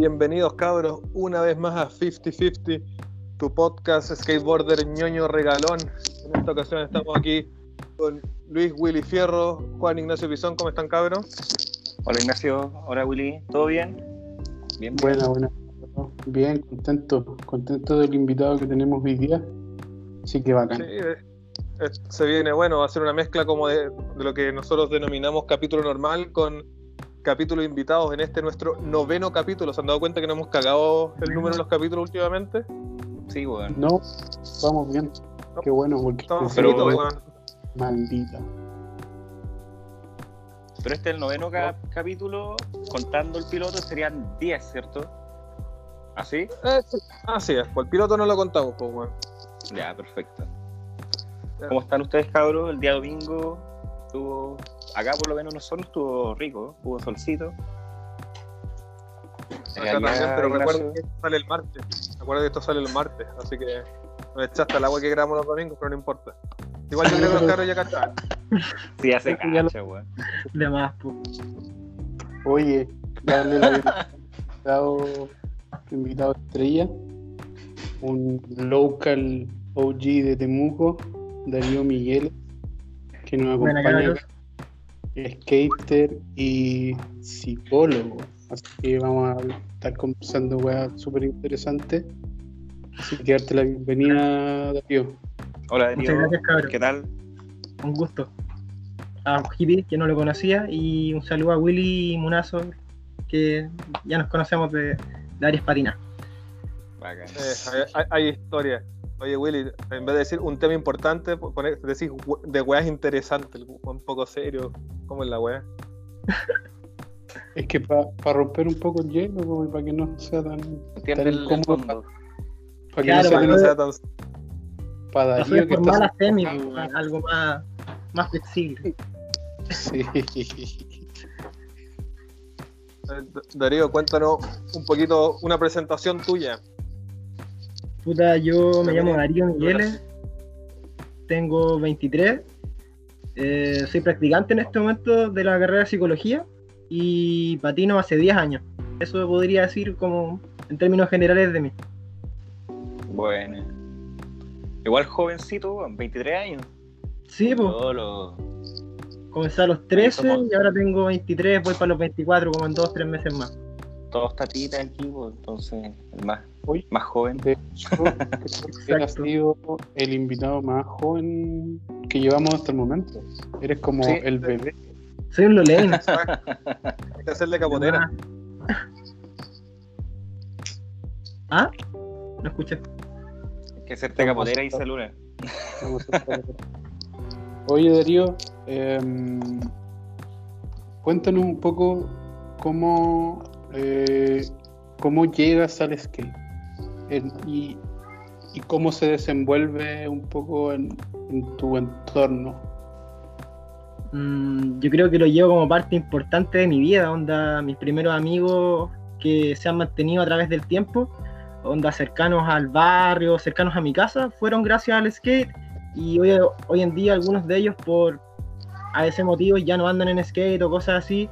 Bienvenidos cabros una vez más a 50-50, tu podcast skateboarder ñoño regalón. En esta ocasión estamos aquí con Luis Willy Fierro, Juan Ignacio Pizón, ¿cómo están cabros? Hola Ignacio, hola Willy, ¿todo bien? Bien, buena, buena. Bien, contento, contento del invitado que tenemos hoy día. Así que bacán. Sí, eh, eh, se viene bueno, va a ser una mezcla como de, de lo que nosotros denominamos capítulo normal con capítulos invitados en este nuestro noveno capítulo. ¿Se han dado cuenta que no hemos cagado el número de los capítulos últimamente? Sí, bueno. No, vamos bien. Qué bueno, porque Estamos pero, Maldita. Pero este es el noveno capítulo, contando el piloto, serían 10, ¿cierto? ¿Así? Eh, Así es, pues el piloto no lo contamos, pues, bueno. Ya, perfecto. ¿Cómo están ustedes, cabros? El día domingo estuvo acá por lo menos nosotros estuvo rico, hubo solcito. Acá también, pero recuerda que esto sale el martes. Recuerda que esto sale el martes, así que no echaste el agua que grabamos los domingos, pero no importa. Igual yo creo que los carros ya cachaban. Sí, hace cacha, weón. De más, pues. Oye, darle la invitado, invitado estrella, un local OG de Temuco, Darío Miguel, que nos acompaña skater y psicólogo. Así que vamos a estar conversando weas súper interesantes. Así que darte la bienvenida, Darío. Hola, Darío. Muchas gracias, cabrón. ¿Qué tal? Un gusto. A Hippie, que no lo conocía, y un saludo a Willy Munazo, que ya nos conocemos de, de Aries Patina. Eh, hay, hay historia. Oye, Willy, en vez de decir un tema importante, decís de weas interesantes, un poco serio. ¿Cómo es la wea? Es que para romper un poco el hielo, como para que no sea tan, tan incómodo. Para que, no, no sea tan. Para Darío que está... la semi, algo más, más flexible. Sí. Darío, cuéntanos un poquito, una presentación tuya. Puta, yo me llamo Darío Migueles, tengo 23, eh, soy practicante en este momento de la carrera de psicología y patino hace 10 años. Eso podría decir como en términos generales de mí. Bueno. Igual jovencito, 23 años. Sí, pues. Comencé a los 13 y ahora tengo 23, voy para los 24 como en 2 3 meses más. Todos tatitas aquí, pues, entonces el más más joven. De hecho, que sido el invitado más joven que llevamos hasta el momento. Eres como el bebé. Soy un Lolén. Hay que hacerle capotera. ¿Ah? No escuché. Hay que hacerte capotera y celular. Oye, Darío, em, cuéntanos un poco cómo, eh, cómo llegas al skate y, cómo se desenvuelve un poco en, tu entorno. Mm, yo creo que lo llevo como parte importante de mi vida, mis primeros amigos que se han mantenido a través del tiempo, onda cercanos al barrio, cercanos a mi casa, fueron gracias al skate y hoy, hoy en día algunos de ellos por a ese motivo ya no andan en skate o cosas así,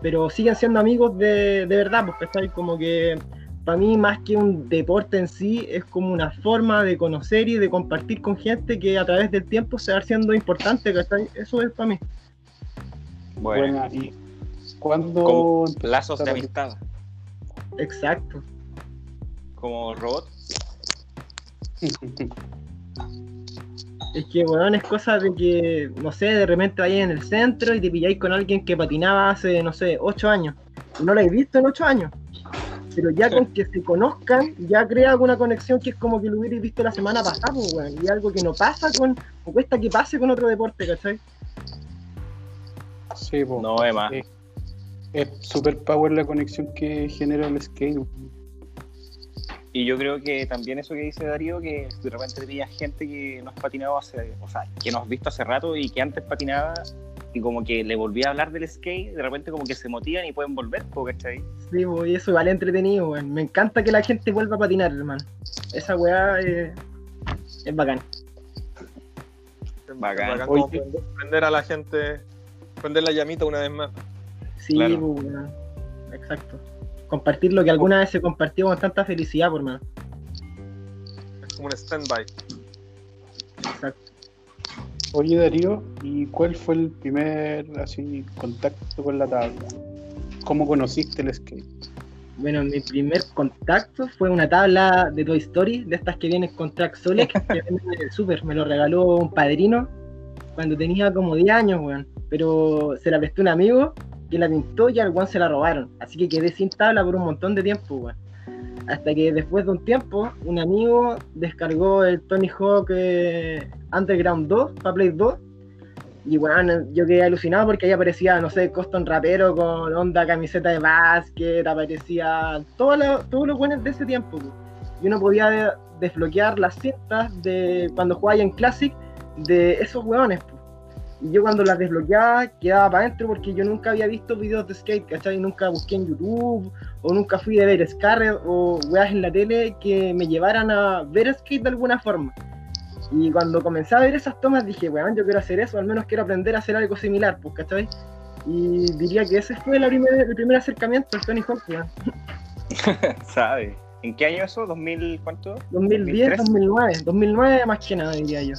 pero siguen siendo amigos de, de verdad, porque está como que para mí más que un deporte en sí, es como una forma de conocer y de compartir con gente que a través del tiempo se va haciendo importante, Eso es para mí. Bueno, ¿y cuándo lazos de amistad? Exacto. Como robot. Es que, bueno, es cosa de que, no sé, de repente vayáis en el centro y te pilláis con alguien que patinaba hace, no sé, ocho años. Y no lo habéis visto en ocho años pero ya con que se conozcan, ya crea alguna conexión que es como que lo hubierais visto la semana pasada, pues, y algo que no pasa con, o cuesta que pase con otro deporte, ¿cachai? Sí, pues. No, es más. Es super power la conexión que genera el skate. Y yo creo que también eso que dice Darío, que de repente veía gente que no has patinado hace, o sea, que nos has visto hace rato y que antes patinaba y como que le volví a hablar del skate, de repente como que se motivan y pueden volver, ¿cachai? Sí, y eso vale entretenido, weón. Me encanta que la gente vuelva a patinar, hermano. Esa weá es, es bacán. Es bacán. como prender a la gente, prender la llamita una vez más. Sí, pues, exacto. Compartir lo que alguna vez se compartió con tanta felicidad, por más. Es como un stand-by. Exacto. Oye Darío, ¿y cuál fue el primer así contacto con la tabla? ¿Cómo conociste el skate? Bueno, mi primer contacto fue una tabla de Toy Story, de estas que vienen con track Solex, que venden en el super. Me lo regaló un padrino cuando tenía como 10 años, weón. Pero se la presté a un amigo que la pintó y al weón se la robaron. Así que quedé sin tabla por un montón de tiempo, weón. Hasta que después de un tiempo, un amigo descargó el Tony Hawk eh, Underground 2 para Play 2 y bueno, yo quedé alucinado porque ahí aparecía, no sé, Coston Rapero con onda camiseta de básquet, aparecía todos los, todos los buenos de ese tiempo. Y uno podía de- desbloquear las cintas de cuando jugaba en Classic de esos hueones. pues. Y yo cuando las desbloqueaba quedaba para adentro porque yo nunca había visto videos de skate, ¿cachai? Nunca busqué en YouTube o nunca fui de ver Scarred o weas en la tele que me llevaran a ver skate de alguna forma. Y cuando comencé a ver esas tomas dije, weón, yo quiero hacer eso, al menos quiero aprender a hacer algo similar, pues, ¿cachai? Y diría que ese fue la primer- el primer acercamiento al Tony Hawk, weón. ¿Sabe? ¿En qué año eso? ¿2000 cuánto? 2010, 2003. 2009, 2009 más que nada diría yo.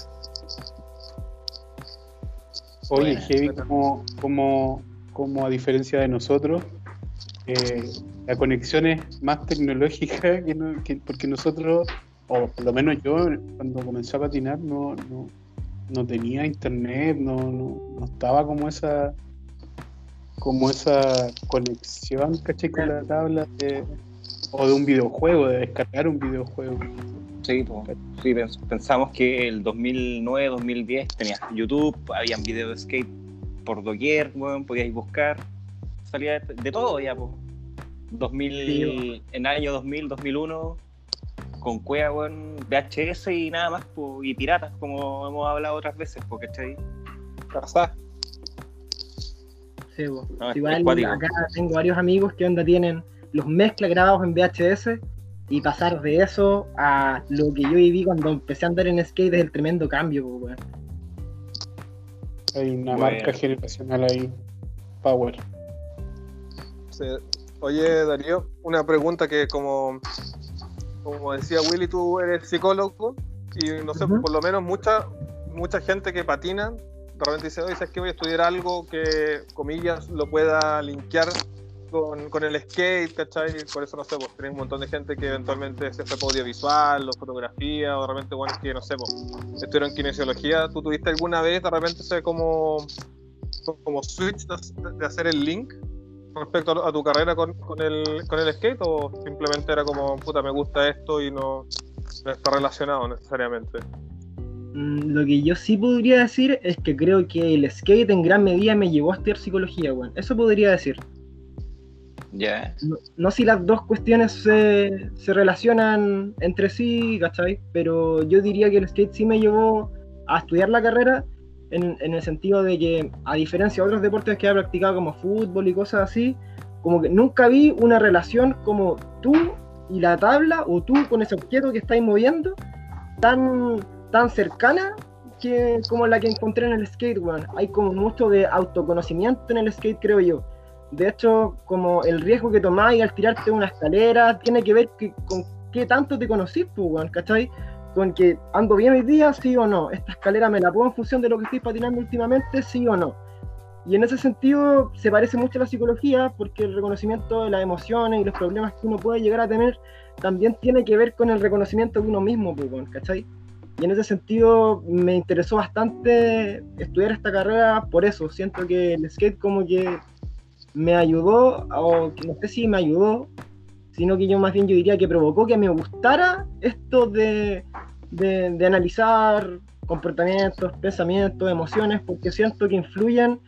Oye, Buena, Heavy, como, como, como a diferencia de nosotros, eh, la conexión es más tecnológica que, no- que- porque nosotros, o por lo menos yo, cuando comencé a patinar, no, no, no tenía internet, no, no, no estaba como esa como esa conexión, ¿cachai? Con la tabla de, o de un videojuego, de descargar un videojuego. Sí, po. sí pens- pensamos que el 2009, 2010 tenías YouTube, habían videos de skate por doquier, weón, podíais buscar, salía de, de todo ya, pues. 2000, Sí, en año 2000, 2001, con cueva, weón, VHS y nada más, po, y piratas, como hemos hablado otras veces, porque ¿cachai? Casá. Sí. No, Igual acá tengo varios amigos que onda tienen los mezclas grabados en VHS y pasar de eso a lo que yo viví cuando empecé a andar en skate es el tremendo cambio, weón. Hay una Bueno. marca generacional ahí, Power. Sí. Oye, Darío, una pregunta que como, como decía Willy, tú eres psicólogo y no sé, por lo menos mucha, mucha gente que patina, de repente dice, oye, ¿sabes que voy a estudiar algo que, comillas, lo pueda linkear con, el skate, ¿cachai? Por eso, no sé, pues tenés un montón de gente que eventualmente se fue para audiovisual o fotografía, o de repente, bueno, que, no sé, pues, estudiaron kinesiología. ¿Tú tuviste alguna vez, de repente, ese como, como switch de, hacer el link respecto a, tu carrera con, con, el, con el skate o simplemente era como, puta, me gusta esto y no, está relacionado necesariamente? Mm, Lo que yo sí podría decir es que creo que el skate en gran medida me llevó a estudiar psicología, weón. Eso podría decir. No, no si las dos cuestiones se, se relacionan entre sí, ¿cachai? Pero yo diría que el skate sí me llevó a estudiar la carrera en, en el sentido de que, a diferencia de otros deportes que he practicado como fútbol y cosas así, como que nunca vi una relación como tú y la tabla o tú con ese objeto que estáis moviendo tan, tan cercana que como la que encontré en el skate. Hay como mucho de autoconocimiento en el skate, creo yo. De hecho, como el riesgo que tomáis al tirarte una escalera tiene que ver que- con qué tanto te conocís, weón, ¿cachai? Con que ando bien hoy día, sí o no. Esta escalera me la puedo en función de lo que estoy patinando últimamente, sí o no. Y en ese sentido se parece mucho a la psicología porque el reconocimiento de las emociones y los problemas que uno puede llegar a tener también tiene que ver con el reconocimiento de uno mismo, pues, weón, ¿cachai? Y en ese sentido me interesó bastante estudiar esta carrera por eso. Siento que el skate como que me ayudó, o que no sé si me ayudó, sino que yo más bien yo diría que provocó que me gustara esto de, de, de analizar comportamientos, pensamientos, emociones, porque siento que influyen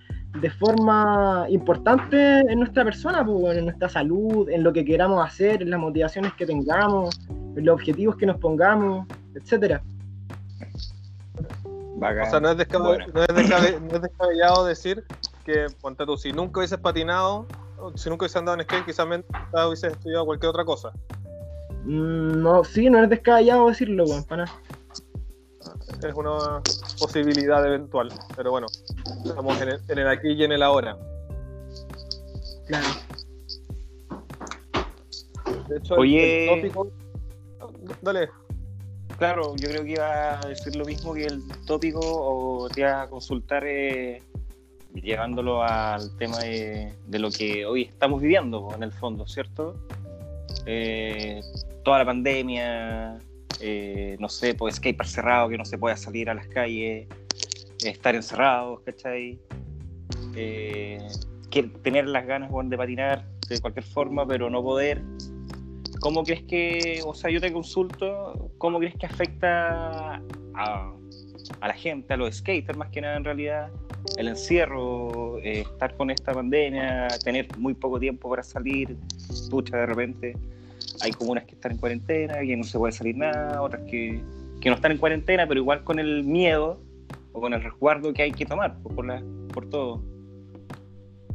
de forma importante en nuestra persona, pues, en nuestra salud, en lo que queramos hacer, en las motivaciones que tengamos, en los objetivos que nos pongamos, etcétera. Bacán. O sea, no es, descabe- Bueno. no, es descabe- no es descabellado decir que, ponte tú, si nunca hubieses patinado, si nunca hubieses andado en skate, quizás hubieses estudiado cualquier otra cosa. Mm, No, sí, no es descabellado decirlo, weón, para nada. Es una posibilidad eventual. Pero bueno, estamos en el, en el aquí y en el ahora. Claro. De hecho, Oye. el tópico. Dale. Claro, yo creo que iba a decir lo mismo que el tópico o te iba a consultar eh, llevándolo al tema de, lo que hoy estamos viviendo en el fondo, ¿cierto? Eh, toda la pandemia, eh, no sé, pues skater cerrado, que no se pueda salir a las calles, estar encerrados, ¿cachai? Eh, que tener las ganas de patinar de cualquier forma, pero no poder. ¿Cómo crees que, o sea, yo te consulto, ¿cómo crees que afecta a, a la gente, a los skaters más que nada en realidad, el encierro, eh, estar con esta pandemia, tener muy poco tiempo para salir, pucha, de repente hay comunas que están en cuarentena, que no se puede salir nada, otras que, que no están en cuarentena, pero igual con el miedo o con el resguardo que hay que tomar pues, por, la, por todo.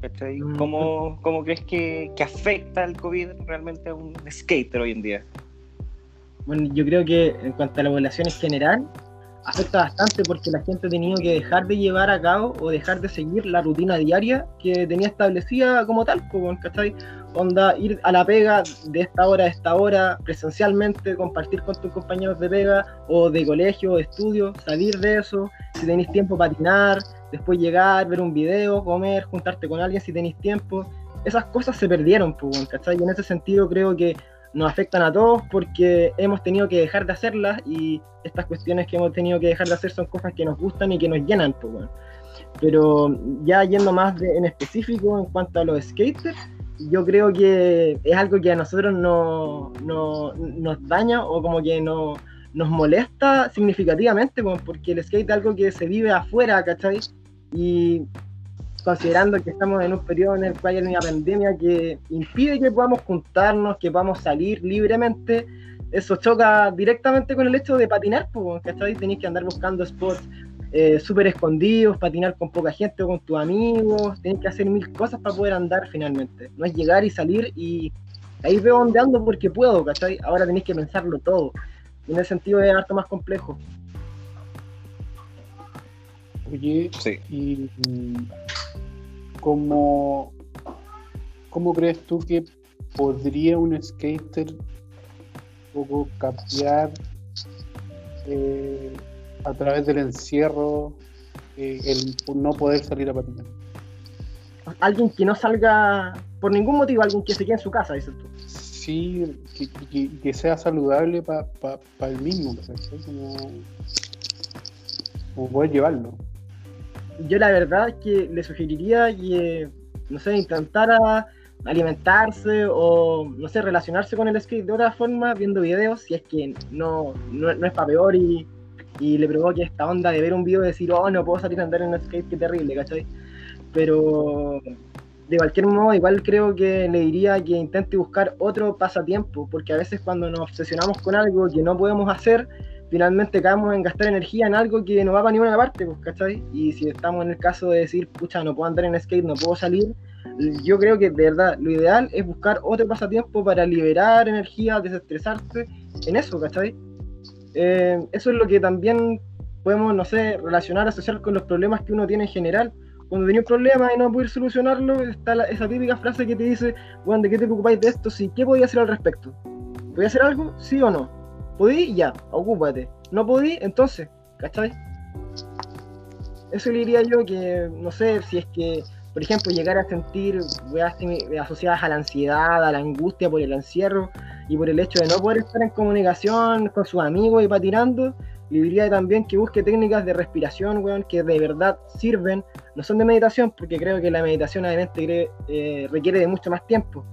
Mm. ¿Cómo, cómo crees que, que afecta el COVID realmente a un skater hoy en día? Bueno, yo creo que en cuanto a la población en general, afecta bastante porque la gente ha tenido que dejar de llevar a cabo o dejar de seguir la rutina diaria que tenía establecida como tal, ¿cachai? Onda, ir a la pega de esta hora a esta hora, presencialmente, compartir con tus compañeros de pega o de colegio o de estudio, salir de eso, si tenéis tiempo patinar, después llegar, ver un video, comer, juntarte con alguien si tenéis tiempo. Esas cosas se perdieron, ¿cachai? Y en ese sentido creo que nos afectan a todos porque hemos tenido que dejar de hacerlas y estas cuestiones que hemos tenido que dejar de hacer son cosas que nos gustan y que nos llenan, pues, bueno. Pero ya yendo más de- en específico en cuanto a los skaters, yo creo que es algo que a nosotros no, no- nos daña o como que no, nos molesta significativamente, porque el skate es algo que se vive afuera, ¿cachai? Y considerando que estamos en un periodo en el cual hay una pandemia que impide que podamos juntarnos, que podamos salir libremente, eso choca directamente con el hecho de patinar, ¿cachai? Tenéis que andar buscando spots eh, súper escondidos, patinar con poca gente o con tus amigos, tenéis que hacer mil cosas para poder andar finalmente. No es llegar y salir y ahí veo dónde ando porque puedo, ¿cachai? Ahora tenéis que pensarlo todo. Y en ese sentido es harto más complejo. Oye, Sí. ¿y mm, cómo, cómo crees tú que podría un skater un poco cambiar eh, a través del encierro eh, el no poder salir a patinar? Alguien que no salga por ningún motivo, alguien que se quede en su casa, dices tú. Sí, que, que- que sea saludable para el mismo, ¿cachai? Como, como poder llevarlo. Yo la verdad es que le sugeriría que, no sé, intentara alimentarse o, no sé, relacionarse con el skate de otra forma, viendo videos, si es que no, no, no es para peor y, le provoque esta onda de ver un video y decir, oh, no puedo salir a andar en el skate, qué terrible, ¿cachai? Pero de cualquier modo, igual creo que le diría que intente buscar otro pasatiempo, porque a veces cuando nos obsesionamos con algo que no podemos hacer, finalmente caemos en gastar energía en algo que no va para ninguna parte, pues, ¿cachai? Y si estamos en el caso de decir, pucha, no puedo andar en skate, no puedo salir, yo creo que de verdad lo ideal es buscar otro pasatiempo para liberar energía, desestresarse en eso, ¿cachai? Eh, eso es lo que también podemos, no sé, relacionar, asociar con los problemas que uno tiene en general. Cuando tenés un problema y no puedes solucionarlo, está la- esa típica frase que te dice, bueno, ¿de qué te preocupáis de esto? Sí, ¿qué podía hacer al respecto? ¿Podía hacer algo? ¿Sí o no? ¿Podí? Ya, ocúpate. ¿No podí? Entonces, ¿cachai? Eso le diría yo que, no sé, si es que, por ejemplo, llegar a sentir weas asociadas a la ansiedad, a la angustia por el encierro y por el hecho de no poder estar en comunicación con sus amigos y patinando, le diría también que busque técnicas de respiración, weón, que de verdad sirven. No son de meditación, porque creo que la meditación obviamente eh, requiere de mucho más tiempo.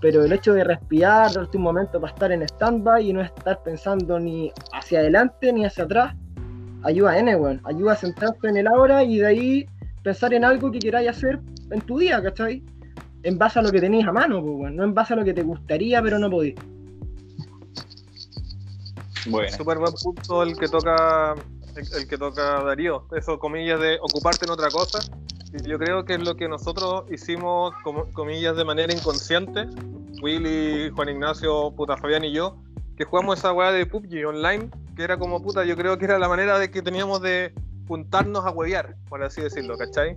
Pero el hecho de respirar, darte un momento para estar en stand-by y no estar pensando ni hacia adelante ni hacia atrás, ayuda a N, weón. Ayuda a centrarte en el ahora y de ahí pensar en algo que queráis hacer en tu día, ¿cachai? En base a lo que tenéis a mano, pues, weón. No en base a lo que te gustaría, pero no podéis. Bueno, Súper buen punto el que toca el, el que toca Darío. Eso, comillas, de ocuparte en otra cosa. Yo creo que es lo que nosotros hicimos, como, comillas, de manera inconsciente. Willy, Juan Ignacio, puta Fabián y yo, que jugamos esa weá de PUBG online, que era como puta, yo creo que era la manera de que teníamos de juntarnos a huevear, por así decirlo, ¿cachai?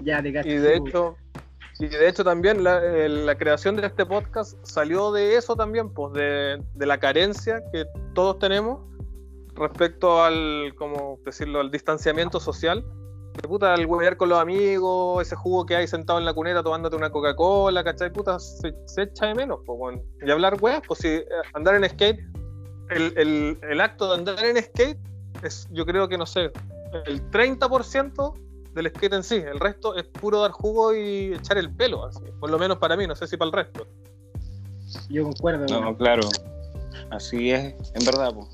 Ya, te. Y de hecho, Y de hecho también la, eh, la creación de este podcast salió de eso también, pues de, de la carencia que todos tenemos respecto al, como decirlo, al distanciamiento social. De puta, el huevear con los amigos, ese jugo que hay sentado en la cuneta tomándote una Coca-Cola, ¿cachai? Puta, se, se echa de menos, pues, bueno. Y hablar weas, pues si eh, andar en skate, el, el, el acto de andar en skate es, yo creo que no sé, el 30% del skate en sí, el resto es puro dar jugo y echar el pelo, así. por lo menos para mí, no sé si para el resto. Yo concuerdo. No, weón. claro. Así es, en verdad, po.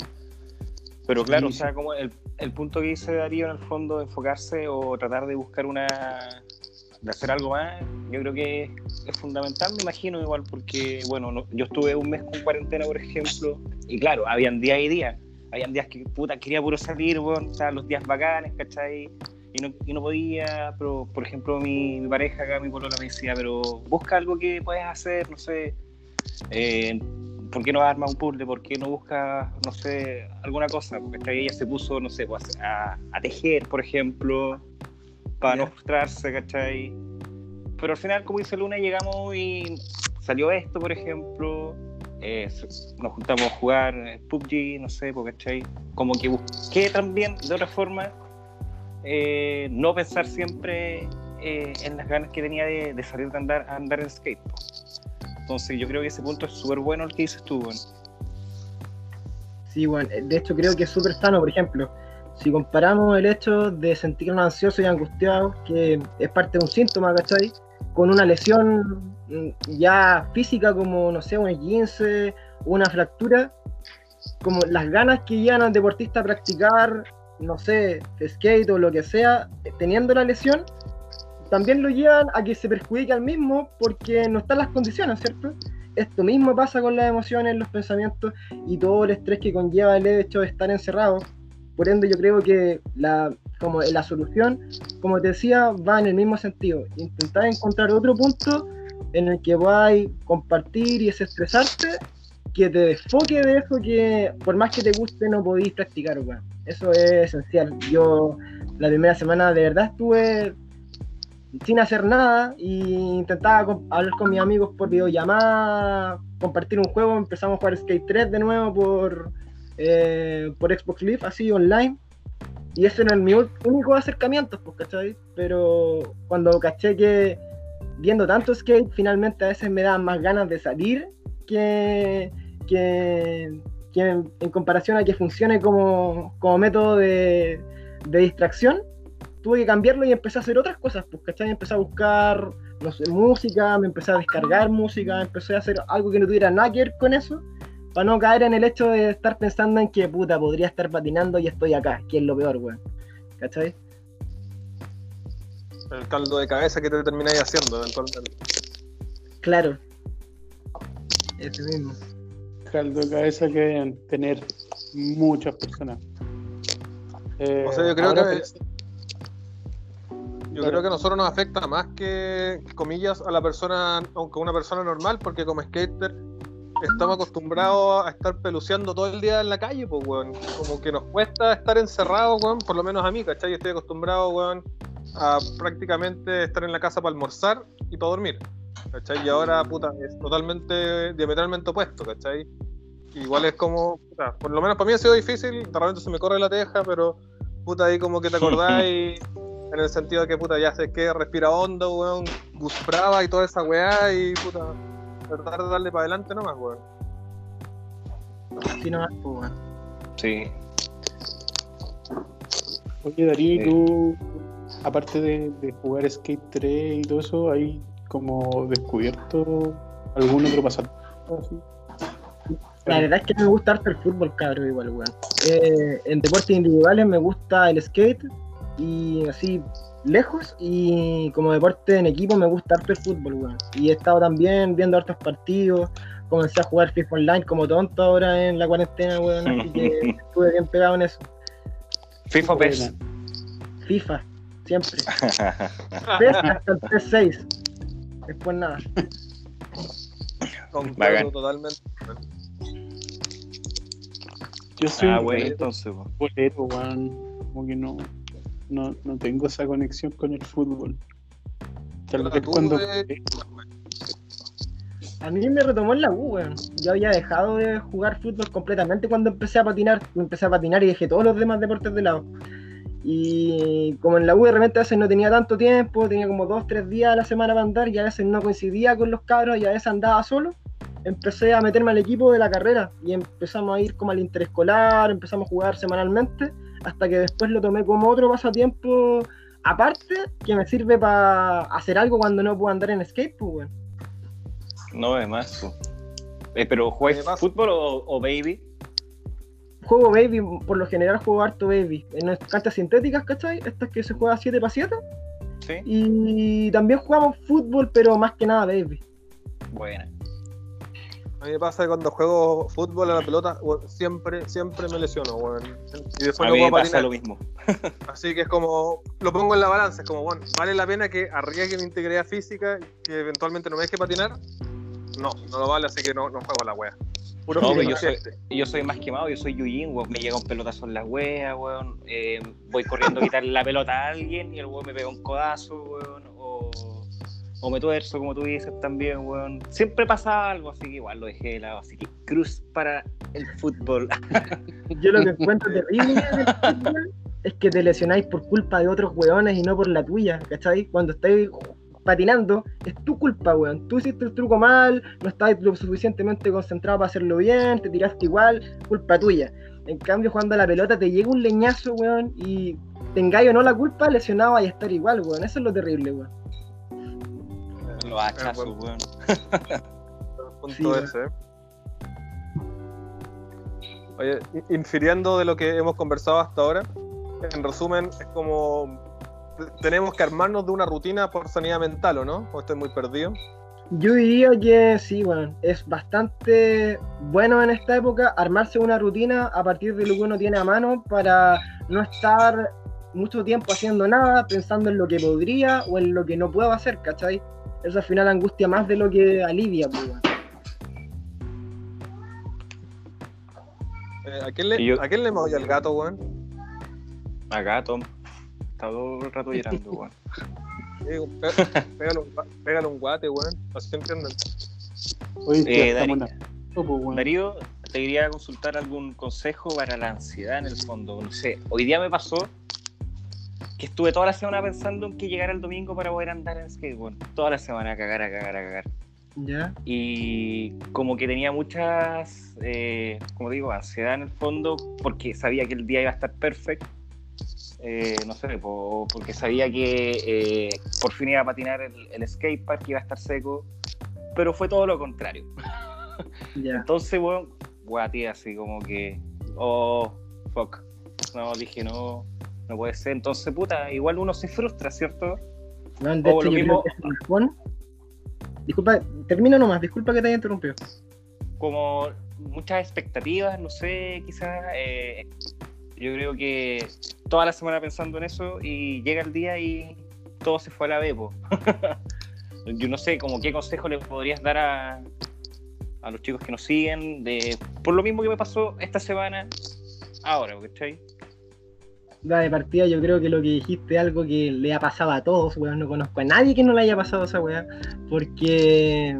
Pero claro, Sí, o sea, como el, el punto que dice Darío, en el fondo, enfocarse o tratar de buscar una. de hacer algo más, yo creo que es fundamental, me imagino, igual, porque, bueno, no- yo estuve un mes con cuarentena, por ejemplo, y claro, habían días y días. Habían días que, puta, quería puro salir, weón, o sea, los días bacanes, ¿cachai? Y no, y no podía, pero, por ejemplo, mi, pareja acá, mi polola me decía, pero busca algo que puedas hacer, no sé, eh, ¿por qué no armas un puzzle? ¿Por qué no buscas, no sé, alguna cosa? Porque esta ella se puso, no sé, pues, a, a tejer, por ejemplo, para no Ya. frustrarse, ¿cachai? Pero al final, como dice Luna, llegamos y salió esto, por ejemplo. eh, nos juntamos a jugar PUBG, no sé, pues, ¿cachai? Como que busqué también, de otra forma, eh, no pensar siempre eh, en las ganas que tenía de, de salir de andar, a andar en skate. Entonces yo creo que ese punto es súper bueno el que dices tú, weón. Sí, bueno, de hecho creo que es súper sano, por ejemplo, si comparamos el hecho de sentirnos ansiosos y angustiados, que es parte de un síntoma, ¿cachai? Con una lesión mm, ya física como, no sé, un esguince, una fractura, como las ganas que llevan al deportista a practicar, no sé, skate o lo que sea, eh, teniendo la lesión, también lo llevan a que se perjudique al mismo porque no están las condiciones, ¿cierto? Esto mismo pasa con las emociones, los pensamientos y todo el estrés que conlleva el hecho de estar encerrado. Por ende, yo creo que la, como la solución, como te decía, va en el mismo sentido. Intentar encontrar otro punto en el que podáis compartir y desestresarte, que te desfoque de eso que por más que te guste no podéis practicar, weón. Eso es esencial. Yo la primera semana de verdad estuve sin hacer nada y intentaba hablar con mis amigos por videollamada, compartir un juego, empezamos a jugar Skate 3 de nuevo por, eh, por Xbox Live, así online. Y ese era mi único acercamiento, pues, ¿cachai? Pero cuando caché que viendo tanto skate, finalmente a veces me daban más ganas de salir que, que, en, comparación a que funcione como, como método de distracción tuve que cambiarlo y empecé a hacer otras cosas, pues, ¿cachai? Empecé a buscar, no sé, música, me empecé a descargar música, empecé a hacer algo que no tuviera nada que ver con eso, para no caer en el hecho de estar pensando en que, puta, podría estar patinando y estoy acá, que es lo peor, weón. ¿Cachai? El caldo de cabeza que te termináis haciendo eventualmente. Claro. Ese mismo. caldo de cabeza que deben tener muchas personas. Eh, O sea, yo creo ahora que- pensé- Yo creo que a nosotros nos afecta más que, comillas, a la persona, aunque una persona normal, porque como skater estamos acostumbrados a estar peluceando todo el día en la calle, pues, weón. Como que nos cuesta estar encerrados, weón, por lo menos a mí, ¿cachai? Estoy acostumbrado, weón, a prácticamente estar en la casa para almorzar y para dormir, ¿cachai? Y ahora, puta, es totalmente, diametralmente opuesto, ¿cachai? Igual es como, puta, por lo menos para mí ha sido difícil, de repente se me corre la teja, pero, puta, ahí como que te acordás y en el sentido de que puta ya sé que respira hondo, weón, Gus Brava y toda esa weá y puta tratar de darle para adelante nomás, weón. Así nomás, pues, weón. Sí. Oye, Darío, ¿y Sí. tú, aparte de, de jugar Skate 3 y todo eso, ¿hay como descubierto algún otro pasatiempo? así? La verdad es que me gusta harto el fútbol, cabrón, igual, weón. Eh, en deportes individuales me gusta el skate y así lejos y como deporte en equipo me gusta harto el fútbol, weón. Y he estado también viendo hartos partidos, comencé a jugar FIFA Online como tonto ahora en la cuarentena, weón, así que estuve bien pegado en eso. FIFA PES. FIFA, siempre. PES hasta el PS6. Después nada. Concuerdo totalmente. Yo soy Ah, un bueno, entonces, weón. Como que no, no, no tengo esa conexión con el fútbol. Es tú, cuando. eh, A mí me retomó en la U, weón. Yo había dejado de jugar fútbol completamente cuando empecé a patinar. Empecé a patinar y dejé todos los demás deportes de lado. Y como en la U de repente a veces no tenía tanto tiempo, tenía como dos, tres días a la semana para andar y a veces no coincidía con los cabros y a veces andaba solo, empecé a meterme al equipo de la carrera y empezamos a ir como al interescolar, empezamos a jugar semanalmente, hasta que después lo tomé como otro pasatiempo aparte que me sirve para hacer algo cuando no puedo andar en skate, pues, weón. No es más. Eh, pero ¿jugáis Me pasa. fútbol o, o baby? Juego baby, por lo general juego harto baby. En las canchas sintéticas, ¿cachai? Estas que se juega 7 x 7. Sí. Y también jugamos fútbol, pero más que nada baby. Buena. A mí me pasa que cuando juego fútbol a la pelota, siempre, siempre me lesiono, weón. Y después A no mí puedo me pasa patinar. lo mismo. Así que es como, lo pongo en la balanza, es como, bueno, ¿vale la pena que arriesgue mi integridad física y que eventualmente no me deje patinar? No, no lo vale, así que no, no juego la wea. Puro No, yo soy, yo soy más quemado, yo soy Yujin, weón. Me llega un pelotazo en la wea, weón. Eh, voy corriendo a quitarle la pelota a alguien y el weón me pega un codazo, weón. O, o me tuerzo, como tú dices también, weón. Siempre pasa algo, así que igual lo dejé de lado. Así que cruz para el fútbol. Yo lo que encuentro terrible del fútbol es que te lesionáis por culpa de otros weones y no por la tuya, ¿cachai? Cuando estáis patinando, es tu culpa, weón. Tú hiciste el truco mal, no estabas lo suficientemente concentrado para hacerlo bien, te tiraste igual, culpa tuya. En cambio, jugando a la pelota te llega un leñazo, weón, y tengáis o no la culpa, lesionado y a estar igual, weón. Eso es lo terrible, weón. Los hachazos, bueno. weón. Punto Sí, ese. ¿eh? Oye, infiriendo de lo que hemos conversado hasta ahora, en resumen, es como tenemos que armarnos de una rutina por sanidad mental, ¿o no? ¿O estoy muy perdido? Yo diría que sí, bueno, es bastante bueno en esta época armarse una rutina a partir de lo que uno tiene a mano para no estar mucho tiempo haciendo nada, pensando en lo que podría o en lo que no puedo hacer, ¿cachai? Eso al final angustia más de lo que alivia, pues, weón. Eh, ¿a, quién le, yo- ¿A quién le al gato, weón? Acá, Tom. Está todo el rato llorando, weón. Pégale, un, pégale un guate, weón. Así entienden. Oye, Eh, Darío. en la- pues. Darío, te quería consultar algún consejo para la ansiedad en el fondo. No sé, hoy día me pasó que estuve toda la semana pensando en que llegara el domingo para poder andar en skateboard. Toda la semana a cagar, a cagar, a cagar. ¿Ya? Y como que tenía muchas, eh, como digo, ansiedad en el fondo porque sabía que el día iba a estar perfecto. Eh, no sé, po- porque sabía que eh, por fin iba a patinar el, el skatepark, iba a estar seco, pero fue todo lo contrario. Ya. Entonces, weón, guatí así como que, oh, fuck. No, dije, no, no puede ser. Entonces, puta, igual uno se frustra, ¿cierto? Weón, de hecho, lo mismo-. Disculpa, termino nomás, disculpa que te haya interrumpido. Como muchas expectativas, no sé, quizás. eh, yo creo que toda la semana pensando en eso y llega el día y todo se fue a la B, po. Yo no sé, como qué consejo le podrías dar a, a los chicos que nos siguen, de por lo mismo que me pasó esta semana, ahora, ¿cachai? Va de partida, yo creo que lo que dijiste algo que le ha pasado a todos, weón. No conozco a nadie que no le haya pasado esa weá. Porque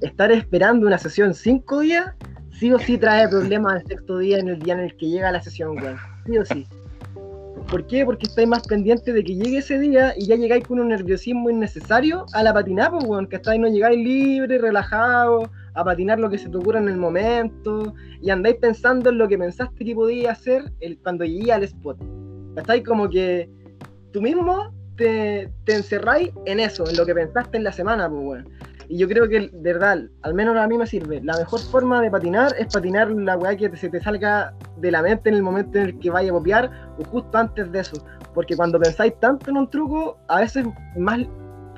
estar esperando una sesión cinco días, sí o sí trae problemas al sexto día en el día en el que llega la sesión, weón. Sí o sí. ¿Por qué? Porque estáis más pendientes de que llegue ese día y ya llegáis con un nerviosismo innecesario a la patinada, pues, weón. Que estáis no llegáis libre, relajado, a patinar lo que se te ocurra en el momento y andáis pensando en lo que pensaste que podía hacer el, cuando llegué al spot. ¿Cachai? Como que tú mismo te, te encerráis en eso, en lo que pensaste en la semana, pues, weón. Y yo creo que, de verdad, al menos a mí me sirve. La mejor forma de patinar es patinar la weá que se te salga de la mente en el momento en el que vaya a copiar o justo antes de eso. Porque cuando pensáis tanto en un truco, a veces más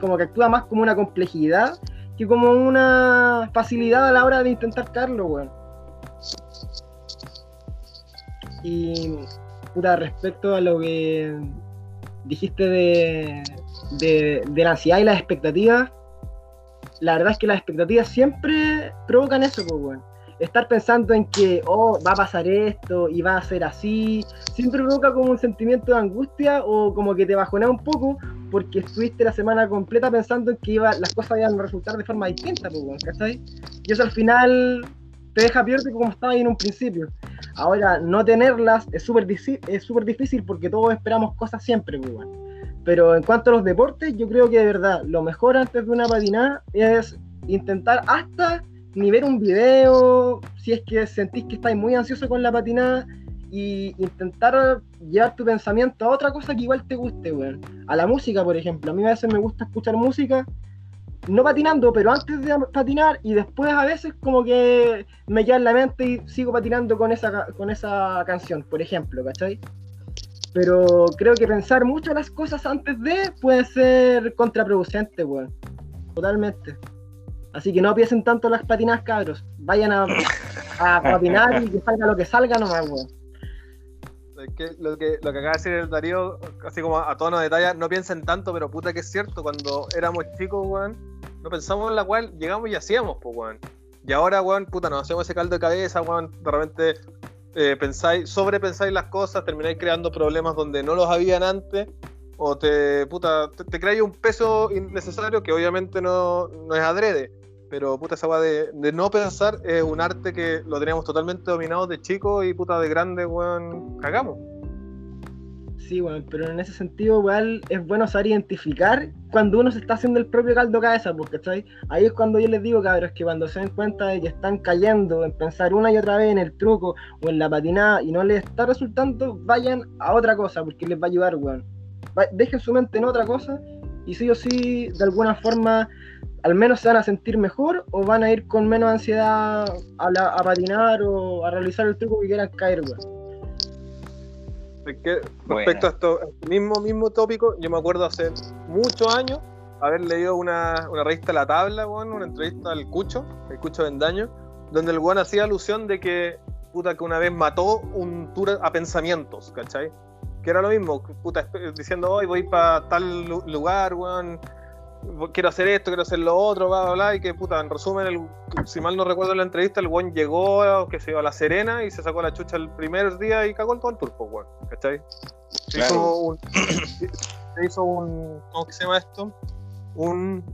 como que actúa más como una complejidad que como una facilidad a la hora de intentar caerlo, weón. Y puta, respecto a lo que dijiste de, la ansiedad y las expectativas, la verdad es que las expectativas siempre provocan eso, pues, weón. Estar pensando en que, oh, va a pasar esto y va a ser así, siempre provoca como un sentimiento de angustia o como que te bajonea un poco, porque estuviste la semana completa pensando en que iba, las cosas iban a resultar de forma distinta, pues, weón, ¿cachai? Y eso al final te deja que como estaba ahí en un principio. Ahora, no tenerlas es súper es súper difícil porque todos esperamos cosas siempre, pues, weón. Pero en cuanto a los deportes, yo creo que de verdad, lo mejor antes de una patinada es intentar hasta ni ver un video, si es que sentís que estáis muy ansioso con la patinada, y intentar llevar tu pensamiento a otra cosa que igual te guste, weón. A la música, por ejemplo. A mí a veces me gusta escuchar música, no patinando, pero antes de patinar y después a veces como que me queda en la mente y sigo patinando con esa, con esa canción, por ejemplo, ¿cachai? Pero creo que pensar mucho las cosas antes de puede ser contraproducente, weón. Totalmente. Así que no piensen tanto las patinadas, cabros. Vayan a, a patinar y que salga lo que salga nomás, weón lo, que, lo que acaba de decir el Darío, así como a tono de talla, no piensen tanto, pero puta que es cierto, cuando éramos chicos, weón, no pensamos en la cual llegamos y hacíamos, pues, weón. Y ahora, weón, puta, nos hacemos ese caldo de cabeza, weón, de repente eh, pensáis, sobrepensáis las cosas, termináis creando problemas donde no los habían antes, o te, puta, te, te creáis un peso innecesario que obviamente no, no es adrede pero puta, esa de, de, no pensar es un arte que lo teníamos totalmente dominado de chico y puta de grande, weón, cagamos. Sí, weón, pero en ese sentido, igual es bueno saber identificar cuando uno se está haciendo el propio caldo cabeza, porque ahí es cuando yo les digo, cabros, que cuando se den cuenta de que están cayendo en pensar una y otra vez en el truco o en la patinada y no les está resultando, vayan a otra cosa, porque les va a ayudar, weón. Dejen su mente en otra cosa y sí o sí, de alguna forma, al menos se van a sentir mejor o van a ir con menos ansiedad a, patinar o a realizar el truco que quieran caer, respecto a esto, este mismo, mismo tópico, yo me acuerdo hace muchos años haber leído una, una revista La Tabla, una entrevista al Cucho, el Cucho Vendaño, donde el weón hacía alusión de que, puta, que una vez mató un tour a pensamientos, ¿cachai? Que era lo mismo, puta, diciendo, hoy voy para tal lugar, weón, quiero hacer esto, quiero hacer lo otro, bla, bla, bla, y que puta, en resumen, el, si mal no recuerdo en la entrevista, el buen llegó, que se iba a La Serena y se sacó la chucha el primer día y cagó el todo el turpo, weón, ¿cachai? Se hizo un, se hizo un, ¿cómo que se llama esto? Un,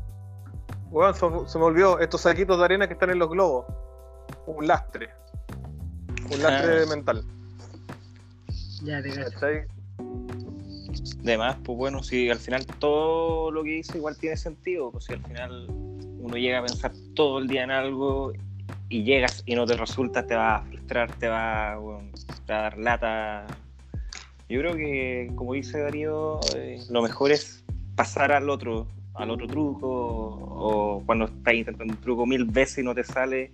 weón, se, me olvidó, estos saquitos de arena que están en los globos, un lastre, un lastre ah. mental. Ya, te ¿cachai? De más, pues bueno, si al final todo lo que dice igual tiene sentido, pues si al final uno llega a pensar todo el día en algo y llegas y no te resulta, te va a frustrar, te va, a dar lata. Yo creo que, como dice Darío, eh, lo mejor es pasar al otro, al otro truco, o cuando estás intentando un truco mil veces y no te sale,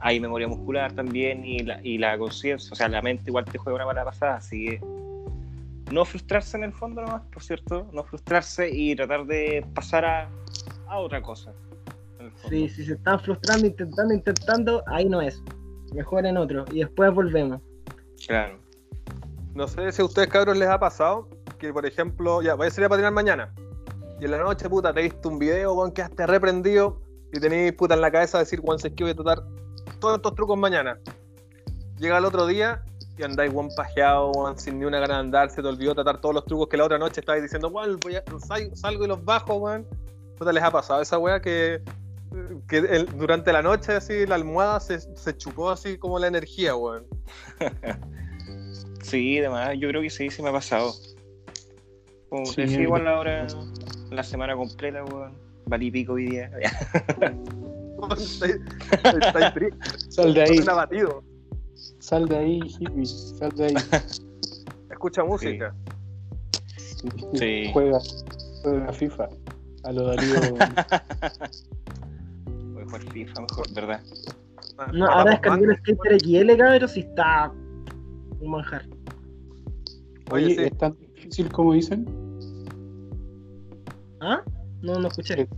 hay memoria muscular también y la, y la conciencia, o sea, la mente igual te juega una mala pasada, así que no frustrarse en el fondo nomás, por cierto, no frustrarse y tratar de pasar a, a otra cosa. Sí, si se están frustrando, intentando, intentando, ahí no es. Mejor en otro y después volvemos. Claro. No sé si a ustedes cabros les ha pasado que, por ejemplo, ya, voy a salir a patinar mañana. Y en la noche, puta, te viste un video, weón, quedaste reprendido y tenéis puta en la cabeza decir, Juan, sé que voy a tratar todos estos trucos mañana. Llega el otro día y andáis buen pajeado, sin ni una gana de andar, se te olvidó tratar todos los trucos que la otra noche estabais diciendo, weón, voy a, salgo y los bajo, weón. ¿Puta les ha pasado esa weá que, que durante la noche así la almohada se, se chupó así como la energía, weón? sí, además, yo creo que sí, sí me ha pasado. Como sí, igual la hora, la semana completa, weón. Valí pico hoy día. Sal de ahí. abatido. Sal de ahí, hippie, sal de ahí. Escucha música. Sí. Juega, juega FIFA. A lo Darío. Voy a jugar FIFA mejor, ¿verdad? No, ahora descargué el Skater XL, cabrón, si está un manjar. Oye, ¿es tan difícil como dicen? ¿Ah? No, no escuché.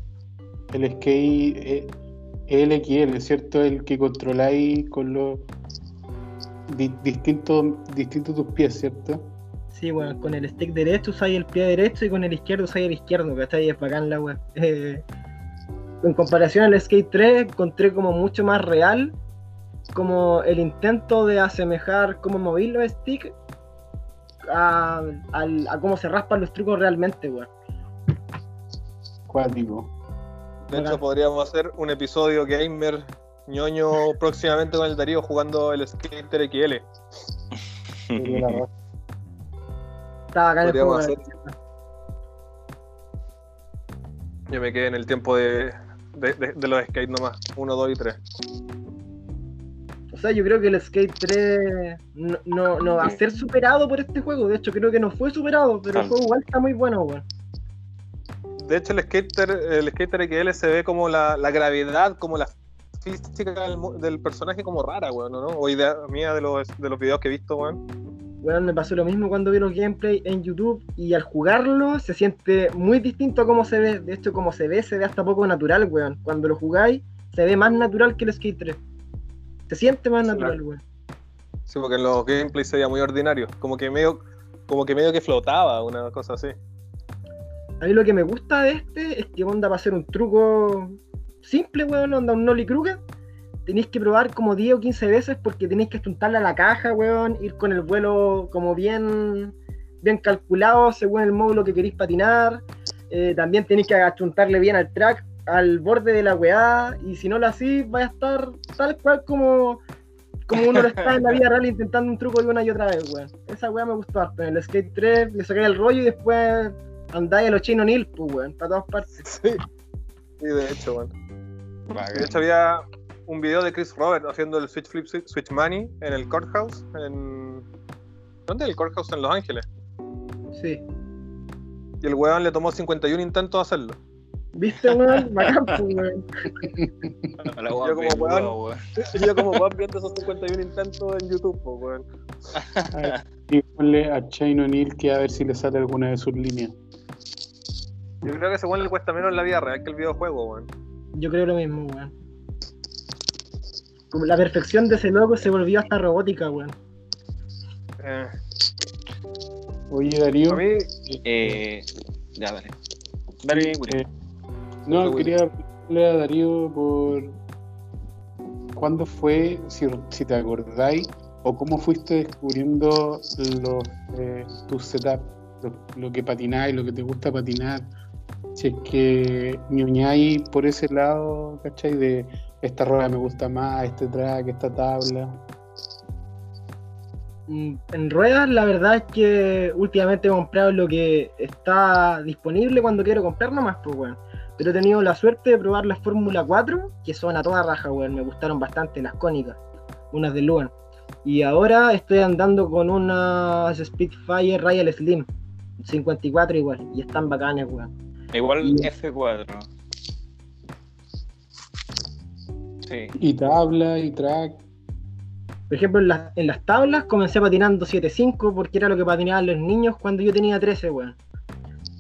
El, el skate eh, LXL, ¿cierto? El que controláis con los distintos distinto tus pies, ¿cierto? Sí, bueno, con el stick derecho usáis el pie derecho y con el izquierdo usáis el izquierdo, ¿cachai? Es bacán la web. Eh, en comparación al Skate 3, encontré como mucho más real como el intento de asemejar cómo mover los sticks a, cómo se raspan los trucos realmente, weón. Cuático. De hecho, podríamos hacer un episodio gamer ñoño próximamente con el Darío jugando el Skater XL. Raja. Está bacán el juego. Yo me quedé en el tiempo de, de, de- de los skate nomás. 1, 2 y 3. O sea, yo creo que el Skate 3 no, no, no va a ser superado por este juego. De hecho, creo que no fue superado, pero el juego igual está muy bueno, weón. De hecho, el Skater, el Skater XL se ve como la, la gravedad, como la física del, del personaje como rara, weón, ¿no? O idea mía de los, de los videos que he visto, weón. Weón, me pasó lo mismo cuando vi los gameplay en YouTube y al jugarlo se siente muy distinto a cómo se ve. De hecho, como se ve, se ve hasta poco natural, weón. Cuando lo jugáis, se ve más natural que el Skate 3. Se siente más natural, claro. weón. Sí, porque en los gameplays se veía muy ordinario. Como que medio, como que medio que flotaba, una cosa así. A mí lo que me gusta de este es que onda para hacer un truco simple, weón, onda un Nolly Crooked. Tenéis que probar como 10 o 15 veces porque tenéis que juntarle a la caja, weón, ir con el vuelo como bien, bien calculado según el módulo que queréis patinar. Eh, también tenéis que achuntarle bien al track, al borde de la weá, y si no lo hacís, vais a estar tal cual como, como uno lo está en la vida real intentando un truco de una y otra vez, weón. Esa weá me gustó harto. En el Skate 3 le saqué el rollo y después andáis a los Chain O'Neill, pues, weón, para todas partes. Sí. Sí, de hecho, weón. De hecho, había un video de Chris Robert haciendo el Switch Flip Switch Money en el Courthouse. En... ¿Dónde el Courthouse? En Los Ángeles. Sí. Y el weón le tomó 51 intentos a hacerlo. ¿Viste, weón? Bacán, pues, weón. Yo como weón. yo como weón viendo esos 51 intentos en YouTube, pues, weón. Y ponle a Shane O'Neill que a ver si le sale alguna de sus líneas. Yo creo que ese weón le cuesta menos en la vida real que el videojuego, weón. Yo creo lo mismo, weón. Como la perfección de ese logo se volvió hasta robótica, weón. Eh, Oye, Darío. a mí, Eh, ya, dale. Dale, eh, no, quería preguntarle a Darío por cuándo fue, si, si te acordáis, o cómo fuiste descubriendo los, eh, tus setups, lo, lo que patináis, lo que te gusta patinar. Si es que ñoñáis por ese lado, ¿cachai? De esta rueda me gusta más, este track, esta tabla. Mm, En ruedas, la verdad es que últimamente he comprado lo que está disponible cuando quiero comprar nomás, pues, weón. Pero he tenido la suerte de probar las Fórmula 4, que son a toda raja, weón. Me gustaron bastante las cónicas, unas de Luan. Y ahora estoy andando con unas Spitfire Royal Slim, 54 igual, y están bacanas, weón. Igual y- F4. Sí. Y tabla, y track. Por ejemplo, en, las- en las tablas comencé patinando 7.5 porque era lo que patinaban los niños cuando yo tenía 13, weón.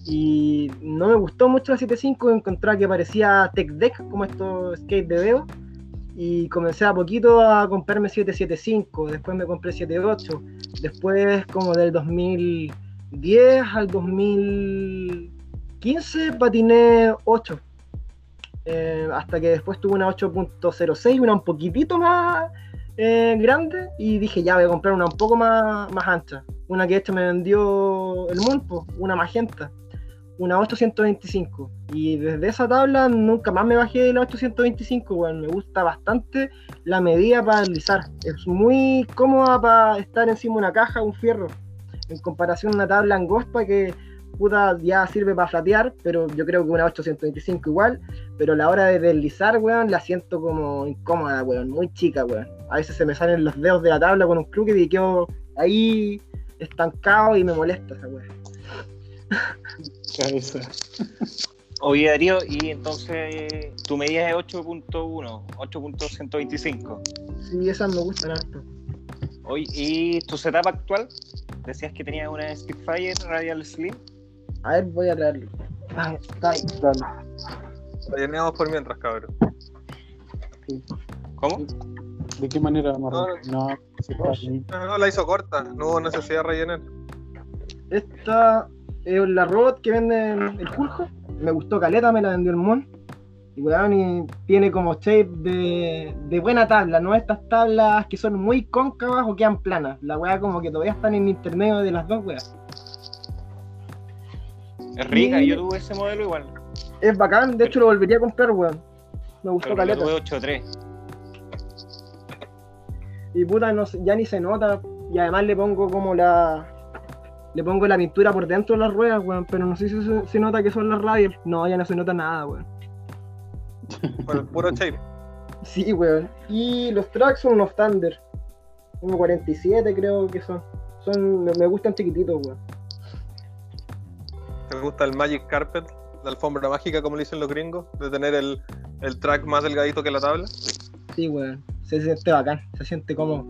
Y no me gustó mucho la 7.5, encontraba que parecía Tech Deck, como estos skate de Veo. Y comencé a poquito a comprarme 775, después me compré 78, después como del 2010 al 2015 patiné 8. Eh, hasta que después tuve una 8.06, una un poquitito más eh, grande y dije ya voy a comprar una un poco más, más ancha. Una que hecho me vendió el Mulpo, una magenta, una 825. Y desde esa tabla nunca más me bajé de la 825, weón. Me gusta bastante la medida para deslizar. Es muy cómoda para estar encima de una caja, un fierro. En comparación a una tabla angosta que puta ya sirve para flatear, pero yo creo que una 825 igual. Pero la hora de deslizar, weón, la siento como incómoda, weón, muy chica, weón. A veces se me salen los dedos de la tabla con un crooked y quedo ahí estancado y me molesta esa weón. Cabeza. Oye, Darío, y entonces tu medida es 8.1, 8.125. Sí, esas me gustan harto. Oye, ¿y tu setup actual? Decías que tenías una Spitfire Radial Slim. A ver, voy a traerlo. Ah, está relleneamos por mientras, cabrón. ¿Cómo? ¿De qué manera vamos a No, No. No, no, la hizo corta, no hubo necesidad de rellenar. Esta es la robot que venden el Juljo. Me gustó caleta, me la vendió el Mon. Y weón, y tiene como shape de, de buena tabla, no estas tablas que son muy cóncavas o quedan planas. La weá como que todavía están en intermedio de las dos weas. Es rica, yo tuve ese modelo igual. Es bacán, de hecho lo volvería a comprar, weón. Me gustó Pero caleta. tuve 8-3. Y puta, no, ya ni se nota. Y además le pongo como la. Le pongo la pintura por dentro de las ruedas, weón. Pero no sé si se, nota que son las radial. No, ya no se nota nada, weón. Con el puro shape. Sí, weón. Y los tracks son unos Thunder. Unos 47 creo que son. Son, me, me gustan chiquititos, weón. ¿Te gusta el Magic Carpet? La alfombra mágica, como le dicen los gringos, de tener el, el track más delgadito que la tabla. Sí, weón. Se siente bacán, se siente como.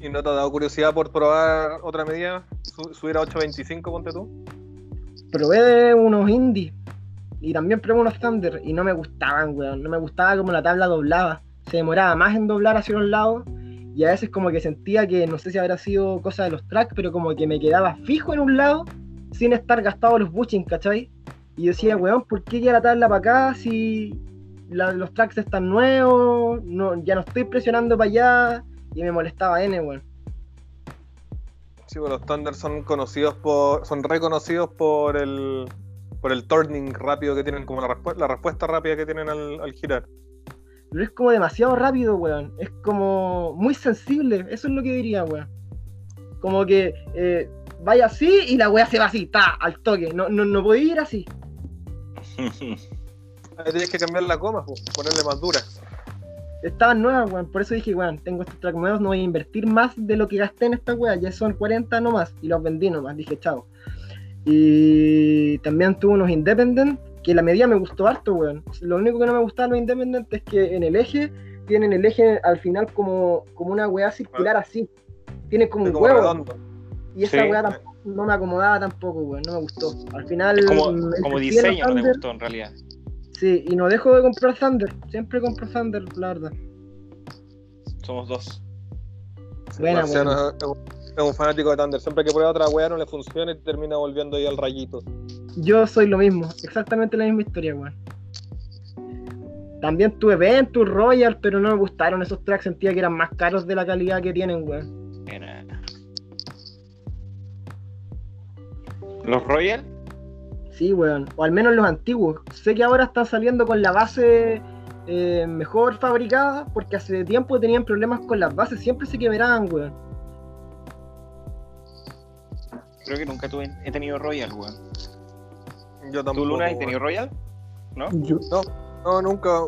¿Y no te ha dado curiosidad por probar otra medida? Su- subir a 825, ponte tú. Probé unos indies y también probé unos Thunder y no me gustaban, weón. No me gustaba como la tabla doblaba. Se demoraba más en doblar hacia los lados y a veces como que sentía que no sé si habrá sido cosa de los tracks, pero como que me quedaba fijo en un lado sin estar gastado los bushings, ¿cachai? Y yo decía, weón, ¿por qué ya la tabla para acá si la- los tracks están nuevos? No, ya no estoy presionando para allá y me molestaba N, weón. Sí, pues los Thunder son conocidos por. son reconocidos por el. por el turning rápido que tienen, como la, respu- la respuesta rápida que tienen al, al girar. Pero es como demasiado rápido, weón. Es como muy sensible. Eso es lo que diría, weón. Como que eh, vaya así y la weá se va así, ta, al toque. No, no, no podía ir así. Ahí tienes que cambiar la pues, ponerle más dura. Estaban nuevas, weón. Por eso dije, weón, tengo estos tracks nuevos, no voy a invertir más de lo que gasté en esta weá. Ya son 40 nomás. Y los vendí nomás. Dije, chao. Y también tuve unos Independent, que la medida me gustó harto, weón. Lo único que no me gustaba de los Independent es que en el eje, tienen el eje al final como, como una weá circular así. Tiene como un huevo. redondo. Y esa Sí. weá tampoco- no me acomodaba tampoco, weón. No me gustó. Al final. Es como, como diseño no te Thunder. gustó en realidad. Sí, y no dejo de comprar Thunder. Siempre compro Thunder, la verdad. Somos dos. Buena, Marciano es un- es un fanático de Thunder. Siempre que prueba otra weá no le funciona y termina volviendo ahí al rayito. Yo soy lo mismo. Exactamente la misma historia, weón. También tuve Venture, Royal, pero no me gustaron esos tracks. Sentía que eran más caros de la calidad que tienen, weón. Los Royal, Sí, weón. O al menos los antiguos. Sé que ahora están saliendo con la base eh, mejor fabricada, porque hace tiempo tenían problemas con las bases. Siempre se quebraban, weón. creo que nunca tuve, he tenido Royal, weón. Yo tampoco. ¿Tú, Luna, has tenido Royal? ¿No? Yo, No, nunca.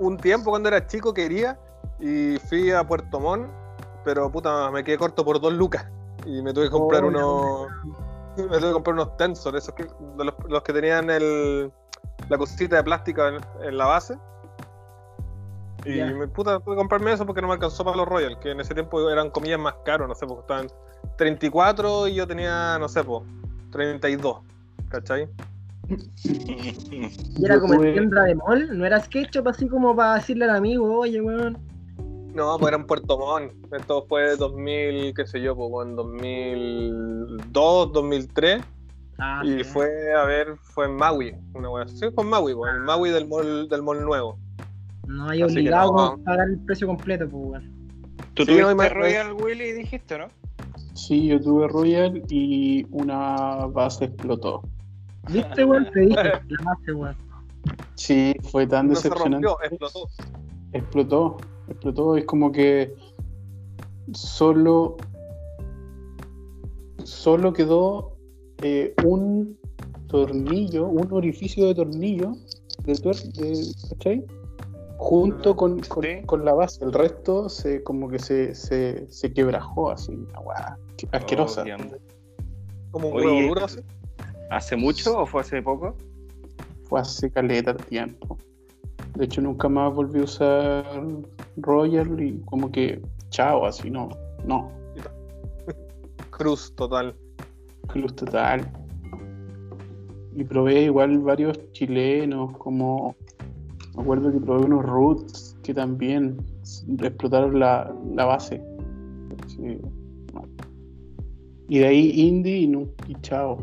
Un tiempo cuando era chico quería y fui a Puerto Montt, pero puta, me quedé corto por dos lucas. Y me tuve que comprar Oh, unos. Me tuve que comprar unos tensor, esos que, de los, los que tenían el, la cosita de plástico en, en la base. Y Ya. me puta, tuve que comprarme eso porque no me alcanzó para los Royal, que en ese tiempo eran comillas más caros, no sé, porque estaban 34 y yo tenía, no sé, pues 32. ¿Cachai? Y era como tuve- en tienda de mall. No era SketchUp así como para decirle al amigo, oye, weón. No, pues era en Puerto Montt. Esto fue 2000, qué sé yo, pues en 2002, 2003. Ah, y sí. fue, a ver, fue en Maui. Una wea. Sí, fue en Maui, pues, el Maui del mall, del mall nuevo. No hay obligado no. a pagar el precio completo, pues, weón. ¿Tú Sí, tuviste no, Royal, Willy, dijiste, no? sí, yo tuve Royal y una base explotó. ¿Viste, weón? Te dije, la base, weón. Sí, fue tan No se decepcionante. rompió, explotó. explotó, explotó, es como que solo solo quedó eh, un tornillo, un orificio de tornillo de tuer- de- ¿cachai? junto con, con, Sí. con la base, el resto se como que se, se, se quebrajó así, una asquerosa. Oh. Como un Oye, huevo duro así. ¿Hace mucho o fue hace poco? Fue hace caleta de tiempo. De hecho nunca más volví a usar Royal y como que chao, así no, no. Cruz total. Cruz total. Y probé igual varios chilenos, como me acuerdo que probé unos roots que también explotaron la, la base. Sí. Y de ahí indie y, no, y chao.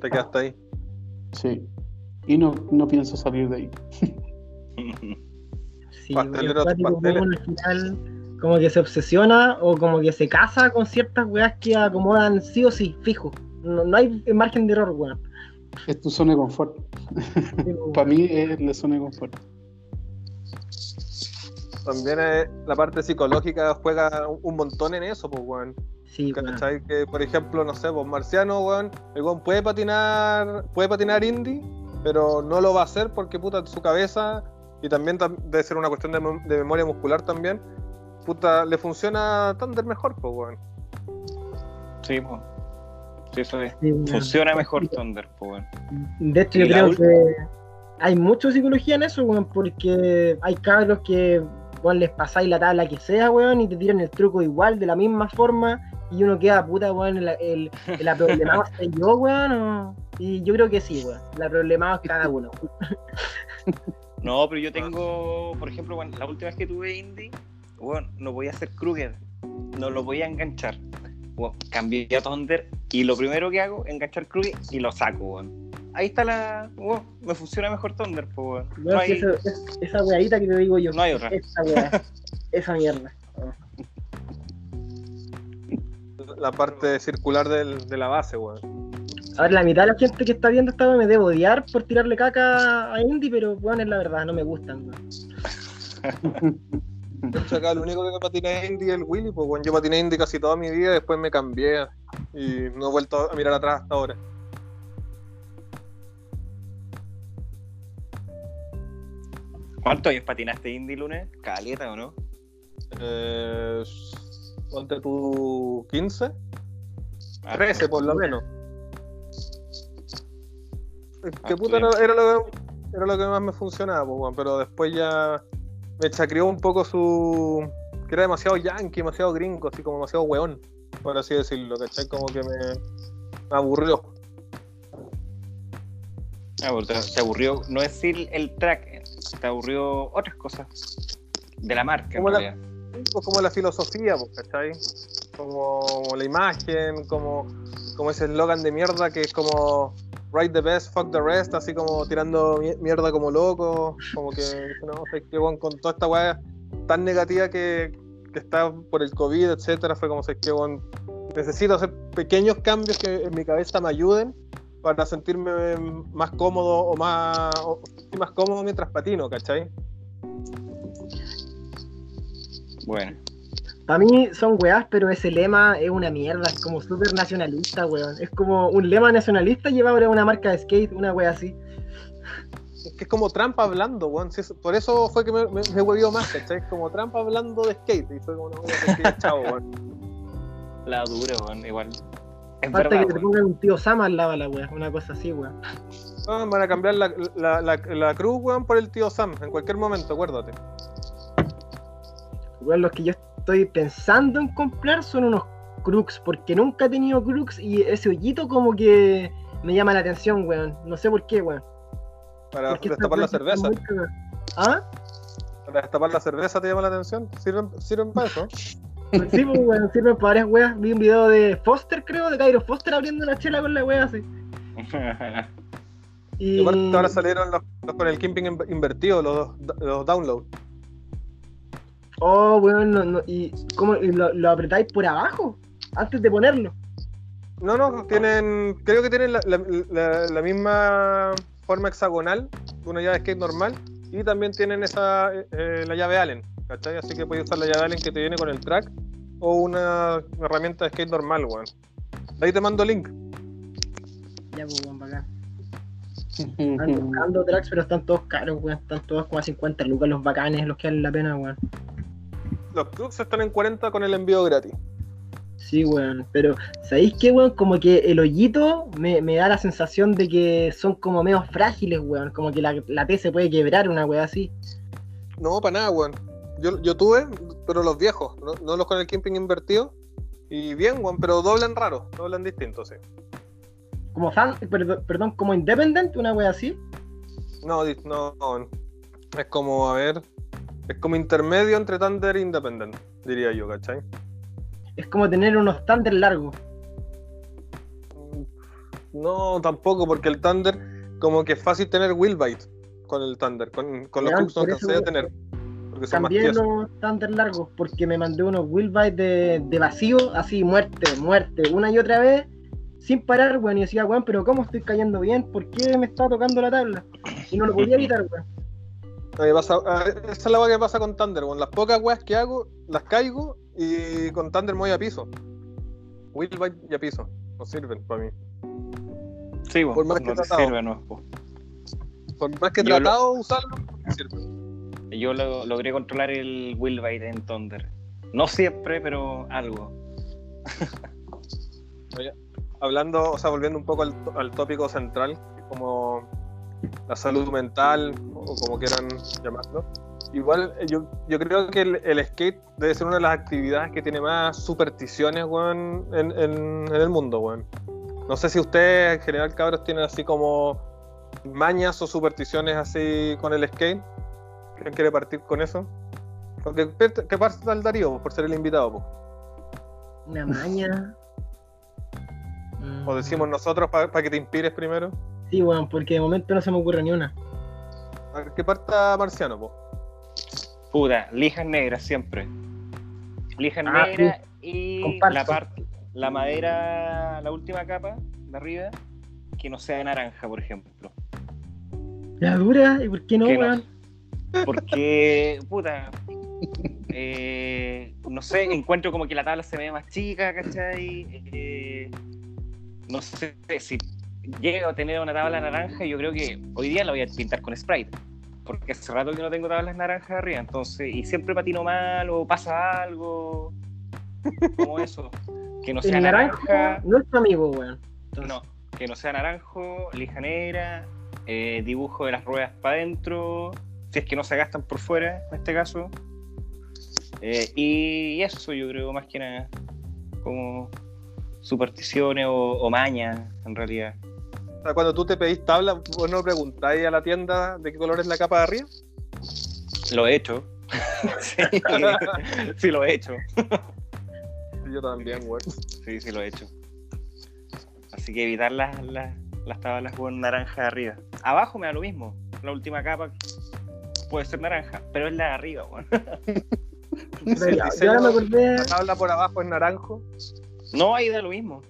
Te quedaste ahí. Sí. Y no, no pienso salir de ahí. Sí, Pastelero, como uno al final como que se obsesiona o como que se casa con ciertas weas que acomodan sí o sí, fijo. No, no hay margen de error, weón. Es tu zona de confort. Para mí es la zona de confort. También eh, la parte psicológica juega un montón en eso, pues, weón. Sí. Que, por ejemplo, no sé, pues Marciano, weón, el weón puede patinar, puede patinar indie, pero no lo va a hacer porque, puta, su cabeza, y también tam- debe ser una cuestión de, mem- de memoria muscular también, puta, le funciona Thunder mejor, pues, weón. Sí, pues. Sí, eso es. Sí. Funciona mejor Thunder, pues, weón. De hecho, yo creo que hay mucha psicología en eso, weón, porque hay cabros que, weón, les pasáis la tabla que sea, weón, y te tiran el truco igual, de la misma forma, y uno queda puta, weón, el, el, el soy yo, weón, o- y yo creo que sí, weón, la problemado es cada uno. No, pero yo tengo, por ejemplo, bueno, la última vez que tuve indie, bueno, no voy a hacer Kruger, no lo voy a enganchar. Bueno, cambié a Thunder y lo primero que hago es enganchar Kruger y lo saco, weón. Ahí está la. bueno, me funciona mejor Thunder, pues, weón. No, Weón, si hay, eso- es- esa weadita que te digo yo, no hay otra. esa weá, esa mierda. La parte circular del- de la base, weón. A ver, la mitad de la gente que está viendo esta me debe odiar por tirarle caca a Indy, pero weón, es la verdad, no me gustan, weón. De hecho, acá el único que patina indie es el Willy, pues, weón. Yo patiné indie casi toda mi vida, después me cambié y no he vuelto a mirar atrás hasta ahora. ¿Cuántos años patinaste indie lunes? Caleta, ¿o no? Eh, ponte tú 15, Ah, 13 por lo menos. Que Ah, puta, era, era lo que, era lo que más me funcionaba, pues, pero después ya me chacrió un poco su. que era demasiado yankee, demasiado gringo, así como demasiado weón, por así decirlo, ¿cachai? Como que me, me aburrió. Ah, porque te, te aburrió, no es el, el track, te aburrió otras cosas de la marca, en Como la-. Como la filosofía, pues, ¿cachai? Como la imagen, como, como ese eslogan de mierda que es como write the best, fuck the rest, así como tirando mi- mierda como loco, como que, no qué, weón, con toda esta weá tan negativa que, que está por el COVID, etcétera, fue como, sé que, weón, necesito hacer pequeños cambios que en mi cabeza me ayuden para sentirme más cómodo o más, o- más cómodo mientras patino, ¿cachai? Bueno, Para mí son weás, pero ese lema es una mierda, es como súper nacionalista, weón. Es como un lema nacionalista llevado a una marca de skate, una wea así. Es que es como trampa hablando, weón. Si es- por eso fue que me, me, me huevió más, ¿cachai? Es como trampa hablando de skate. Y fue como, no, weón, chao, weón. la dura, weón, igual. Es Falta verdad, que te pongan un tío Sama al lado de la wea, una cosa así, weón. No, van a cambiar la, la, la, la cruz, weón, por el tío Sam. En cualquier momento, acuérdate. Weón, los que yo estoy pensando en comprar son unos crux, porque nunca he tenido crux y ese hoyito como que me llama la atención, weón. No sé por qué, weón. Para destapar la cerveza. muy. ¿Ah? Para destapar la cerveza te llama la atención. ¿Sirven, sirven para eso? Sí, pues, weón, sirven para varias weas. Vi un video de Foster, creo, de Cairo Foster abriendo una chela con la wea así. Y aparte ahora salieron los, los con el kimping in- invertido, los, los downloads. Oh, weón, no, no, ¿y cómo y lo, lo apretáis por abajo? Antes de ponerlo. No, no, tienen. Creo que tienen la, la- la- la misma forma hexagonal que una llave skate normal. Y también tienen esa eh, eh, la llave Allen, ¿cachai? Así que puedes usar la llave Allen que te viene con el track o una herramienta de skate normal, weón. De ahí te mando link. Ya, pues, weón, bacán. Ando buscando tracks, pero están todos caros, weón. Están todos como a 50 lucas los bacanes, los que valen la pena, weón. Los trucks están en 40 con el envío gratis. Sí, weón. Pero, ¿sabéis qué, weón? Como que el hoyito me, me da la sensación de que son como medio frágiles, weón. Como que la, la T se puede quebrar, una weá así. No, para nada, weón. Yo, yo tuve, pero los viejos, no, no los con el kimping invertido. Y bien, weón, pero doblan raro, doblan distinto, sí. Como fan, perdón, perdón, como Independent, una weá así. No, no. Es como, a ver, es como intermedio entre Thunder e Independent, diría yo, ¿cachai? Es como tener unos standards largos. No, tampoco, porque el Thunder, como que es fácil tener wheel bite con el Thunder, con, con los trucks no eso- a tener. Porque son más Cambié tiesos. los standards largos porque me mandé unos wheel bites de, de vacío, así, muerte, muerte, una y otra vez. sin parar, weón, y decía, weón, pero ¿cómo estoy cayendo bien? ¿Por qué me está tocando la tabla? Y no lo podía evitar, weón. A mí me pasa- a- esa es la weá que pasa con Thunder. Las pocas weas que hago, las caigo y con Thunder me voy a piso. Wheelbite y a piso. No sirven para mí. Sí, bueno, Por más que no te tratado. sirve, no. po. Por más que he Yo lo- tratado de usarlo, no me sirven. Yo lo- logré controlar el Willbite en Thunder. No siempre, pero algo. Hablando, o sea, volviendo un poco al, al tópico central, como la salud mental, o como quieran llamarlo. Igual, eh, yo, yo creo que el, el skate debe ser una de las actividades que tiene más supersticiones, weón, en, en- en el mundo, weón. No sé si ustedes, en general, cabros, tienen así como mañas o supersticiones así con el skate. ¿Quién quiere partir con eso? Porque, ¿Qué parte el Darío por ser el invitado? po? Una maña. O decimos nosotros para que te inspires primero. Sí, weón, porque de momento no se me ocurre ni una. A ver, ¿Qué parta Marciano, po? Puta, lijas negras siempre. Lijas Ah, negras y Comparto. la parte, la madera, la última capa de arriba, que no sea de naranja, por ejemplo. La dura, ¿y por qué no, Que no. weón? Porque, puta, eh, no sé, encuentro como que la tabla se ve más chica, ¿cachai? Eh, no sé si llego a tener una tabla naranja, yo creo que hoy día la voy a pintar con Sprite. Porque hace rato que no tengo tablas naranjas arriba, entonces, y siempre patino mal o pasa algo, como eso. Que no sea naranja, no es tu amigo, weón. No, que no sea naranjo, lija negra, eh, dibujo de las ruedas para adentro, si es que no se gastan por fuera, en este caso. Eh, y eso yo creo más que nada, como supersticiones o, o mañas, en realidad. Sea, cuando tú te pedís tabla, vos no preguntáis a la tienda de qué color es la capa de arriba. Lo he hecho. sí, sí, lo he hecho. Yo también, güey. Sí, sí, lo he hecho. Así que evitar las, las, las tablas con naranja arriba. Abajo me da lo mismo. La última capa puede ser naranja, pero es la de arriba, yo ahora me acordé. La tabla por abajo es naranjo. No, ahí da lo mismo.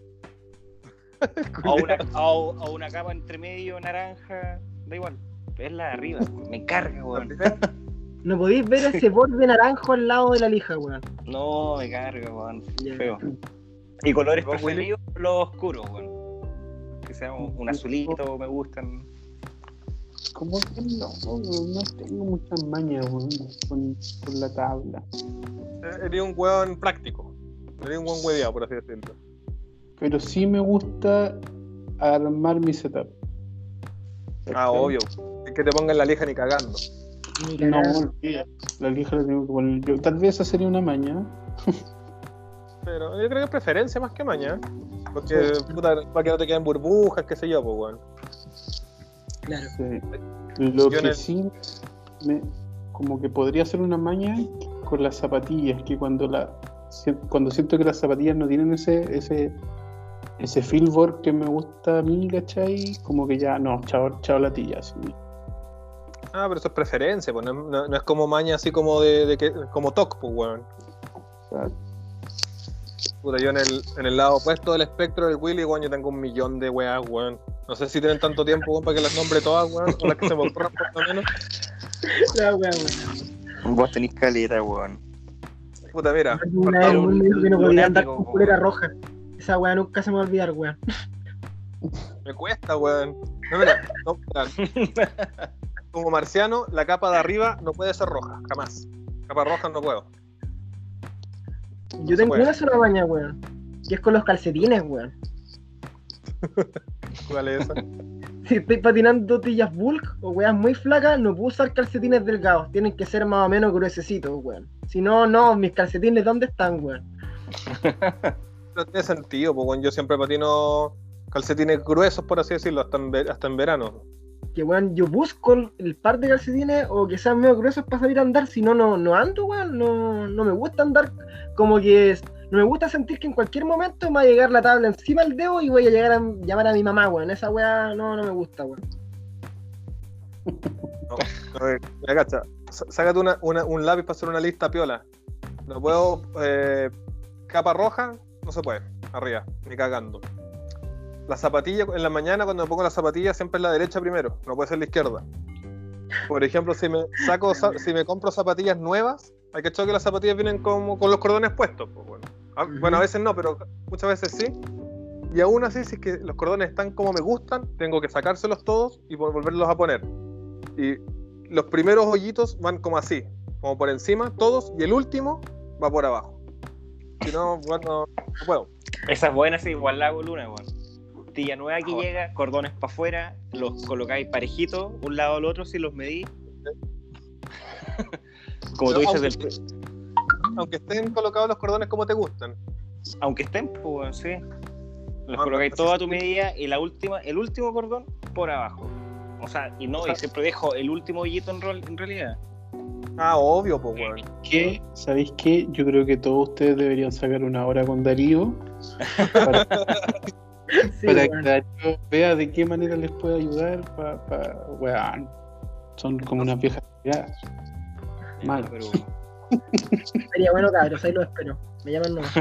O una, o, o una capa entre medio naranja, da igual. Es la de arriba, me carga, weón. No podéis ver ese borde naranjo al lado de la lija, weón. No, me carga, weón. Feo. Y colores preferidos, los oscuros, weón. Que sea un, un azulito, me gustan. Como que no, no tengo muchas mañas weón, con, con la tabla. Eres un weón práctico. Eres un buen hueveado, por así decirlo. Pero sí me gusta armar mi setup. Ah, obvio. Es que te pongan la lija ni cagando. No. La lija la tengo que poner yo. Tal vez esa sería una maña. Pero yo creo que es preferencia más que mañana. Porque, puta, para que no te queden burbujas, qué sé yo, pues, weón. Claro. Sí. Lo que el- sí, me- como que podría ser una maña con las zapatillas, que cuando la cuando siento que las zapatillas no tienen ese ese ese fieldboard que me gusta a mí, ¿cachai? Como que ya, no, chao, chao latilla, así. Ah, pero eso es preferencia, pues no, no- no es como maña así como de, de que, como TOC, pues, weón. Puta, yo en el, en el lado opuesto del espectro del Willy, weón, yo tengo un millón de weas, weón. No sé si tienen tanto tiempo, weón, para que las nombre todas, weón, o las que se me ocurran por lo menos. La weá, weón. Vos tenés caleta, weón. Puta, mira. Una vez partamos- un niño que no podía andar lunático, con weón. Esa weá nunca se me va a olvidar, weón. Me cuesta, weón. No, mira, no, mira. Como marciano, la capa de arriba no puede ser roja, jamás. Capa roja no puedo. Yo tengo puede. una sola baña, weón. Que es con los calcetines, weón. ¿Cuál es esa? Si estoy patinando tillas bulk o weas muy flacas, no puedo usar calcetines delgados. Tienen que ser más o menos gruesecitos, weón. Si no, no, mis calcetines, ¿dónde están, weón? No tiene sentido, weón. Yo siempre patino calcetines gruesos, por así decirlo, hasta en, hasta en verano. Que, weón, yo busco el- par de calcetines o que sean medio gruesos para salir a andar. Si no, no, no ando, weón. No, no me gusta andar como que... es- No me gusta sentir que en cualquier momento me va a llegar la tabla encima del dedo y voy a llegar a llamar a mi mamá, weón. Esa weá no, no me gusta, weón. No, a ver, mira, cacha, sácate una- una- un lápiz para hacer una lista piola. No puedo. eh, capa roja, no se puede. Arriba, ni cagando. la zapatilla, en la mañana cuando me pongo la zapatilla siempre es la derecha primero, no puede ser la izquierda. Por ejemplo, si me saco, si me compro zapatillas nuevas, hay que echar que las zapatillas vienen como con los cordones puestos. pues, bueno. A- Ujú. bueno, a veces no, pero muchas veces sí. Y aún así, si es que los cordones están como me gustan, tengo que sacárselos todos y vol- volverlos a poner. Y los primeros hoyitos van como así, como por encima, todos, y el último va por abajo. Si no, bueno, no puedo. Esa es buena, sí, igual la hago luna, weón. Tilla nueva que Joder. llega, cordones para afuera, los colocáis parejitos, un lado al otro, si los medís. Como tú dices, aunque- del- Aunque estén colocados los cordones como te gustan. aunque estén, pues, sí. Los Ah, colocáis todo a tu medida y la última, el último cordón por abajo. O sea, y no, O sea- y siempre dejo el último hoyito en, rol- en realidad. Ah, obvio, pues, weón. ¿Qué? ¿Sabéis qué? Yo creo que todos ustedes deberían sacar una hora con Darío para, Sí, para que. Darío vea de qué manera les puede ayudar. Pa, pa- weón. Son como unas viejas ya. Mal. Pero, Sería bueno, cabros, ahí lo espero. Me llaman nomás.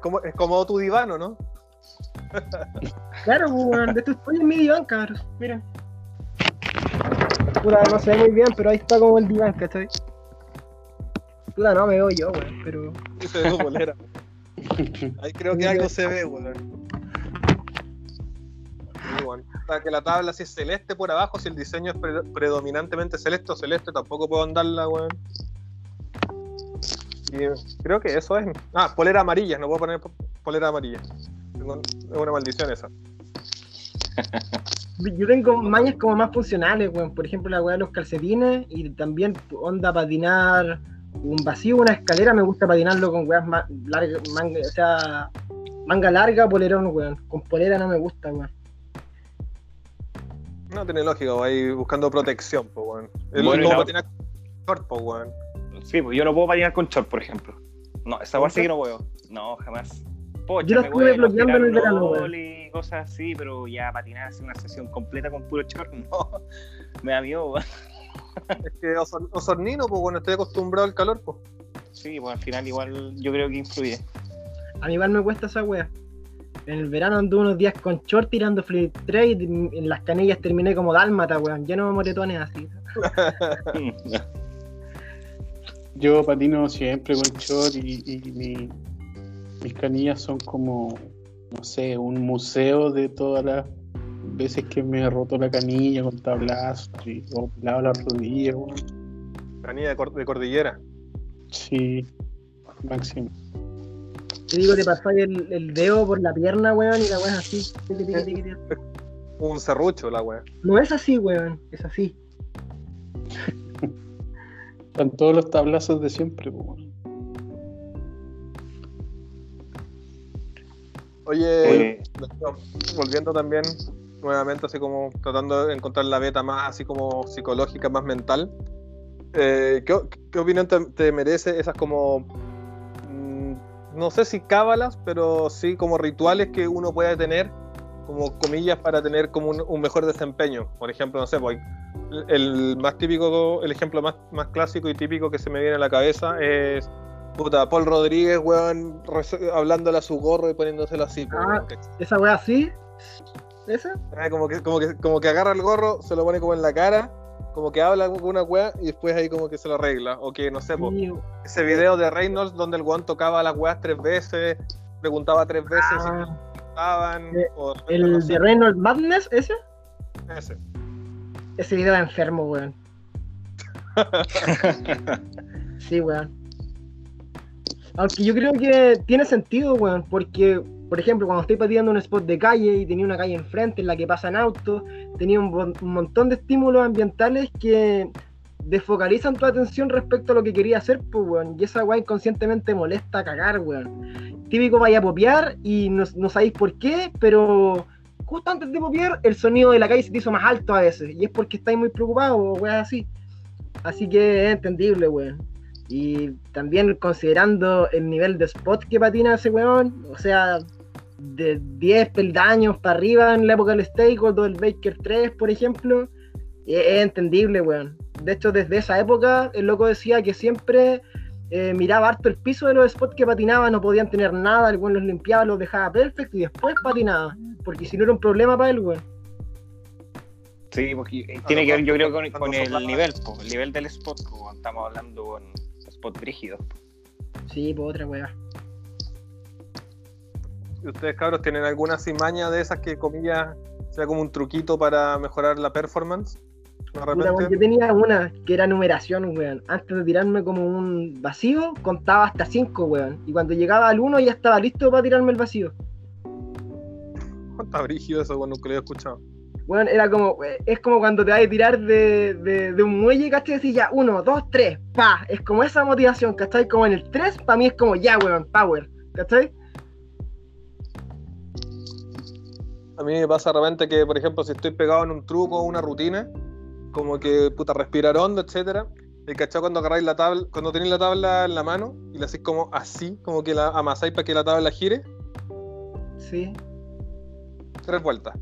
Como- es como tu divano, ¿no? Claro, pues, weón, de esto estoy en mi diván, cabros. Miren. Puta, no se ve muy bien, pero ahí está como el diván, ¿cachai? Puta, no me veo yo, weón, pero. Dice de tu bolera. Ahí creo que algo se ve, weón. Sí, weón. O sea, que la tabla si es celeste por abajo, si el diseño es pre- predominantemente celeste o celeste, tampoco puedo andarla, weón. Y creo que eso es. Ah, polera amarilla, no puedo poner po- polera amarilla. Es una maldición esa. Yo tengo mañas como más funcionales, weón. Por ejemplo, la weá de los calcetines y también onda patinar un vacío, una escalera. Me gusta patinarlo con weas más largas, manga, o sea, manga larga, polerón, weón. Con polera no me gusta, weón. No tiene lógica, ahí buscando protección, pues, weón. Es Bueno, la- patinar con short, po, weón. sí, pues yo no puedo patinar con short, por ejemplo. No, esa weá sí que no puedo. No, jamás. Yo lo estuve bloqueando en el verano, cosas así, pero ya patinar así una sesión completa con puro short, no. Me da miedo, weón. Es que Osor- Osornino, pues, bueno, estoy acostumbrado al calor, pues. Sí, pues al final igual yo creo que influye. A mí igual me cuesta esa wea. En el verano anduve unos días con short tirando flip trade. En las canillas terminé como dálmata, weón. Lleno de moretones así. Yo patino siempre con short y, y mi- mis canillas son como, no sé, un museo de todas las veces que me he roto la canilla con tablazos y o pelado la rodilla. weón. Canilla de, cor- de cordillera. Sí, máximo. Te digo, te pasáis el, el dedo por la pierna, weón, y la weá es así. Un serrucho, la weá. No es así, weón. Es así. Están todos los tablazos de siempre. weón. Oye, Eh, volviendo también nuevamente así como tratando de encontrar la beta más así como psicológica, más mental. eh, ¿qué, qué opinión te, te merece esas como mm, no sé si cábalas, pero sí como rituales que uno puede tener como comillas para tener como un, un mejor desempeño? Por ejemplo, no sé, pues, el, el más típico, el ejemplo más, más clásico y típico que se me viene a la cabeza es Puta, Paul Rodríguez, weón, hablándole a su gorro y poniéndoselo así, Ah. Esa weá así. ¿Esa? Ah, como, que, como, que, como que agarra el gorro, se lo pone como en la cara, como que habla con una weá y después ahí como que se lo arregla. O que, no sé, po, ese video de Reynolds donde el weón tocaba las weas tres veces, preguntaba tres veces si ah, estaban. Eh, o, el no sé, de Reynolds Madness, ese. ese. Ese video era enfermo, weón. Sí, weón. Aunque yo creo que tiene sentido, weón, porque, por ejemplo, cuando estoy pateando un spot de calle y tenía una calle enfrente en la que pasan autos, tenía un, un montón de estímulos ambientales que desfocalizan tu atención respecto a lo que quería hacer, pues, weón. Y esa weá inconscientemente molesta a cagar, weón. Típico vaya a popear y no, no sabéis por qué, pero justo antes de popear, el sonido de la calle se te hizo más alto a veces. Y es porque estáis muy preocupados, weas así. Así que es entendible, weón. Y también considerando el nivel de spot que patina ese weón, o sea, de 10 peldaños para arriba en la época del Stakehold o del Baker 3, por ejemplo, es, es entendible, weón. De hecho, desde esa época, el loco decía que siempre eh, miraba harto el piso de los spots que patinaba, no podían tener nada, el weón los limpiaba, los dejaba perfecto y después patinaba. Porque si no era un problema para él, weón. Sí, porque tiene que ver, yo creo, con, con el nivel, po, el nivel del spot, po, estamos hablando con spot brígidos. Sí, pues otra weá. ¿Y ustedes, cabros, tienen alguna cimaña de esas que, comillas, sea como un truquito para mejorar la performance? Weón, yo tenía una que era numeración, weón. Antes de tirarme como un vacío, contaba hasta 5, weón. Y cuando llegaba al 1 ya estaba listo para tirarme el vacío. Está brígido eso, bueno, nunca lo he escuchado. Weón, era como, es como cuando te vas a tirar de, de, de un muelle, ¿cachai? Así ya, 1, 2, 3, pa. Es como esa motivación, ¿cachai? Como en el 3, para mí es como ya, weón, power, ¿cachai? A mí me pasa de repente que, por ejemplo, si estoy pegado en un truco o una rutina, como que, puta, respirar hondo, etcétera, y cachado cuando agarráis la tabla, cuando tenéis la tabla en la mano y la hacéis como así, como que la amasáis para que la tabla gire, Sí. tres vueltas.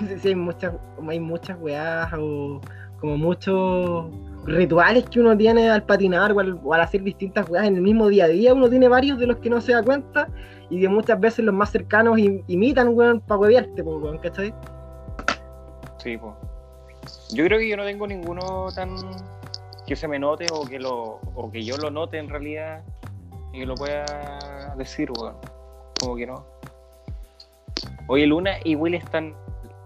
Sí, hay muchas, hay muchas weás o como muchos rituales que uno tiene al patinar o al, hacer distintas weas en el mismo día a día. Uno tiene varios de los que no se da cuenta y que muchas veces los más cercanos im- imitan, weón, para huevearte, pues, weón, ¿cachai? Sí, po. Yo creo que yo no tengo ninguno tan que se me note o que lo o que yo lo note en realidad y que lo pueda decir, weón. Como que no. Oye, Luna y Will están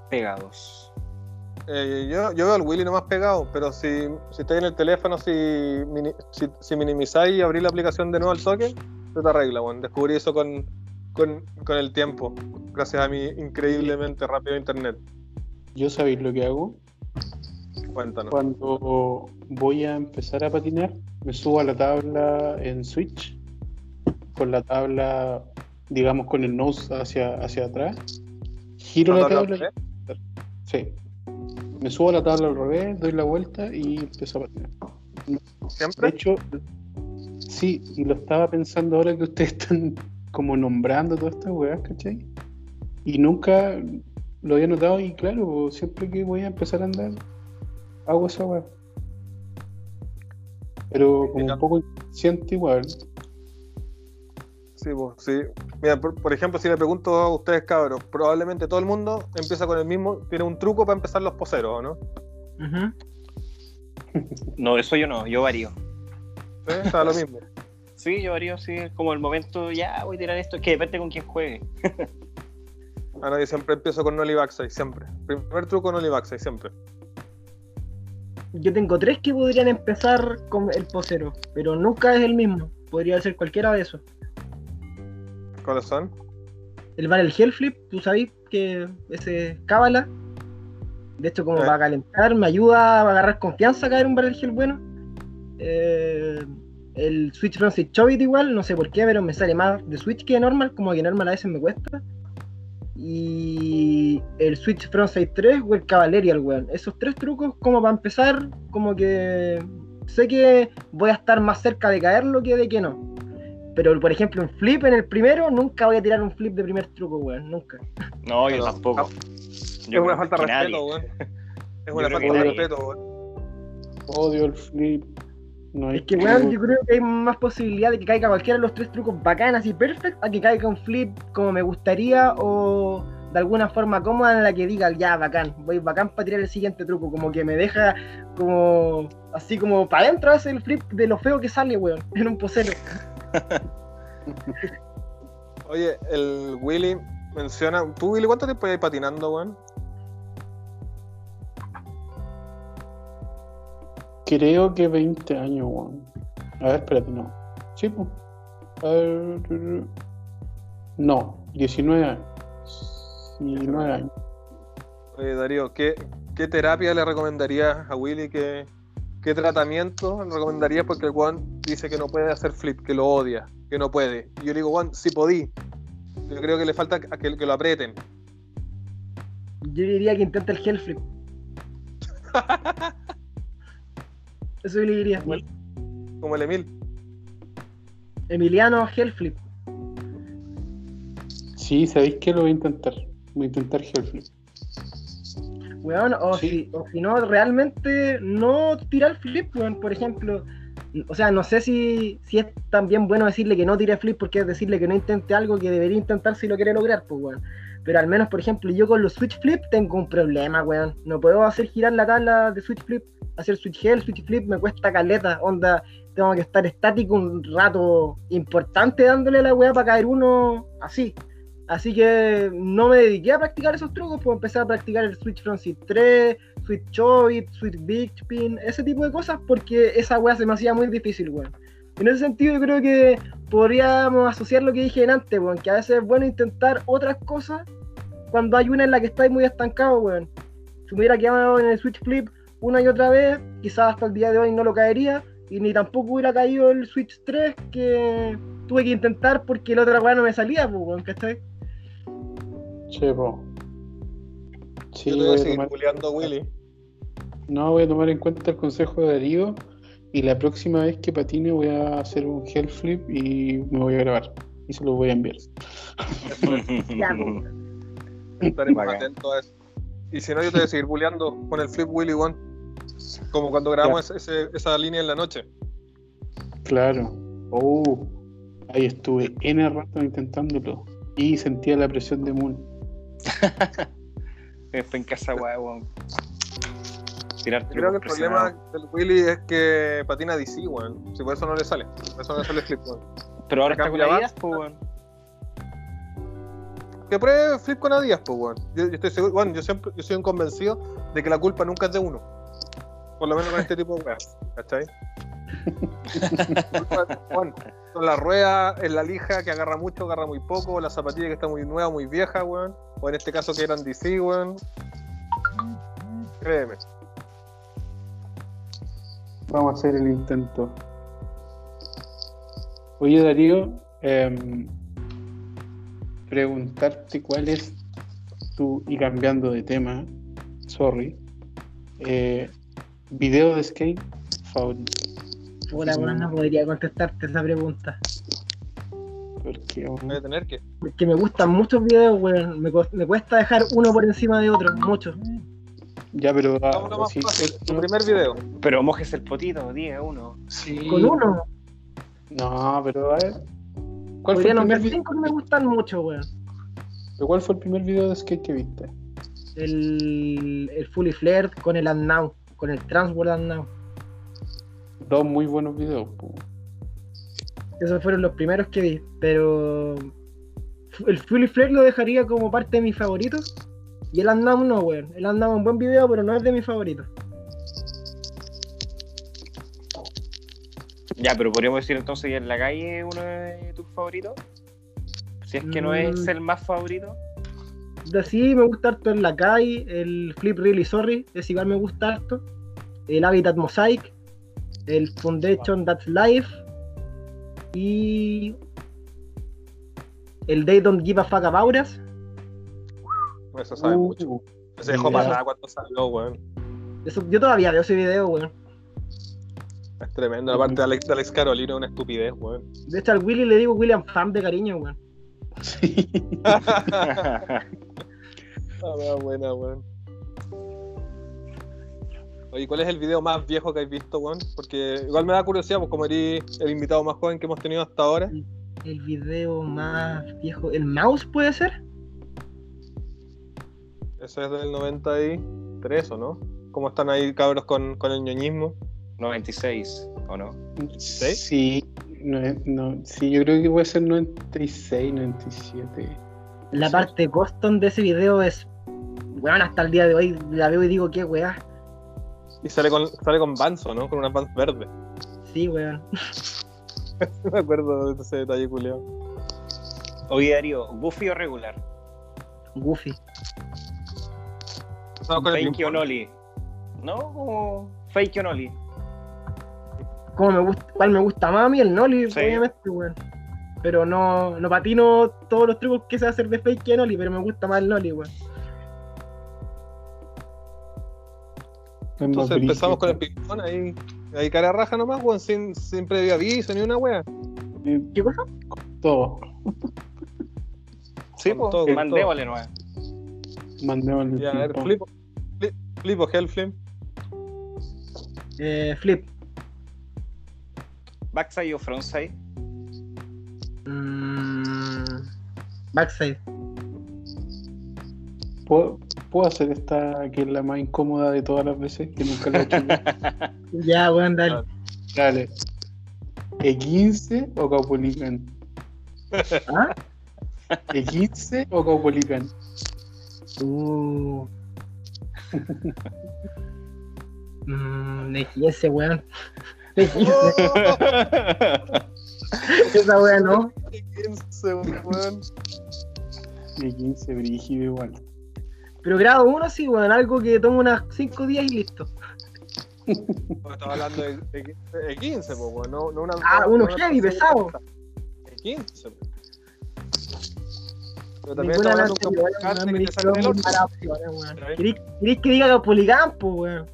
pegados. Eh, yo, yo veo al Willy nomás pegado, pero si, si estáis en el teléfono, si, mini- si, si minimizáis y abrís la aplicación de nuevo al toque, se te arregla, bueno. Descubrí eso con, con, con el tiempo, gracias a mi increíblemente rápido internet. Yo sabéis lo que hago. Cuéntanos. Cuando voy a empezar a patinar, me subo a la tabla en Switch, con la tabla, digamos, con el nose hacia, hacia atrás. Giro la ¿Tabla tabla. Sí. Me subo a la tabla al revés, doy la vuelta y empiezo a patinar. De hecho, sí, y lo estaba pensando ahora que ustedes están como nombrando todas estas weas, ¿cachai? Y nunca lo había notado y claro, siempre que voy a empezar a andar, hago esa wea. Pero como un poco inconsciente igual. Sí, pues, sí. Mira, por, por ejemplo, si le pregunto a ustedes, cabros, probablemente todo el mundo empieza con el mismo, tiene un truco para empezar los poseros, ¿o no? No, eso yo no, yo varío. ¿Sí? Está lo mismo. Sí, yo varío, sí, como el momento, ya voy a tirar esto, es que depende con quién juegue. Ah, no, yo siempre empiezo con Nolly Backside, siempre. Primer truco Nolly Backside, siempre. Yo tengo tres que podrían empezar con el posero, pero nunca es el mismo. Podría ser cualquiera de esos. ¿Cuáles son? El Barrel Hell Flip, tú sabes que ese cábala. De hecho, como Eh. para calentar, me ayuda a agarrar confianza a caer un Barrel Hell bueno. Eh, el Switch Frontside Chobit igual, no sé por qué, pero me sale más de Switch que de normal, como que normal a veces me cuesta. Y el Switch Frontside 3 o el Cavalerial, weón. Esos tres trucos, como para empezar, como que sé que voy a estar más cerca de caerlo que de que no. Pero, por ejemplo, un flip en el primero, nunca voy a tirar un flip de primer truco, weón. Nunca. No, yo tampoco. ah, Yo es una falta de respeto, weón. Es una falta de respeto, weón. Odio el flip. No Es que, weón, yo creo que hay más posibilidad de que caiga cualquiera de los tres trucos bacanas y perfect a que caiga un flip como me gustaría o de alguna forma cómoda en la que diga, ya, bacán, voy bacán para tirar el siguiente truco, como que me deja como así como para adentro hace el flip de lo feo que sale, weón, en un posero. Oye, el Willy menciona. ¿Tú, Willy, cuánto tiempo llevas patinando, weón? Creo que 20 años, weón. A ver, espérate, no. Sí, pues. A ver. No, 19 años. 19 años. Oye, Darío, ¿qué, qué terapia le recomendarías a Willy? ¿Qué, qué tratamiento recomendarías? Porque el Juan dice que no puede hacer flip, que lo odia, que no puede. Y yo le digo, Juan, si podí. Yo creo que le falta a que, que lo aprieten. Yo diría que intenta el hell flip. Eso yo le diría. Como el Emil. Emiliano hell flip. Sí, ¿sabéis qué? Lo voy a intentar. Voy a intentar Hellflip. Weón, o, Sí. si, o si no, realmente no tirar flip, weón, por ejemplo. O sea, no sé si, si es también bueno decirle que no tire flip porque es decirle que no intente algo que debería intentar si lo quiere lograr, pues, weón. Pero al menos, por ejemplo, yo con los switch flip tengo un problema, weón. No puedo hacer girar la tabla de switch flip, hacer switch hell, switch flip, me cuesta caleta, onda. Tengo que estar estático un rato importante dándole la weá para caer uno así. Así que no me dediqué a practicar esos trucos, pues empecé a practicar el Switch Front Seat 3, Switch Choit, Switch Big Spin, ese tipo de cosas, porque esa weá se me hacía muy difícil, weón. En ese sentido, yo creo que podríamos asociar lo que dije antes, weón, que a veces es bueno intentar otras cosas cuando hay una en la que estáis muy estancado, weón. Si me hubiera quedado en el Switch Flip una y otra vez, quizás hasta el día de hoy no lo caería, y ni tampoco hubiera caído el Switch 3 que tuve que intentar porque la otra weá no me salía, pues, weón, ¿cachai? Che, po. Sí, Yo te voy voy a seguir tomar- culeando, Willy. No, voy a tomar en cuenta el consejo de Darío y la próxima vez que patine voy a hacer un hell flip y me voy a grabar y se lo voy a enviar. Ya. Estaremos atentos a eso. Y si no, yo te voy a seguir bulleando con el Flip Willy One. Como cuando grabamos ese- esa línea en la noche. Claro. Oh, ahí estuve N rato intentándolo y sentía la presión de Moon. Fue en casa, weón. Tirarte Creo que el problema del Willy es que patina DC, weón. Si por eso no le sale. Por eso no le sale el Flip One. Pero ahora está con Adidas, pues, weón. Que pruebe Flip con Adidas, pues, weón. Yo, yo estoy seguro, bueno, yo siempre yo soy un convencido de que la culpa nunca es de uno. Por lo menos con este tipo de weas, ¿cachai? Culpa, weón, son las ruedas, en la lija que agarra mucho, agarra muy poco, la zapatilla que está muy nueva, muy vieja, weón. O en este caso que eran DC, weón. Créeme. Vamos a hacer el intento. Oye, Darío, em, preguntarte cuál es tu, y cambiando de tema, sorry, eh, video de skate favorito. Hola, weón, no podría contestarte esa pregunta. Porque, Voy a tener que. Porque me gustan muchos videos, weón. Me, me cuesta dejar uno por encima de otro, mucho. ya, pero ah, Vámonos más sí, fácil. eh, Tu primer video. Pero mojes el potito, diga uno. sí. Con uno, No, pero a ver. ¿Cuál fue, el primer cinco que me gustan mucho, weón. pero ¿Cuál fue el primer video de skate que viste? El, el Fully Flared con el And Now, con el Transworld And Now. Dos muy buenos videos. po. Esos fueron los primeros que vi, pero el Fully Flared lo dejaría como parte de mis favoritos. Y el And Now no, weón. El And Now es un buen video, pero no es de mis favoritos. Ya, pero podríamos decir entonces que en la calle uno de tus favoritos. Si es que no es Mm. el más favorito. De así me gusta harto el Lakai, el Flip Really Sorry, es igual me gusta harto. El Habitat Mosaic, el Foundation That's Life y el They Don't Give a Fuck About Us. Eso sabe Uh, mucho. Se dejó pasar cuando salió, weón. Eso, yo todavía veo ese video, weón. Es tremendo. La parte de Alex, de Alex Carolina es una estupidez, weón. De hecho al Willy le digo William Fan de cariño, weón. Sí. Ah, buena, weón. Oye, ¿cuál es el video más viejo que has visto, weón? Porque igual me da curiosidad, pues como eres el invitado más joven que hemos tenido hasta ahora. El video más viejo. ¿El mouse puede ser? Ese es del 93, ¿o no? ¿Cómo están ahí cabros con, con el ñoñismo? 96, ¿o no? ¿Sí? Sí, no, no, sí, yo creo que puede ser 96, 97. La parte custom de ese video es. Weón, hasta el día de hoy la veo y digo, qué weá. Y sale con, sale con Banzo, ¿no? Con unas Vans verdes. Sí, weón. Me acuerdo de ese detalle, culiao. Oye, Darío, ¿Goofy o regular? Goofy. No, con ¿Fake? ¿No? Como fake o Nolly. Como me gusta, cuál me gusta más a mí, el Sí. obviamente, weón. Pero no, no patino todos los trucos que se hacer de fake que Nolly, pero me gusta más el Nolly, weón. Entonces empezamos con el ping-pong ahí. Ahí cara raja nomás, weón, sin, sin previo aviso ni una wea. ¿Qué cosa? Todo. Sí, Con pues, todo, con mandémosle nomás. Mandémosle el Ya, a ver, ping-pong. flip, flip, o Hellflame. Eh, flip. Backside o frontside. Mm, backside. ¿Puedo, puedo hacer esta que es la más incómoda de todas las veces? Que nunca la he hecho. Ya, weón, dale. Dale. ¿E15 o Caupolicán? ¿Ah? ¿E15 o Caupolicán? Uh. Mm, de 15, weón. De 15. Esa weón, ¿no? Quince, weón. E15 brígido igual. Pero grado 1 sí, weón. Algo que toma unas 5 días y listo. Estaba hablando de, de, de 15, po, weón. No, no una, Ah, no uno una heavy, pesado. De 15, po. Pero también estaba hablando de un weón, que weón. ¿Querés, que diga Policampo, weón?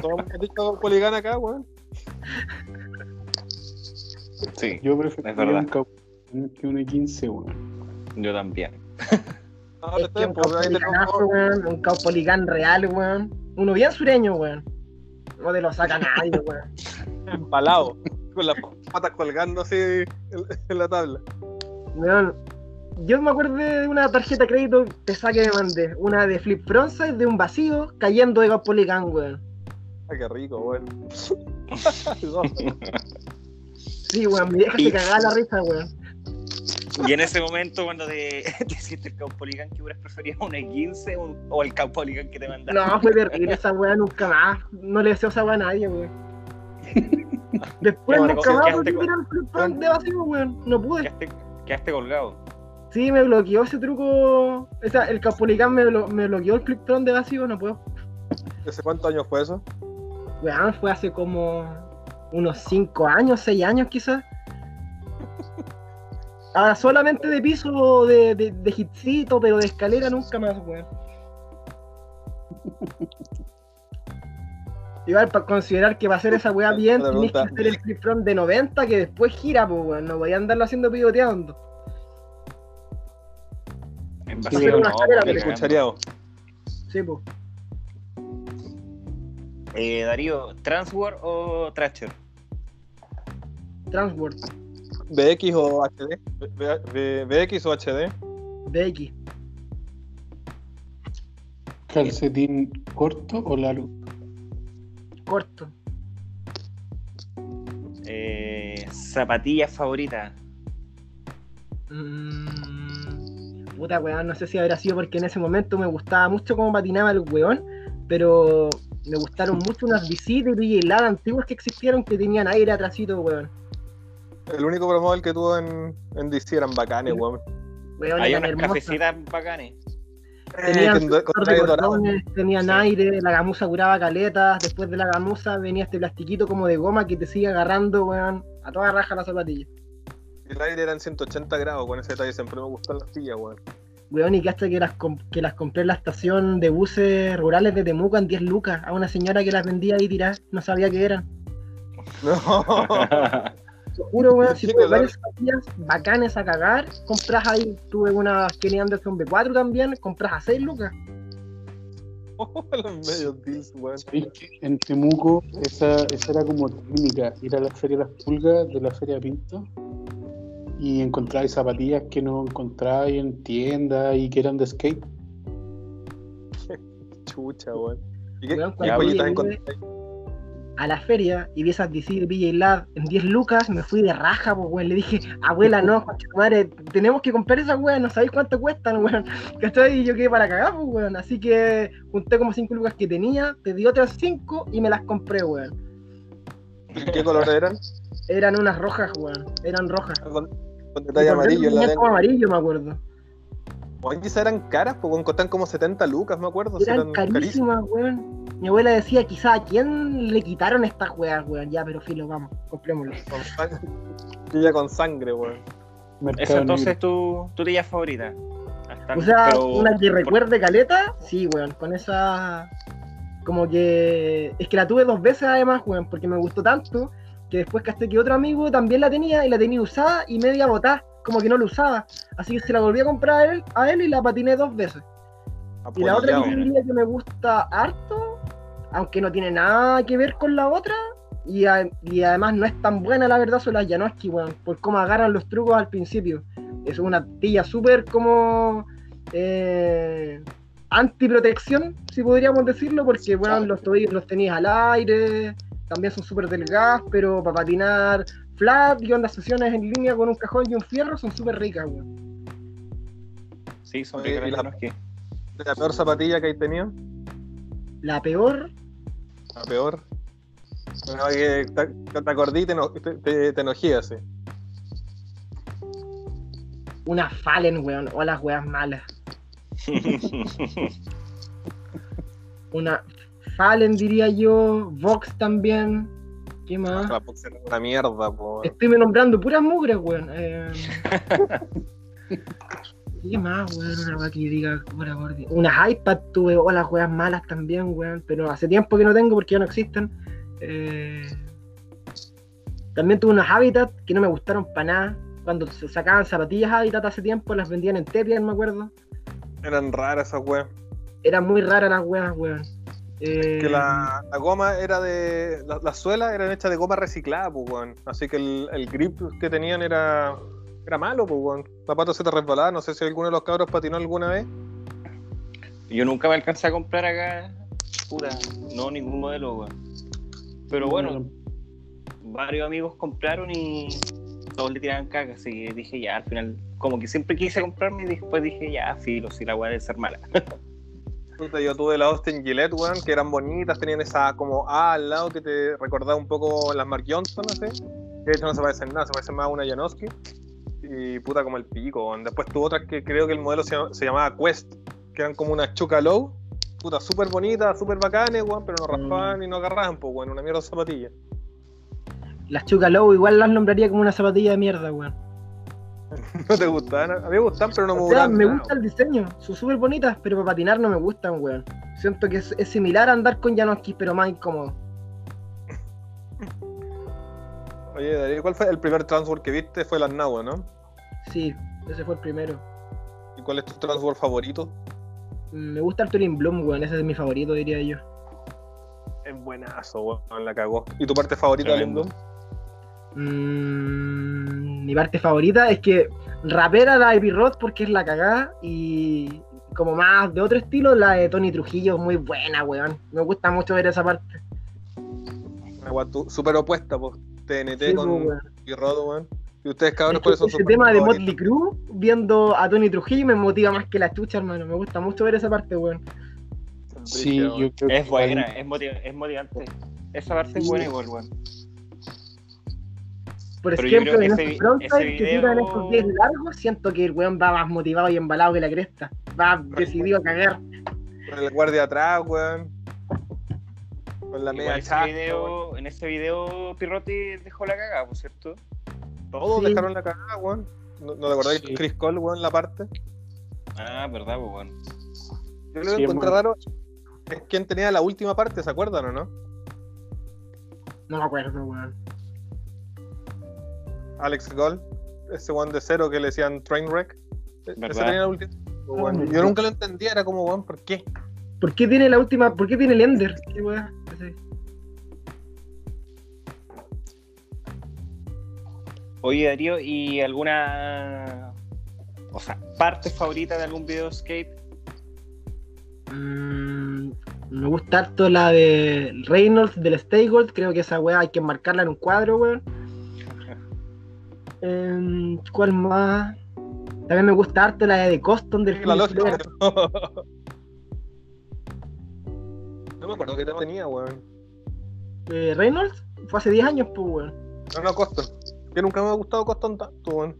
Todo el mundo con Poligán acá, weón. Sí, Yo Es preferiría verdad. un que un E15, weón. yo también. No, Es que un Caupolicanazo, weón. Un Caupolicán real, weón. Uno bien sureño, weón. No te lo saca nadie, weón. empalado, con las patas colgando así en, en la tabla. Weón, yo me acuerdo de una tarjeta de crédito pesada que me mandé. Una de Flip Frontside de un vacío cayendo de Caupolicán, weón. Ay, qué rico, weón. Sí, weón, me deja Y- se cagaba la risa, weón. Y en ese momento, cuando te, te hiciste el Caupolicán, ¿qué hubieras preferido? ¿Un E15 o, o el Caupolicán que te mandaron? No, fue terrible esa weá, nunca más. No le deseo esa weá a nadie, weón. Después Bueno, nunca más volví a el de vacío, weón. No pude. Quedaste, quedaste colgado. Sí, me bloqueó ese truco. Esa, el Caupolicán me, blo- me bloqueó el Flip Front de vacío, no puedo. ¿Hace cuántos años fue eso? Weón, fue hace como unos 5 años, 6 años quizás. Ahora solamente de piso, de, de, de hitcito, pero de escalera nunca más, weón. Igual para considerar que para hacer esa weá bien tenés que hacer el flip front de 90 que después gira, pues weón. No voy a andarlo haciendo pivoteando. En Sí, vacío, una escalera. Sí, pues. Eh, Darío, ¿Transword o Thrasher? Transworld, ¿BX o HD? B- B- ¿BX o HD? BX. ¿Calcetín corto o largo? Corto. Eh, ¿Zapatillas favoritas? Mm, puta weón, no sé si habrá sido porque en ese momento me gustaba mucho cómo patinaba el weón, pero me gustaron mucho unas visitas y heladas antiguas que existieron que tenían aire atrásito, weón. El único promodel que tuvo en, en DC eran bacanes, weón. Weón, Hay unas cafecitas bacanes. Tenían Eh, cordones, tenían Sí. aire, la gamuza curaba caletas, después de la gamuza venía este plastiquito como de goma que te sigue agarrando, weón, a toda raja la zapatilla. El aire eran 180 grados, con ese detalle siempre me gustan las sillas, weón. Weón, y que hasta que las, que las compré en la estación de buses rurales de Temuco en 10 lucas a una señora que las vendía ahí tiradas, no sabía qué eran. No. Te juro, weón, si Sí, tuve claro. varias zapatillas bacanes a cagar, compras ahí. Tuve una Kenny Anderson B4 también, compras a 6 lucas. los medios deals, weón. ¿Sabéis que en Temuco esa, esa era como técnica? Ir a la Feria de las Pulgas de la Feria Pinto y encontráis zapatillas que no encontráis en tiendas y que eran de skate. Chucha, weón. ¿Y qué, Weón, qué a la feria y vi esas DC de PJ Lab en 10 lucas, me fui de raja, pues, weón. Le dije, abuela, no, madre, tenemos que comprar esas weón, no sabéis cuánto cuestan, weón. ¿Cachai? Y yo quedé para cagar, pues, weón. Así que junté como 5 lucas que tenía, te di otras 5 y me las compré, weón. ¿Qué color eran? Eran unas rojas, weón. Eran rojas. Con, con Y detalle amarillo la como amarillo, me acuerdo. Oye, esas eran caras, porque costaban como 70 lucas, me acuerdo. Eran carísimas, weón. Mi abuela decía, quizá a quién le quitaron estas weas, weón. Ya, pero filo, vamos, comprémoslo. Con sang- Chilla con sangre, weón. Eso entonces es tu, tu tía favorita. Hasta- O sea, pero- una que recuerde caleta, sí, weón, con esa. Como que. Es que la tuve dos veces además, weón, porque me gustó tanto que después caché que otro amigo también la tenía y la tenía usada y media botada, como que no la usaba. Así que se la volví a comprar a él, a él y la patiné dos veces. Y la otra que que me gusta harto aunque no tiene nada que ver con la otra. Y, a- y además no es tan buena, la verdad, son las Janoski, weón, por cómo agarran los trucos al principio. Es una tilla súper como eh, antiprotección, si podríamos decirlo, porque bueno, los tobillos los tenías al aire, también son súper delgadas, pero para patinar flat y onda sesiones en línea con un cajón y un fierro son súper ricas, weón. Sí, son ricas la-. La peor zapatilla que hay tenido. La peor, Peor. Que te, te acordí y te, te, te, enojé así. una Fallen, weón, o las weas malas. Una Fallen, diría yo, Vox también. ¿Qué más? La box era una mierda, po. Estoy nombrando puras mugres, weón. Eh... ¿Qué más, weón? Una wea que yo diga, gordi. Unas iPad tuve, o las weas malas también, weón. Pero hace tiempo que no tengo porque ya no existen. Eh... También tuve unos Habitat que no me gustaron para nada. Cuando se sacaban zapatillas Habitat hace tiempo, las vendían en Tepian, me acuerdo. Eran raras esas weas. Eran muy raras las weas, weón. Eh, Que la, la goma era de. la- Las suelas eran hechas de goma reciclada, pues, weón. Así que el, el grip que tenían era. Era malo, pues, weón. El zapato se te resbalaba. No sé si alguno de los cabros patinó alguna vez. Yo nunca me alcancé a comprar acá, puta, no ningún modelo, weón. Pero bueno, varios amigos compraron y todos le tiraban caca, así que dije ya, al final, como que siempre quise comprarme y después dije ya, filo, si la weá debe ser mala. Puta, yo tuve la Austin Gillette, weón, que eran bonitas, tenían esa como A al lado que te recordaba un poco las Mark Johnson, no sé. Que de hecho no se parecen nada, se parecen más a una Janowski. Y puta como el pico. Después tuve otras que creo que el modelo se, llama- se llamaba Quest, que eran como unas Chuca Low. Puta, súper bonitas, súper bacanes, weón, pero no raspaban y no agarraban, pues, weón, una mierda de zapatilla. Las Chuca Low igual las nombraría como una zapatilla de mierda, weón. ¿No te gustaban? A mí me gustan, pero no me gustan. me gusta el diseño, son súper bonitas, pero para patinar no me gustan, weón. Siento que es, es similar a andar con Janoski, pero más incómodo. Oye, Darío, ¿cuál fue el primer transfer que viste? Fue el Nahua, ¿no? Sí, ese fue el primero. ¿Y cuál es tu transfer favorito? Mm, Me gusta el Turing Bloom, weón, ese es mi favorito, diría yo. Es buenazo, weón, la cagó. ¿Y tu parte favorita de Tremendo. Lindum? Mm, mi parte favorita es que rapera de Ivy Roth porque es la cagada y como más de otro estilo, la de Tony Trujillo es muy buena, weón. Me gusta mucho ver esa parte. Una súper opuesta, pues. TNT Sí, con weón. y Rodo, weón. ¿Y ustedes, cabros, cuáles son ese sus tema de Motley Crue, viendo a Tony Trujillo, me motiva más que la chucha, hermano. Me gusta mucho ver esa parte, weón. Sí, Brígido, yo creo que Es buena, es, motiv- es motivante. Esa parte es buena igual, weón. Por Pero ejemplo, en ese estos vi- frontales ese que video- tiran estos días largos, siento que el weón va más motivado y embalado que la cresta. Va decidido a cagar. Con el guardia atrás, weón. Con la media ese video, en ese video Pirrotti dejó la cagada, por cierto. Todos Sí. dejaron la cagada, weón. ¿No, no te acordás Sí. de Chris Cole, weón, la parte? Ah, verdad, pues, weón. Yo lo que Sí, encontré weón. raro es quien tenía la última parte, ¿se acuerdan o no? No me acuerdo, weón. Alex Gold, ese weón de cero que le decían Trainwreck. E- Ese ¿Verdad? tenía la última. weón. Yo nunca lo entendía, era como, weón, ¿por qué? ¿Por qué tiene la última? ¿Por qué tiene el Ender? ¿Qué weá? Oye, Darío, ¿y alguna. O sea, parte favorita de algún video skate? Mm, me gusta harto la de Reynolds del Stay Gold. Creo que esa weá hay que marcarla en un cuadro, weón. Em, ¿Cuál más? También me gusta harto la de Coston del La. No me acuerdo qué tema tenía, weón. Eh, Reynolds fue hace 10 años, pues, weón. No, no, Coston. Que nunca me ha gustado Coston tanto, weón.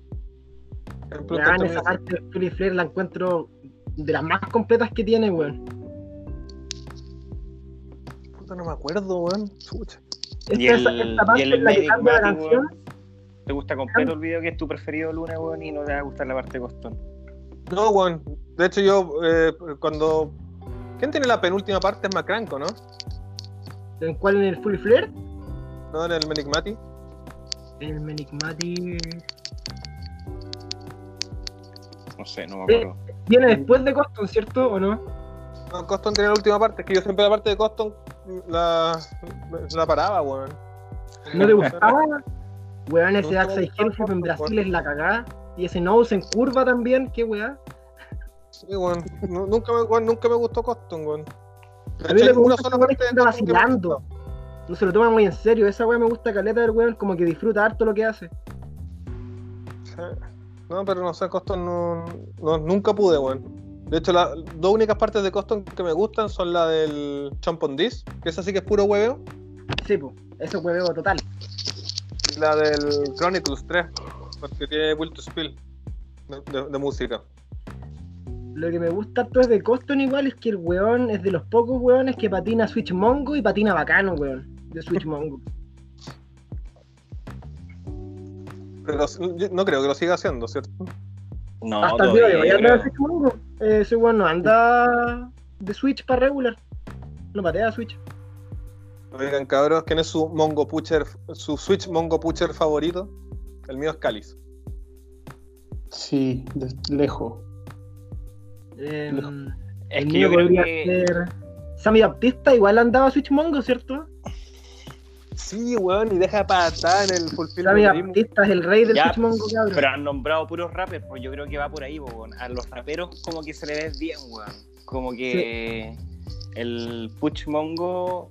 Plus Weón, también esa es- parte de Philly Flair la encuentro de las más completas que tiene, weón. Puta, no me acuerdo, weón. Chucha. Esta, Y el, esta parte y el en la que Medic cambia la canción. weón, ¿Te gusta completo el video que es tu preferido lunes, weón, y no te va a gustar la parte de Costón? No, weón. De hecho, yo, eh, cuando. ¿Quién tiene la penúltima parte? Es Macranco, ¿no? ¿En cuál en el Fully Flair? No, en el Menigmati. El Menigmati. No sé, no me Eh, acuerdo. Viene después de Coston, ¿cierto? ¿O no? No, Coston tiene la última parte. Es que yo siempre la parte de Coston la, la paraba, weón. ¿No te gustaba? Weón, ese me Axel Hellflip en Brasil es la cagada. Y ese nose en curva también, qué weá. Sí, weón. Nu- Nunca me, weón, nunca me gustó Coston, weón. A mí me Una sola parte que de me vacilando. No se lo toma muy en serio. Esa weá me gusta caleta del weón, como que disfruta harto lo que hace. Sí. No, pero no sé, Coston no, no- nunca pude, weón. De hecho, las dos únicas partes de Coston que me gustan son la del Champ on This, que esa sí que es puro hueveo, Sí, pues, eso es hueveo total. y la del Chronicles 3, porque tiene Will to Spill de, de- de música. Lo que me gusta harto es de Coston igual es que el weón es de los pocos weones que patina Switch Mongo y patina bacano, weón. De Switch Mongo. Pero yo no creo que lo siga haciendo, ¿cierto? No, Hasta el día de hoy anda. Switch Mongo. Eh, ese weón no anda de Switch para regular. No patea Switch. Oigan, cabros, ¿quién es su Mongo Pucher, su Switch Mongo Pucher favorito? El mío es Calis. Sí, de lejos. Eh, Lejos. Es el que mío yo creo podría que. ser. Sammy Baptista igual andaba Switch Mongo, ¿cierto? Sí, weón, y deja patada en el Fulfill Sammy the Dream. Baptista es el rey del cabrón. Pero han nombrado puros rappers, pues yo creo que va por ahí, pues, weón. A los raperos como que se le ve bien, weón. Como que el Puch Mongo,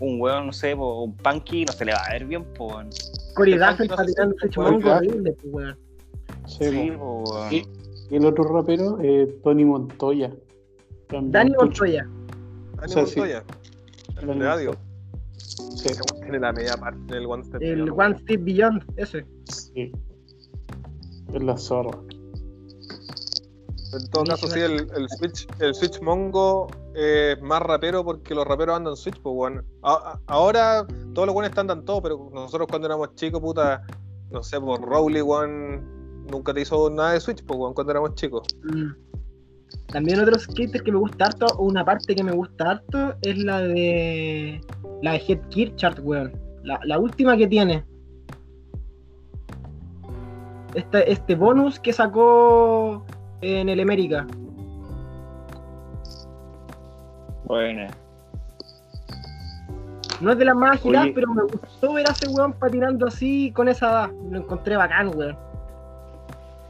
un weón, no sé, po, un Punky, no se le va a ver bien, pues, weón. Cory el Gaffel Funky no sé patinando si Switch puede Mongo jugar. horrible, pues, weón. Sí, Sí, po. pues, weón. Y, el otro rapero, eh, Tony Montoya. También Dani. Montoya. Dani O sea, sí. Montoya. El Dani de Adio. Sí, Tiene la media parte del One Step. El Beyond. One Step Beyond, ese. sí. Es la zorra. En todo caso, sí, el, el Switch, el Switch Mongo es más rapero porque los raperos andan Switch, pues. A- a- ahora todos los buenos andan todo, pero nosotros cuando éramos chicos, puta, no sé, por Rowley, weón, nunca te hizo nada de Switch, pues, weón, cuando éramos chicos. Mm. También otro skater que me gusta harto, o una parte que me gusta harto, es la de. La de Head Kirchart, weón. La, la última que tiene. Este, este bonus que sacó en el América. Bueno. No es de las más Oye. pero me gustó ver a ese weón patinando así con esa edad. Lo encontré bacán, weón.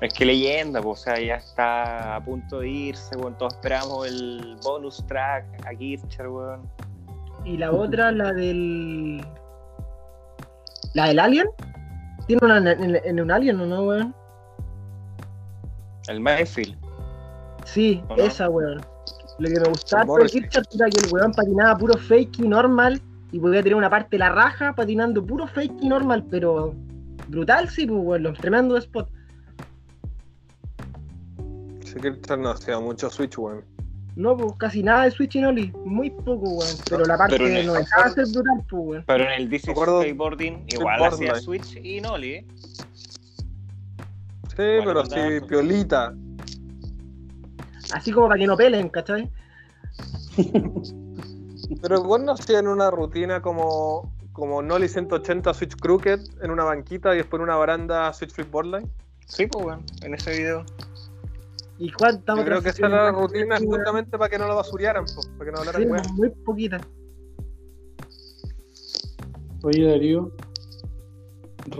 Es que leyenda, pues, o sea, ya está a punto de irse, weón. Todos esperamos el bonus track a Kircher, weón. Y la otra, la del. La del Alien. Tiene una en, un Alien, ¿o no, weón? El Mayfield. Sí, esa, weón. Lo que me gustaba de. Kirchhoff era que el weón patinaba puro fake y normal. Y podía tener una parte de la raja patinando puro fake y normal, pero brutal, sí, pues, weón. Los tremendo spot. Que el no hacía mucho Switch, weón. No, pues casi nada de Switch y Nolly. Muy poco, weón. Pero la parte el- no dejaba de ser brutal, pues, weón. Pero en el acuerdo- Skateboarding igual Skateboarding. hacía Switch y Nolly, ¿eh? Sí, Bueno, pero andaba sí, harto. piolita. Así como para que no pelen, ¿cachai? Pero igual no hacían una rutina como, como Nolly 180 Switch Crooked en una banquita y después en una baranda Switch Flip Boardline. Sí, pues, weón, en ese video. ¿Y cuántas Yo creo que esa era la rutina justamente para que no lo basuriaran, po, para que no hablaran Sí, weón. muy poquita. Oye, Darío,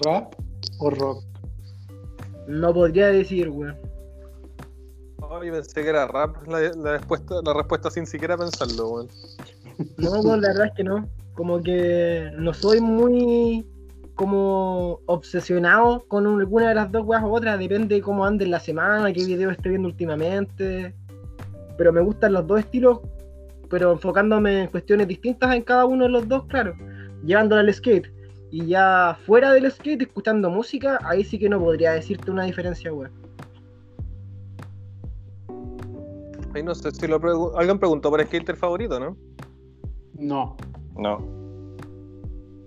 ¿rap o rock? No podría decir, weón. Yo pensé que era rap la, la respuesta, la respuesta sin siquiera pensarlo, weón. No, no, la verdad es que no. Como que no soy muy como obsesionado con alguna de las dos weas u otra. Depende de cómo ande en la semana, qué video esté viendo últimamente. Pero me gustan los dos estilos, pero enfocándome en cuestiones distintas en cada uno de los dos, claro. Llevándolo al skate. Y ya fuera del skate, escuchando música, ahí sí que no podría decirte una diferencia, weón. Ahí no sé si lo pregu- alguien preguntó por skater favorito, ¿no? No. No.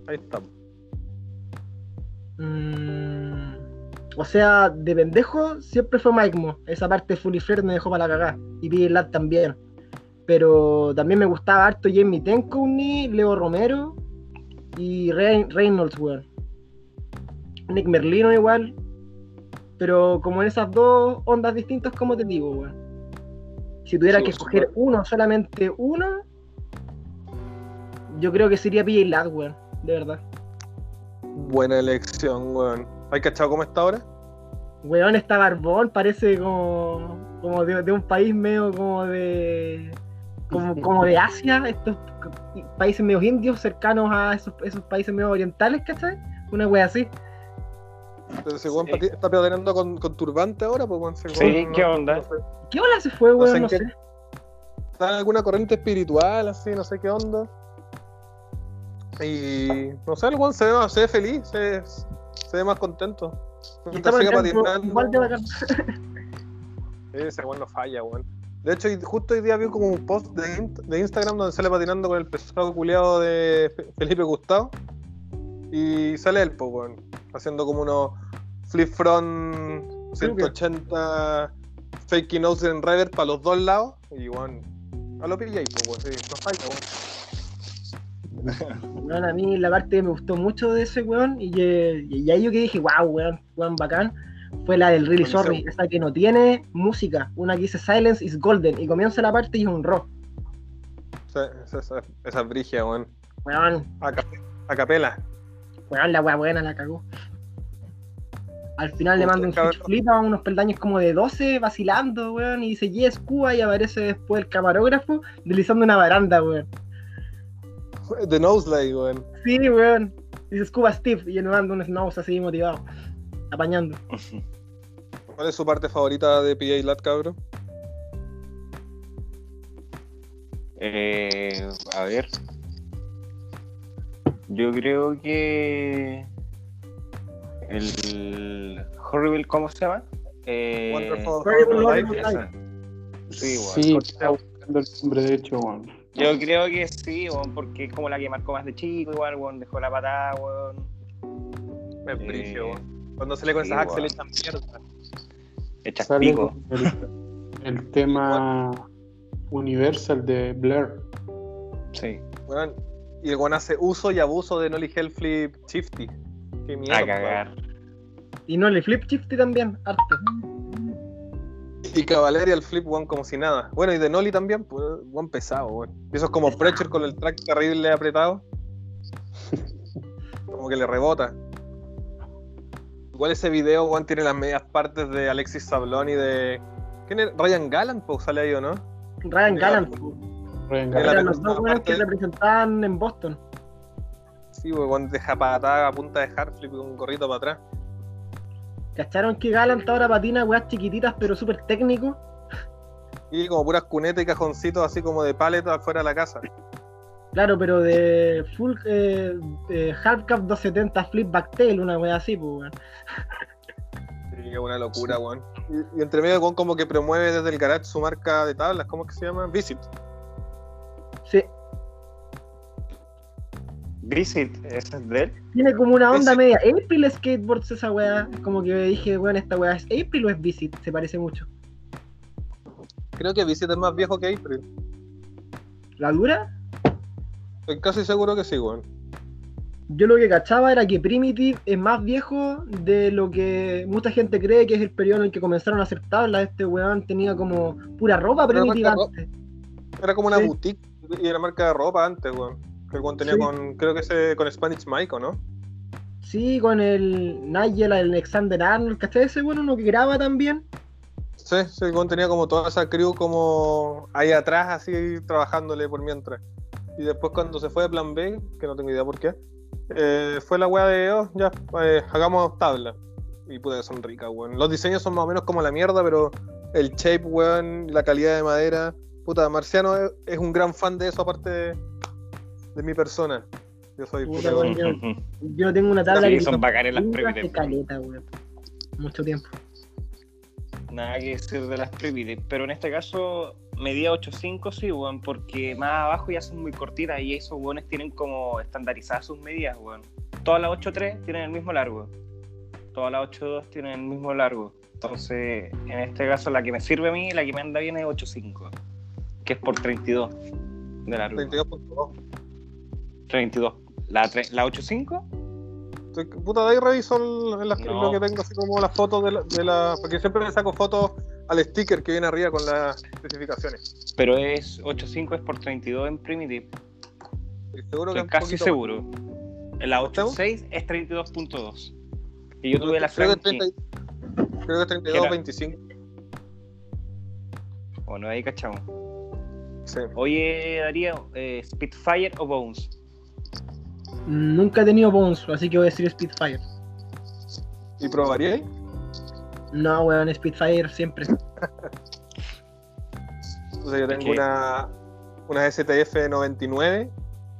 Ahí está. Mm, o sea, de pendejo siempre fue Mike Mo. Esa parte de Fully Flair me dejó para la cagada. Y Big Lad también. Pero también me gustaba harto Jamie Tencowney, Leo Romero y Reyn- Reynolds, weón. Nick Merlino igual. Pero como en esas dos ondas distintas, como te digo, weón. Si tuviera Sí, que escoger uno, solamente uno, yo creo que sería PJ Lat, weón. De verdad. Buena elección, weón. ¿Hay cachado cómo está ahora? Weón está barbón, parece como, como de, de un país medio como de. Como, como de Asia, estos países medio indios cercanos a esos, esos países medio orientales, ¿cachai? Una wea así. Pero ese weón Sí. está pedaleando con, con turbante ahora, pues weón. Sí, weón ¿qué no- onda? no sé. ¿Qué hola se fue, No sé weón? No sé. Está en alguna corriente espiritual, así, no sé qué onda. Y no sé, el weón se ve, más- se ve feliz, se, se ve más contento. Mientras siga patinando, igual de bacán. Ese weón no falla, weón. De hecho, justo hoy día vi como un post de, de Instagram donde sale patinando con el pesado culiado de Fe- Felipe Gustavo. Y sale él, pues, weón. Haciendo como unos flip front 180 fake nose en reverse para los dos lados. Y, weón, a lo pillé, pues, weón. Sí, no falla, weón. Weón, a mí la parte que me gustó mucho de ese weón, y, que- y ahí yo que dije, wow, weón, weón bacán, fue la del Really. Sorry, esa que no tiene música, una que dice Silence is Golden, y comienza la parte y es un rock. Esa, esa, esa, esa es brigia, weón. Weón, A, a capela. weón, la weá buena la cagó. Al final le manda un switch flip a unos peldaños como de 12, vacilando, weón, y dice yes, Cuba, y aparece después el camarógrafo deslizando una baranda, weón. De Noselight, weón. Sí, weón. Dice Scuba Steve, y un snows así motivado, apañando. ¿Cuál es su parte favorita de PA Lat, cabrón? Eh, a ver. Yo creo que. El. Horrible, ¿cómo se llama? Eh, Wonderful Horrible, Horrible Horrible Life. Sí, weón. Sí, estaba buscando el nombre, de hecho, weón. Yo creo que sí, weón, porque es como la que marcó más de chico, igual, weón, dejó la patada, weón. Es Eh, brigio, weón. Cuando se le con sí, esas weón. echan mierda. Echas Sale pico. el, el tema Universal de Blair. Sí. Weón, Y el weón hace uso y abuso de Nolly Hell Flip Shifty. Qué mierda. A cagar. Y no, el flip shifty también, harto. Y Cavaleria el flip, weón, como si nada. Bueno, y de Nolly también, pues, weón pesado, weón. Y eso es como Preacher con el track terrible apretado. Como que le rebota. Igual ese video, weón, tiene las medias partes de Alexis Sablón y de. ¿Quién es? Ryan Gallant, pues sale ahí o no? Ryan Gallant, Ryan la eran Gallagher. los dos weones que representaban en Boston. Sí, weón, deja patada a punta de hard flip con un gorrito para atrás. ¿Cacharon que Gallant ahora patina weas chiquititas pero súper técnico? Y como puras cunetas y cajoncitos así como de paleta afuera de la casa. Claro, pero de full eh, de half cap 270 flip backtail, una wea así, pues weón. Sí, una locura, weón. Y, y entre medio, weón, como que promueve desde el garage su marca de tablas, ¿cómo es que se llama? Visit. Visit, ese es de él. tiene como una onda media April Skateboards esa wea. Como que dije, weón, esta wea es April o es Visit, se parece mucho. Creo que Visit es más viejo que April. ¿La dura? Estoy casi seguro que sí, weón. Yo lo que cachaba era que Primitive es más viejo de lo que mucha gente cree que es el periodo en el que comenzaron a hacer tablas. Este weón tenía como pura ropa Primitive antes. Era como una Sí. boutique y era marca de ropa antes, weón. Que tenía Sí. con, creo que ese, con Spanish Mike, ¿o no? Sí, con el Nigel Alexander Arnold, ¿cachai? Ese bueno uno que graba también. Sí, sí, el weón tenía como toda esa crew como ahí atrás, así trabajándole por mientras. Y después cuando se fue de Plan B, que no tengo idea por qué, eh, fue la weá de, oh, ya, eh, hagamos tabla. Y puta que son ricas, weón. Los diseños son más o menos como la mierda, pero el shape, weón, la calidad de madera. Puta, Marciano es, es un gran fan de eso, aparte de, de mi persona. Yo soy Puta, yo- Yo tengo una tabla Sí, que son bacanes las Primitive. caleta, weón. Mucho tiempo. Nada que decir de las Primitive, pero en este caso medía 8.5 sí, weón, porque más abajo ya son muy cortitas y esos weones tienen como estandarizadas sus medidas, weón. Todas las 8.3 tienen el mismo largo. Todas las 8.2 tienen el mismo largo. Entonces, en este caso la que me sirve a mí, la que me anda bien es 8.5, que es por 32 de largo. 32.2. 32. La, la 8.5 Estoy- Puta, de ahí reviso el- las- No. lo que tengo, así como las fotos de la, de la- Porque siempre le saco fotos al sticker que viene arriba con las especificaciones. Pero es 8.5 es por 32 en Primitive. Estoy seguro que Estoy un casi seguro. La ¿Estamos? 8.6 es 32.2. Y yo tuve la creo que, Frankie. 30 creo que 32, Era- 25. Bueno, ahí cachamos. Sí. Oye, Darío, eh, ¿Spitfire o Bones? Nunca he tenido Bones, así que voy a decir Spitfire. ¿Y probaríais? No, weón, Spitfire siempre. O sea, yo tengo ¿Qué? una, una STF 99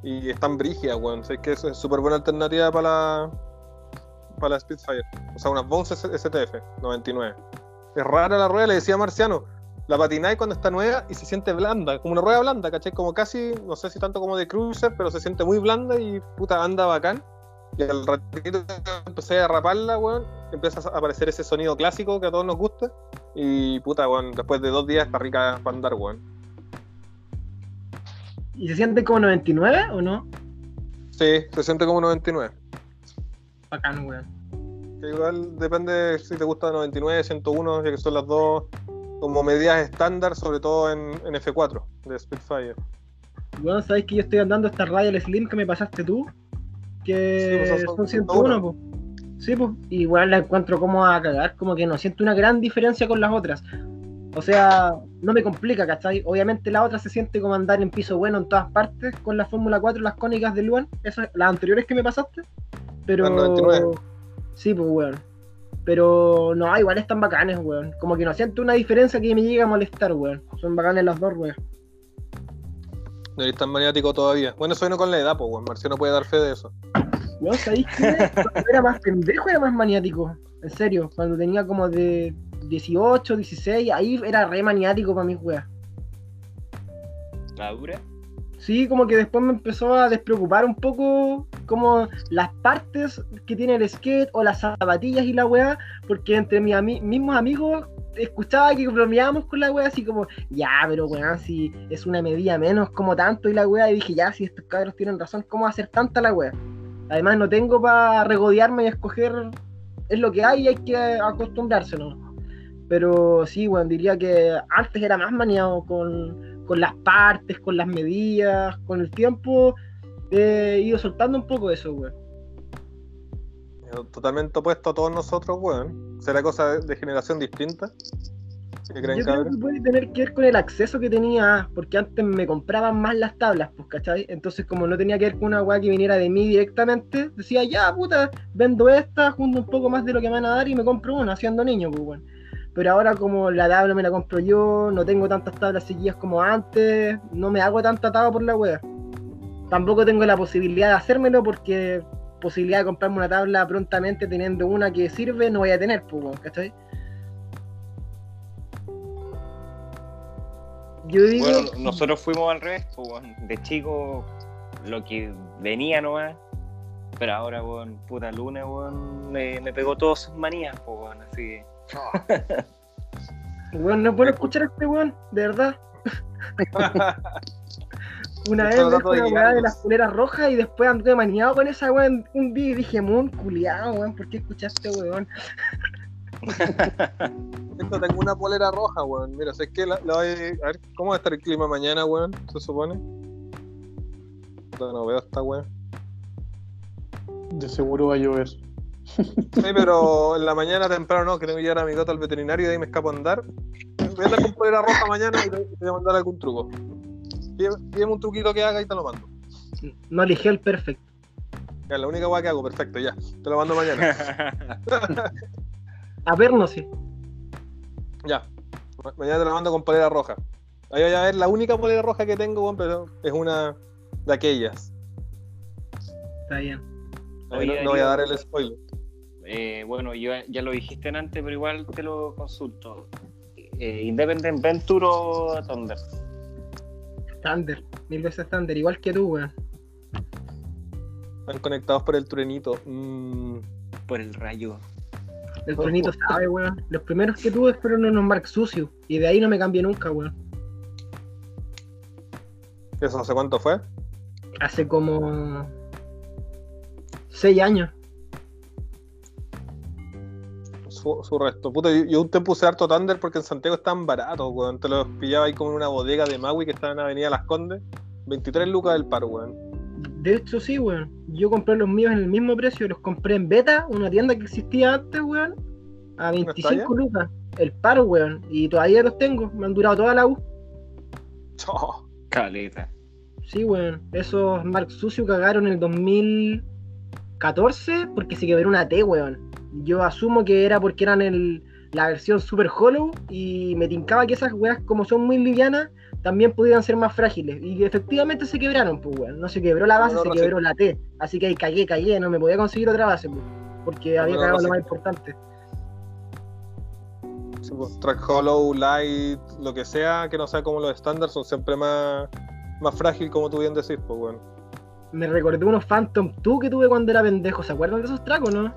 y están brígidas, weón. Sé que eso es súper buena alternativa para la, para la Spitfire. O sea, unas Bones STF 99. Es rara la rueda, le decía a Marciano. La patináis cuando está nueva y se siente blanda, como una rueda blanda, ¿cachai? Como casi, no sé si tanto como de cruiser, pero se siente muy blanda y puta anda bacán. Y al ratito empecé a raparla, weón, empieza a aparecer ese sonido clásico que a todos nos gusta. Y puta, weón, después de dos días está rica para andar, weón. ¿Y se siente como 99 o no? Sí, se siente como 99. Bacán, weón. Que igual depende si te gusta 99, 101, ya que son las dos como medidas estándar, sobre todo en, en F4 de Spitfire. Weón, ¿sabes que yo estoy andando esta Radial Slim que me pasaste tú? Que Sí, pues, son son 101. 101, pues. Sí, pues. Igual la encuentro como a cagar, como que no siento una gran diferencia con las otras. O sea, no me complica, ¿cachai? Obviamente la otra se siente como andar en piso bueno en todas partes con la Fórmula 4, las cónicas de Luan, esas, las anteriores que me pasaste. Pero. Las 99. Sí, pues, weón. Pero no, igual están bacanes, weón. Como que no siento una diferencia que me llegue a molestar, weón. Son bacanes las dos, weón. No eres tan maniático todavía. Bueno, eso vino con la edad, pues, weón. Marcio no puede dar fe de eso. Weón, ¿sabéis qué? Cuando era más pendejo era más maniático. En serio, cuando tenía como de 18, 16, ahí era re maniático para mis weas. ¿La dura? Sí, como que después me empezó a despreocupar un poco como las partes que tiene el skate o las zapatillas y la wea, porque entre mis mismos amigos escuchaba que bromeábamos con la wea así como, ya, pero weón, si es una medida menos como tanto y la wea, y dije, ya, si estos cabros tienen razón, ¿cómo hacer tanta la wea? Además no tengo para regodearme y escoger, es lo que hay y hay que acostumbrarse, ¿no? Pero sí, weón, diría que antes era más maniado con, con las partes, con las medidas, con el tiempo, he ido soltando un poco eso, weón. Totalmente opuesto a todos nosotros, weón. ¿Será cosa de, de generación distinta? ¿Qué creen, Yo creo cabrón? que puede tener que ver con el acceso que tenía, porque antes me compraban más las tablas, pues, ¿cachai? Entonces, como no tenía que ver con una weá que viniera de mí directamente, decía, ya, puta, vendo esta, junto un poco más de lo que me van a dar y me compro una, siendo niño, pues, weón. Pero ahora, como la tabla me la compro yo, no tengo tantas tablas seguidas como antes, no me hago tanta tabla por la weá. Tampoco tengo la posibilidad de hacérmelo porque posibilidad de comprarme una tabla prontamente teniendo una que sirve no voy a tener, pues, ¿cachai? Yo digo. Bueno, nosotros fuimos al revés, pues, de chico lo que venía nomás, pero ahora, weón, puta luna, weón, me, me pegó todas sus manías, pues, así que... Weón, no puedo escuchar a este weón, de verdad. Una vez me de una weá de guiarlos. las poleras rojas y después anduve maniado con esa weón un día y dije, mon, culiado, weón, ¿por qué escuchaste, weón? Esto tengo una polera roja, weón. Mira, sé que la, la voy a... a ver, ¿cómo va a estar el clima mañana, weón? Se supone. Puta, No veo esta weón. De seguro va a llover. Sí, pero en la mañana temprano no, que tengo que llevar a mi gato al veterinario y de ahí me escapo a andar. Voy a andar con polera roja mañana y te voy a mandar algún truco. Pídeme un truquito que haga y te lo mando. No eligió el perfecto. Ya, es la única weá que hago, perfecto, ya. Te lo mando mañana. A ver, no sé. ya. Ma- Mañana te lo mando con polera roja. Ahí voy a ver la única polera roja que tengo, weón, pero es una de aquellas. Está bien. Ahí Oye, no, no voy a dar el spoiler. Eh, bueno, yo ya lo dijiste antes, pero igual te lo consulto. Eh, ¿Independent Venture o Thunder? Thunder, mil veces Thunder, igual que tú, weón. Están conectados por el truenito. Mm, Por el rayo. El tronito sabe, weón. Los primeros que tuve fueron unos Mark sucios. Y de ahí no me cambié nunca, weón. ¿Eso hace cuánto fue? Hace como. seis años. Su, su resto. Puta, yo, yo un tiempo usé harto Thunder porque en Santiago estaban baratos, weón. Te los pillaba ahí como en una bodega de Maui que estaba en Avenida Las Condes. 23 lucas del paro, weón. De hecho, sí, weón. Yo compré los míos en el mismo precio. Los compré en Beta, una tienda que existía antes, weón. A 25 lucas. El paro, weón. Y todavía los tengo. Me han durado toda la U. Oh, Caleta. Sí, weón. Esos Mark Sucio cagaron en el 2014 porque se quebró una T, weón. Yo asumo que era porque eran el, la versión Super Hollow y me tincaba que esas weas, como son muy livianas, también pudieran ser más frágiles. Y efectivamente se quebraron, pues, weón. No se quebró la base, No, no, se no, quebró la T. Así que ahí cagué, cagué. No me podía conseguir otra base, pues. Porque No, había cagado lo más importante. sí, pues, track hollow, light, lo que sea, que no sea como los estándares, son siempre más, más frágil, como tú bien decís, pues, weón. Me recordé unos Phantom 2 que tuve cuando era pendejo. ¿Se acuerdan de esos tracos, no?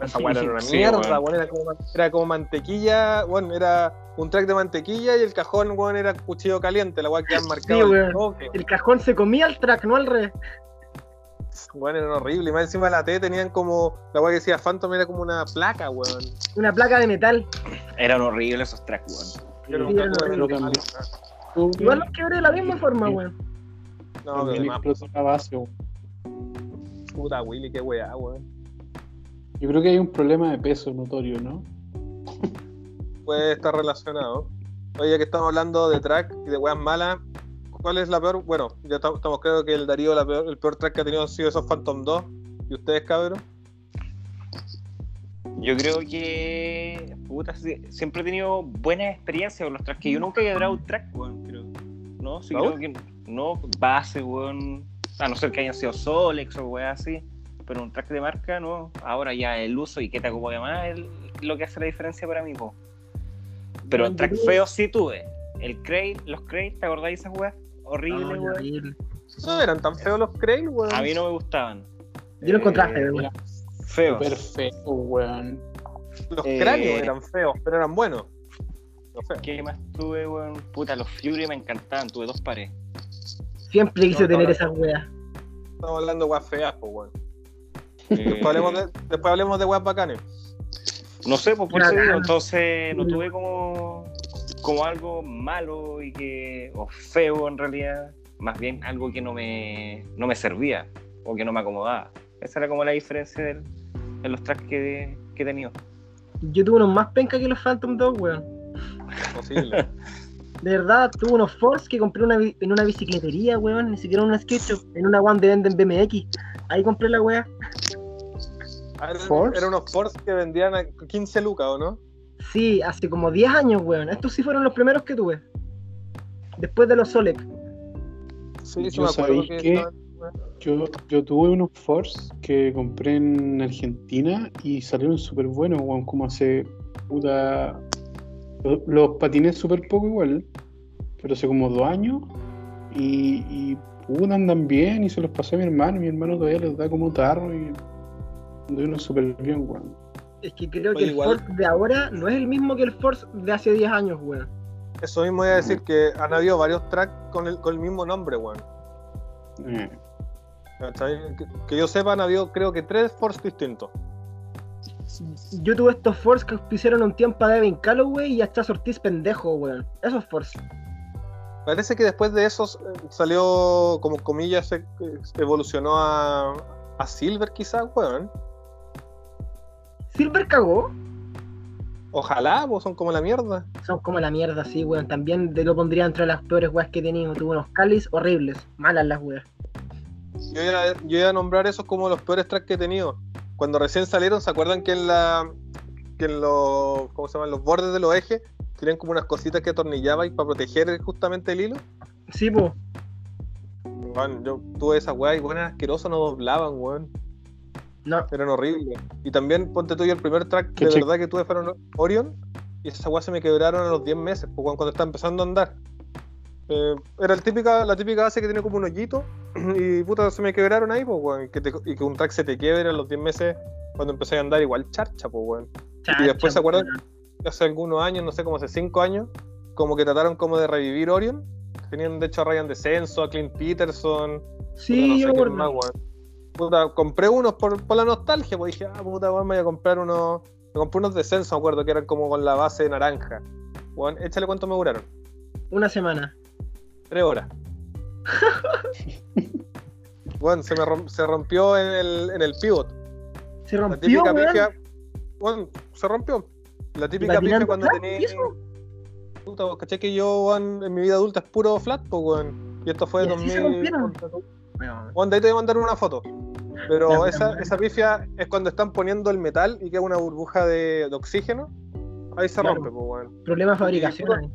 Esa weá era una Sí, mierda, weón. weón. Era, como, era como mantequilla, bueno, era un track de mantequilla y el cajón, weón, era cuchillo caliente, la weá que han marcado Sí, el weón. toque. El cajón se comía el track, no al revés. Weón, eran horribles. Y más encima de la T tenían como, la weá que decía Phantom era como una placa, weón. Una placa de metal. Eran horribles esos tracks, weón. Sí, eran Igual los quebré de la misma forma, weón. No, pero puta Willy, qué weá, weón. Yo creo que hay un problema de peso notorio, ¿no? Puede estar relacionado. Oye, ya que estamos hablando de track y de weas malas, ¿cuál es la peor? Bueno, ya estamos, creo que el Darío, la peor- el peor track que ha tenido han sido esos Phantom 2. ¿Y ustedes, cabrón? Yo creo que. Puta, siempre he tenido buenas experiencias con los tracks. Que yo nunca he quebrado un track, weón. Pero. No, sí ¿No? creo que. No, base, weón. A no ser que hayan sido Solex o weón así. Pero un track de marca, no. Ahora ya el uso y que te acomode más es lo que hace la diferencia para mí, po. Pero Bueno, track feos sí tuve. El Crate, los Crate, ¿te acordáis de esas weas? Horrible, No, weón. No eran tan feos los Craig, weón. A mí no me gustaban. Yo lo encontré Eh, feo, weón. Feos. Perfecto, weón. Los eh, cráneos eran feos, pero eran buenos. Los feos. ¿Qué más tuve, weón? Puta, los Fury me encantaban. Tuve dos pares. Siempre quise No, tener no, esas weas. Estamos hablando de weas feas, weón. Eh, Después hablemos de, después hablemos de weas bacanes. No sé, pues por eso digo, entonces no tuve como, como algo malo y que, o feo en realidad, más bien algo que no me, no me servía o que no me acomodaba. Esa era como la diferencia del- en los tracks que, que he tenido. Yo tuve unos más penca que los Phantom 2, weón. Posible. De verdad, tuve unos Force que compré una en una bicicletería, weón. Ni siquiera en una skate shop, en una one de venden BMX. Ahí compré la wea. Ah, eran, eran unos Force que vendían a 15 lucas, ¿o no? Sí, hace como 10 años, weón. Estos sí fueron los primeros que tuve. Después de los Solec. Sí, Yo sabéis que- estaban- Yo, yo tuve unos Force que compré en Argentina y salieron súper buenos, weón, como hace puta. Los, los patiné súper poco igual, pero hace como dos años y, y puta, andan bien y se los pasé a mi hermano. Mi hermano todavía les da como tarro y anduvieron súper bien, weón. Es que creo Oye, que el igual- Force de ahora no es el mismo que el Force de hace 10 años, weón. Eso mismo iba a decir que han habido varios tracks con el, con el mismo nombre, weón. Eh. Que, que yo sepa, han habido creo que tres Force distintos. Yo tuve estos Force que auspiciaron un tiempo a Devin Calloway y hasta Ortiz pendejo, weón. Esos Force. Parece que después de esos eh, salió, como comillas, se, se evolucionó a, a Silver quizás, weón. Silver cagó. Ojalá, pues son como la mierda. Son como la mierda, sí, weón. También te lo pondría entre las peores weas que he tenido. Tuve unos Calis horribles. Malas las weas. Yo iba, yo iba a nombrar esos como los peores tracks que he tenido. Cuando recién salieron, ¿se acuerdan que en la que en los ¿cómo se llaman? los bordes de los ejes tienen como unas cositas que atornillabais para proteger justamente el hilo? Sí, po. Weón, yo tuve esa weá y weón eran asquerosos, no doblaban, weón. No. Eran horribles. Y también ponte tú yo el primer track Qué de verdad que tuve fueron Orion. Y esa weá se me quebraron a los 10 meses, pues, cuando estaba empezando a andar. Eh, era el típica, la típica base que tiene como un hoyito. Y puta, se me quebraron ahí, pues, weón. Y que, y un track se te quiebre a los 10 meses cuando empecé a andar igual charcha, pues, weón. Chacha, después se acuerdan-. Hace algunos años, no sé, como hace 5 años, como que trataron como de revivir Orion. Tenían de hecho a Ryan Descenso, a Clint Peterson, Sí, no yo sé acuerdo. más, weón. Puta, compré unos por, por la nostalgia, pues dije, ah, puta, weón, me voy a comprar unos. Me compré unos descensos, me acuerdo, que eran como con la base naranja. Weón, échale cuánto me duraron. Una semana. Tres horas. Bueno, se me se rompió en el, en el pivot. Se La rompió, típica weón. se rompió. La típica pifia patinando cuando tenés. Puta, vos caché que yo, weón, en mi vida adulta es puro flat, pues, weón. Y esto fue ¿Y de así se 2000. rompieron? Weón, Weón, de ahí te voy a mandar una foto. Pero esa, esa pifia es cuando están poniendo el metal y queda una burbuja de, de oxígeno. Ahí se Claro. rompe, pues, weón. Problema de fabricación. ahí.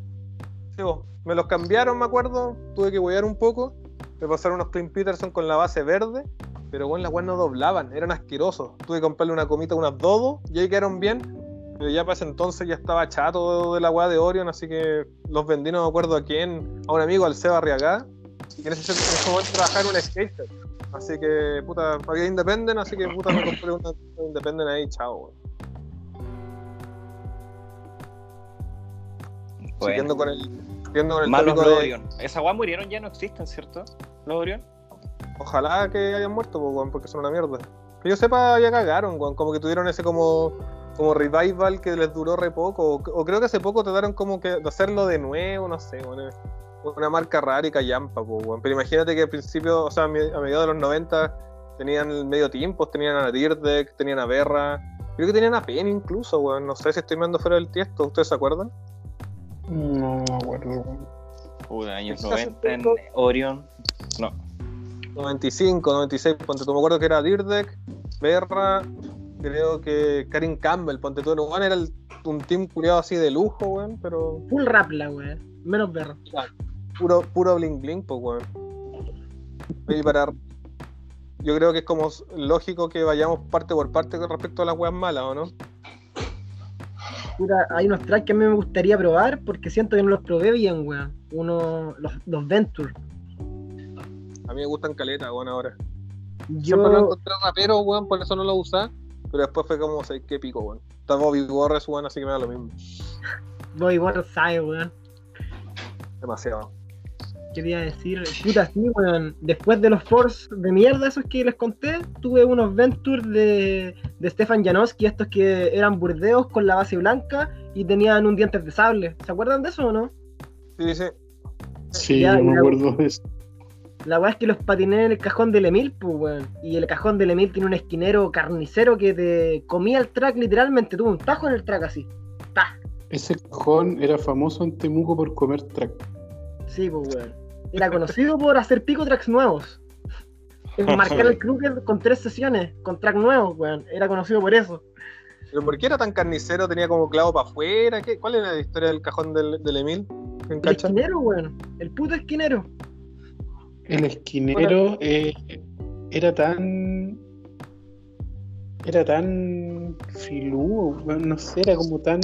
Sí, vos. Me los cambiaron, me acuerdo. Tuve que huear un poco. Me pasaron unos Clean Peterson con la base verde. Pero bueno, las weas no doblaban, eran asquerosos. Tuve que comprarle una comita, unas dodos, y ahí quedaron bien. Pero ya para ese entonces ya estaba chato de la wea de Orion, así que los vendí, no me acuerdo a quién, a un amigo, al Seba Arriagá. Y en ese, en ese momento trabajaba en un skater. Así que, puta, había Independent, así que puta me compré una Independent ahí, chao, weón. Bueno. Siguiendo con el, siguiendo con el Malos los de- Orion. Esa weá murieron ya no existen, ¿cierto? Los Orion. Ojalá que hayan muerto, po, weón, porque son una mierda. Que yo sepa, ya cagaron, weón. Como que tuvieron ese como, como revival que les duró re poco. O, o creo que hace poco trataron como que de hacerlo de nuevo, no sé, weón. Una marca rara y callampa, po, weón. Pero imagínate que al principio, o sea, a mediados de los 90 tenían el medio tiempo, tenían a Dirdek, tenían a Berra. Creo que tenían a Penny incluso, weón. No sé si estoy mirando fuera del tiesto, ¿ustedes se acuerdan? No me acuerdo. weón. Uy, años Hace 90 en Orion. No. 95, 96, ponte tú. Me acuerdo que era Dirdek, Berra, creo que Karin Campbell, ponte tú. Weón, era el- un team culiado así de lujo, weón, pero Full rap la weón. Menos berro. Puro, puro bling bling, pues, weón. Y para. Yo creo que es como lógico que vayamos parte por parte con respecto a las weas malas, ¿o no? Puta, hay unos tracks que a mí me gustaría probar porque siento que no los probé bien, weón. Uno, los, los Venture. A mí me gustan caletas, weón, ahora. Siempre lo Yo, encontré rapero, weón, por eso no lo usaba. Pero después fue como, sé qué pico, weón. Está Bobby Warres, weón, así que me da lo mismo. Boy War sabe, weón. Demasiado. Quería decir, puta, sí, weón. Después de los Force de mierda, esos que les conté, tuve unos Ventures de, de Stefan Janowski, estos que eran burdeos con la base blanca y tenían un dientes de sable. ¿Se acuerdan de eso o no? Sí, sí. Sí, Ya, yo me acuerdo de eso. La weá es que los patiné en el cajón del Emil, pues, weón. Y el cajón del Emil tiene un esquinero carnicero que te comía el track literalmente. Tuvo un tajo en el track así. Ta. Ese cajón era famoso en Temuco por comer track. Sí, pues, weón. Era conocido por hacer pico tracks nuevos. Marcar el Kruger con tres sesiones, con track nuevos, weón. Era conocido por eso. ¿Pero por qué era tan carnicero? ¿Tenía como clavo para afuera? ¿Qué? ¿Cuál era la historia del cajón del, del Emil? ¿En El cacha? esquinero, weón. El puto esquinero. El esquinero eh, era tan. Era tan filudo, weón, no sé, era como tan.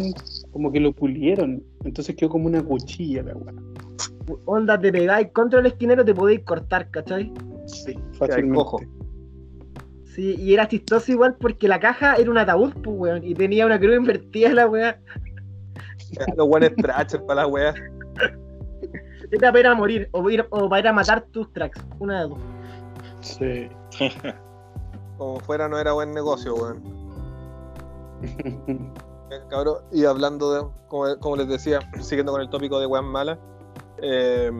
como que lo pulieron. Entonces quedó como una cuchilla la weá. Onda, te pegáis contra el esquinero, te podéis cortar, ¿cachai? Sí, cojo. fácilmente. Sí, y era chistoso igual porque la caja era un ataúd, pues, weón. Y tenía una cruz invertida la weá. Los buenos trachers para la wea. Era para ir a morir o, ir- o para ir a matar tus tracks. Una de dos. Sí. Como fuera no era buen negocio, weón. Cabrón. Y hablando de, como, como les decía, siguiendo con el tópico de weas malas, eh,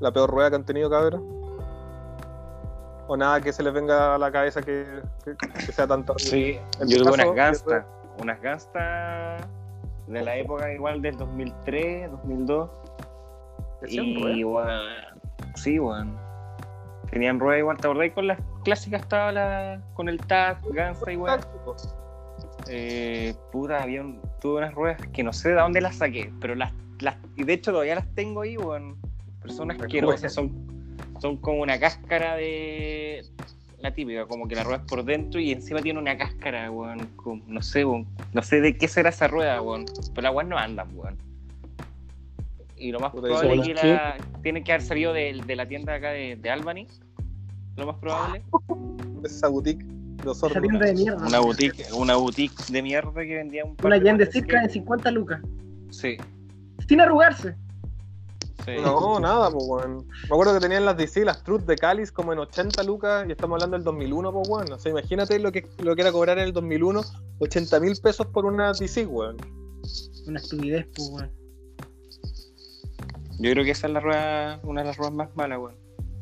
la peor rueda que han tenido, cabrón. O nada que se les venga a la cabeza que, que- que sea tan terrible. Sí, En yo tuve unas Gangsta. Unas Gangsta de la época igual del 2003, 2002. Decían Y, weón, sí, weón. Tenían rueda igual, ¿te acordás? Con las clásicas estaba la, con el tag, weón. Táctico. Eh, puta, había un- tuve unas ruedas que no sé de dónde las saqué, pero las, las y de hecho todavía las tengo ahí, weón. Pero son asquerosas, son, son como una cáscara de la típica, como que la rueda es por dentro y encima tiene una cáscara, weón. con- no sé, weón. No sé de qué será esa rueda, weón. Pero las weas no andan, weón. Y lo más probable es ¿y que la, tienen que haber salido de, de la tienda acá de, de Albany. Lo más probable. Esa boutique de Osorno. Esa tienda de mierda. Una boutique, una boutique de mierda que vendía un par Una de de que- en 50 lucas. Sí, Sin arrugarse. sí. No, nada, pues, weón. Me acuerdo que tenían las DC, las Truth de Calis, como en 80 lucas, y estamos hablando del 2001, pues, weón. O sea, imagínate lo que, lo que era cobrar en el 2001, 80 mil pesos por una DC, weón. Una estupidez, pues, weón. Yo creo que esa es la rueda, una de las ruedas más malas, weón.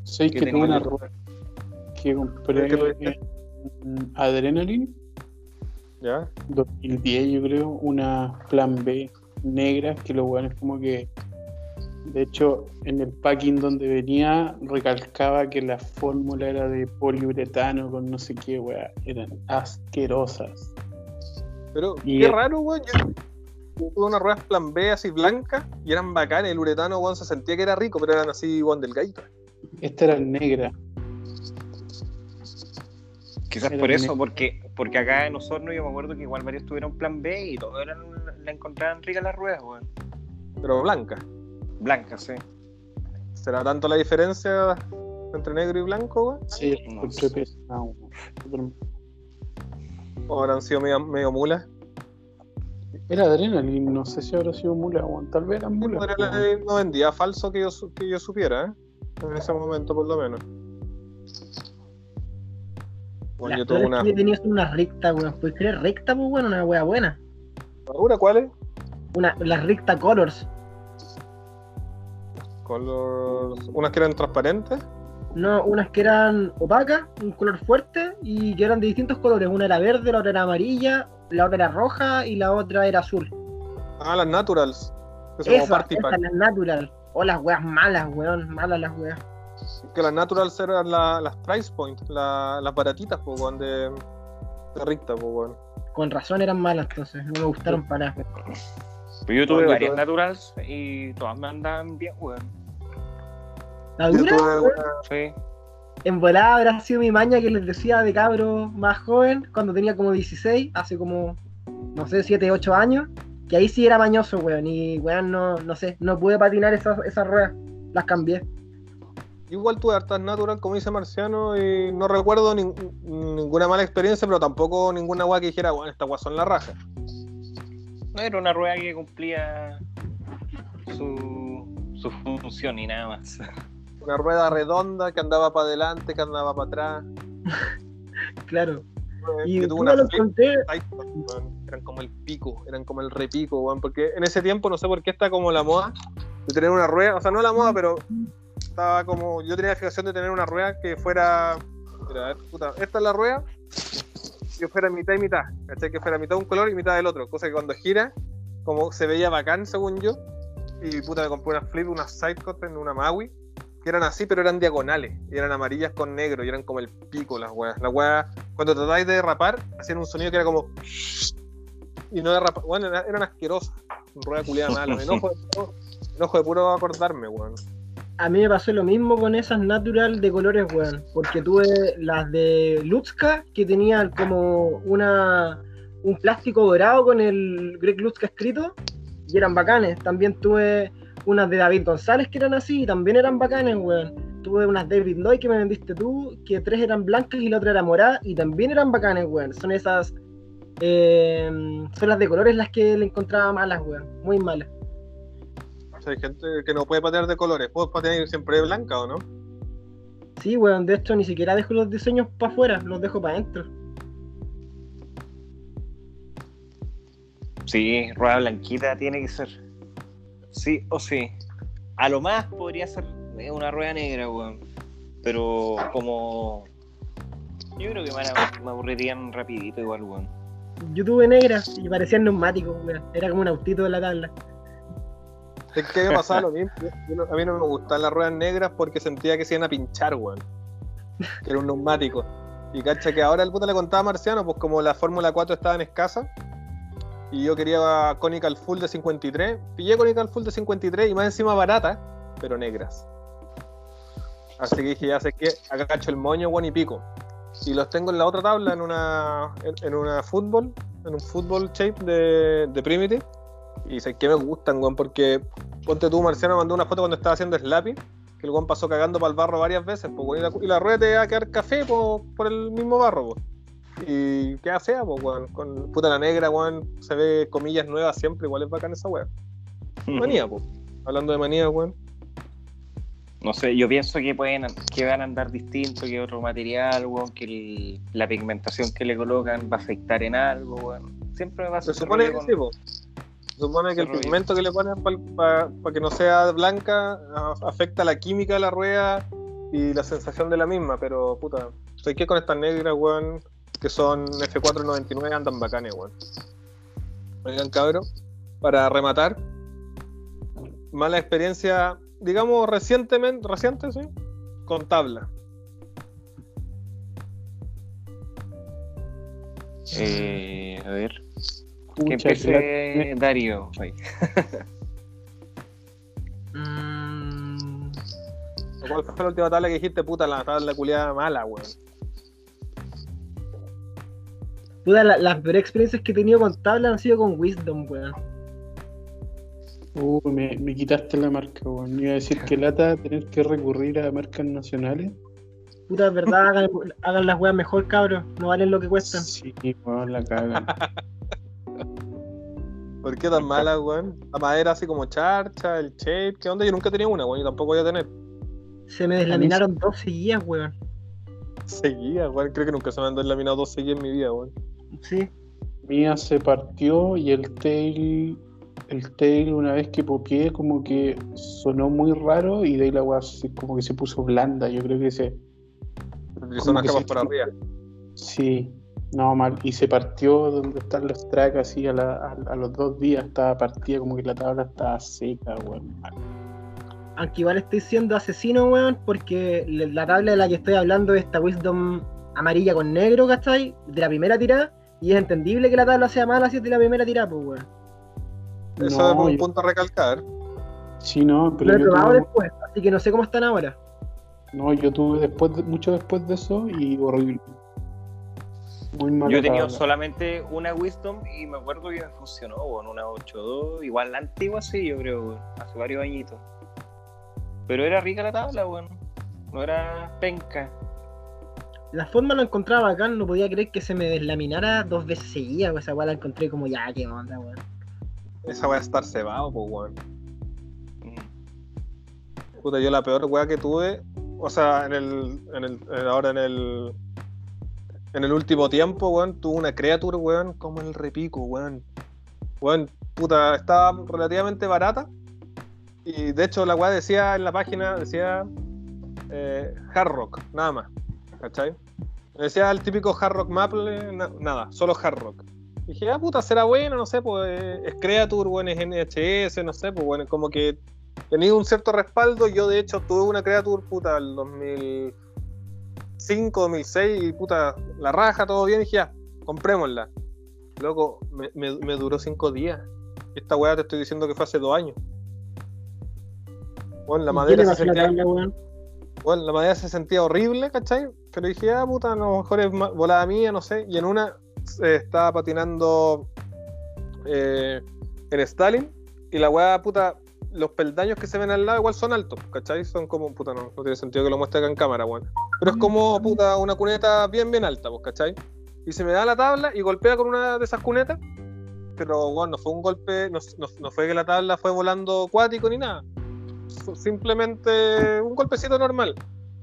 Sí, Que que tuve una rueda. que compré en Adrenaline ¿Ya? 2010, yo creo, una plan B negra que los weones como que de hecho en el packing donde venía recalcaba que la fórmula era de poliuretano con no sé qué weá, eran asquerosas. Pero Y qué el- raro, weón. Yo tuve unas ruedas plan B así blancas y eran bacanas. El uretano, weón, se sentía que era rico, pero eran así, weón, delgaditas. Esta era negra. Quizás Era por eso, porque, porque acá en Osorno yo me acuerdo que igual varios tuvieron plan B y todos eran, la encontraban ricas las ruedas, weón. Pero blancas. Blancas, sí. ¿Será tanto la diferencia entre negro y blanco, weón? Sí, No encontré sé. Súper- ¿O habrán sido medio, medio mulas? Era Adrenaline, no sé si habrá sido mula, weón. Tal vez eran weón. leer- No vendía falso que yo, que yo supiera, ¿eh? En ese momento, por lo menos. Bueno, Las yo tuve una. que tenía una recta, weón. ¿Puedes creer recta, pues, weón? Una wea buena. ¿Una cuál es? Una, las recta colors. Color... Unas que eran transparentes. No, unas que eran opacas, un color fuerte y que eran de distintos colores. Una era verde, la otra era amarilla, la otra era roja y la otra era azul. Ah, las naturals. Party esas, pack. las natural. O las weas malas, weón. Malas las weas. Que las naturals eran la- las price point, la- las baratitas, pues, weón, de, de Ricta, pues, weón. Con razón eran malas, entonces. No me gustaron para nada. Pero yo tuve varias naturals y todas me andaban bien, weón. Una- Sí. En volada habrá sido mi maña que les decía de cabro más joven, cuando tenía como 16, hace como, no sé, 7, 8 años, que ahí sí era mañoso, weón, y weón, no, no sé, no pude patinar esas, esas ruedas, las cambié. Igual tuve hartas natural, como dice Marciano, y no recuerdo nin- ninguna mala experiencia, pero tampoco ninguna weá que dijera, bueno, esta weá son la raja. No era una rueda que cumplía su, su función y nada más. Una rueda redonda que andaba para adelante, que andaba para atrás. Claro. Y que tuvo una lo flip encontré, Tyson, weón. Eran como el pico, eran como el repico, weón. Porque en ese tiempo, no sé por qué está como la moda de tener una rueda, o sea, no la moda, pero estaba como. Yo tenía la fijación de tener una rueda que fuera. Mira, a ver, puta, esta es la rueda, que fuera mitad y mitad, ¿cachai? Que fuera mitad un color y mitad del otro. Cosa que cuando gira, como se veía bacán, según yo. Y puta, me compré una flip, unas sidecut en una Maui, que eran así, pero eran diagonales. Y eran amarillas con negro, y eran como el pico las weas. Las weas, cuando tratáis de derrapar, hacían un sonido que era como. Y no derrapar. Bueno, era- eran asquerosas. Rueda culiada mala. Me enojo de puro, me enojo de puro acordarme, weón. A mí me pasó lo mismo con esas natural de colores, weón, porque tuve las de Lutska, que tenían como una un plástico dorado con el Greg Lutska escrito, y eran bacanes. También tuve unas de David González que eran así, y también eran bacanes, weón. Tuve unas David Lloyd que me vendiste tú, que tres eran blancas y la otra era morada, y también eran bacanes, weón. Son esas. eh, son las de colores las que le encontraba malas, weón. Muy malas. Hay gente que no puede patear de colores. ¿Puedo patear siempre blanca o no? Sí, weón, de hecho ni siquiera dejo los diseños para afuera, los dejo para adentro. Sí, rueda blanquita tiene que ser. Sí o sí. A lo más podría ser eh, una rueda negra, weón. Pero como. Yo creo que me, aburrirían rapidito igual, weón. Yo tuve negras y parecían neumáticos, weón. Era como un autito de la tabla. Es que me pasaba lo mismo. A mí no me gustaban las ruedas negras porque sentía que se iban a pinchar, weón. Que era un neumático. Y cacha que ahora el puta le contaba a Marciano, pues como la Fórmula 4 estaba en escasa. Y yo quería Conical Full de 53. Pillé Conical Full de 53 y más encima barata, pero negras. Así que dije, ya sé que acá cacho el moño, weón, y pico. Y los tengo en la otra tabla, en una, en, en una fútbol, en un fútbol shape de, de Primitive. Y sé que me gustan, weón, porque ponte tú, Marciano mandó una foto cuando estaba haciendo slapping, que el weón pasó cagando para el barro varias veces, pues, weón, y la, y la rueda te va a quedar café po, por el mismo barro, pues. Y queda fea, pues, weón, con puta la negra, weón, se ve comillas nuevas siempre, igual es bacán esa weón. Manía, pues. Hablando de manía, weón. No sé, yo pienso que pueden que van a andar distinto que otro material, weón, que el- la pigmentación que le colocan va a afectar en algo, weón. Siempre me va a Se supone que sí. Se supone que el pigmento que le ponen para que no sea blanca a- afecta la química de la rueda y la sensación de la misma, pero puta, sé que con estas negras, weón, que son F499 andan bacanes, weón. Oigan, cabrón, para rematar, mala experiencia, digamos, recientemente, reciente, sí, con tabla. Eh, a ver. Que empiece que Darío. Mm, ¿Cuál fue la última tabla que dijiste, puta, la tabla culiada mala, weón? puta, la- las peores experiencias que he tenido con tabla han sido con Wisdom, weón. Uh, me, me quitaste la marca, weón. Iba a decir que lata tener que recurrir a marcas nacionales. Puta, es verdad, hagan, hagan las weas mejor, cabros. No valen lo que cuestan. Sí, weón, la cagan. ¿Por qué tan mala, weón? La madera así como charcha, el shape, ¿qué onda? Yo nunca tenía una, weón, y tampoco voy a tener. Se me deslaminaron dos seguidas, weón. Seguía, weón, creo que nunca se me han deslaminado dos seguidas en mi vida, weón. Sí. Mía se partió y el tail, el tail una vez que popié como que sonó muy raro y de ahí la weá como que se puso blanda. Yo creo que se, unas que capas se- por arriba. sí, no mal. Y se partió donde están los tracks así a, la- a- a los dos días estaba partida como que la tabla estaba seca, weón. mal. Aunque igual estoy siendo asesino, weón, porque la tabla de la que estoy hablando es esta Wisdom amarilla con negro, ¿cachai? De la primera tirada. Y es entendible que la tabla sea mala si es de la primera tirada, pues, weón. Eso No, es un yo- punto a recalcar. Sí, no, Lo pero he yo probado tuve, después, así que no sé cómo están ahora. no, yo tuve después de- mucho después de eso y horrible. Muy mal. Yo he tenido solamente una Wisdom y me acuerdo que me funcionó, weón, una 8.2, igual la antigua sí, yo creo, weón, hace varios añitos. Pero era rica la tabla, weón. No era penca. La forma lo encontraba acá, no podía creer que se me deslaminara dos veces seguidas, pues esa weá la encontré como ya, qué onda, weón. Esa weá es estar cebado, pues, weón. Mm. Puta, yo la peor weá que tuve, o sea, en el, en el, en- ahora en el, en el último tiempo, weón, tuve una creature, weón, como el repico, weón. Weón, puta, estaba relativamente barata. Y de hecho la weá decía en la página, decía eh, Hard Rock, nada más. ¿Cachai? Decía el típico Hard Rock Maple, na- nada, solo Hard Rock. Y dije, ah, puta, será bueno, no sé, pues eh, es Creature, weón, es NHS, no sé, pues bueno, como que tenía un cierto respaldo. Yo, de hecho, tuve una Creature, puta, el 2005, 2006, y puta, la raja, todo bien, y dije, ya, comprémosla. Loco, me, me- me duró cinco días. Esta weá te estoy diciendo que fue hace dos años. Bueno, la ¿Y madera se la sentía, tabla, weón? bueno, la madera se sentía horrible, ¿cachai? Pero dije, ah, puta, a lo mejor es volada mía, no sé. Y en una eh, estaba patinando eh, en Stalin, y la weá, puta, los peldaños que se ven al lado igual son altos, ¿cachai? Son como, puta, no, no tiene sentido que lo muestre acá en cámara, weón. Pero es como, puta, una cuneta bien, bien alta, pues, ¿cachai? Y se me da la tabla y golpea con una de esas cunetas, pero, bueno, no fue un golpe, no, no- no fue que la tabla fue volando cuático ni nada. Fue Simplemente un golpecito normal.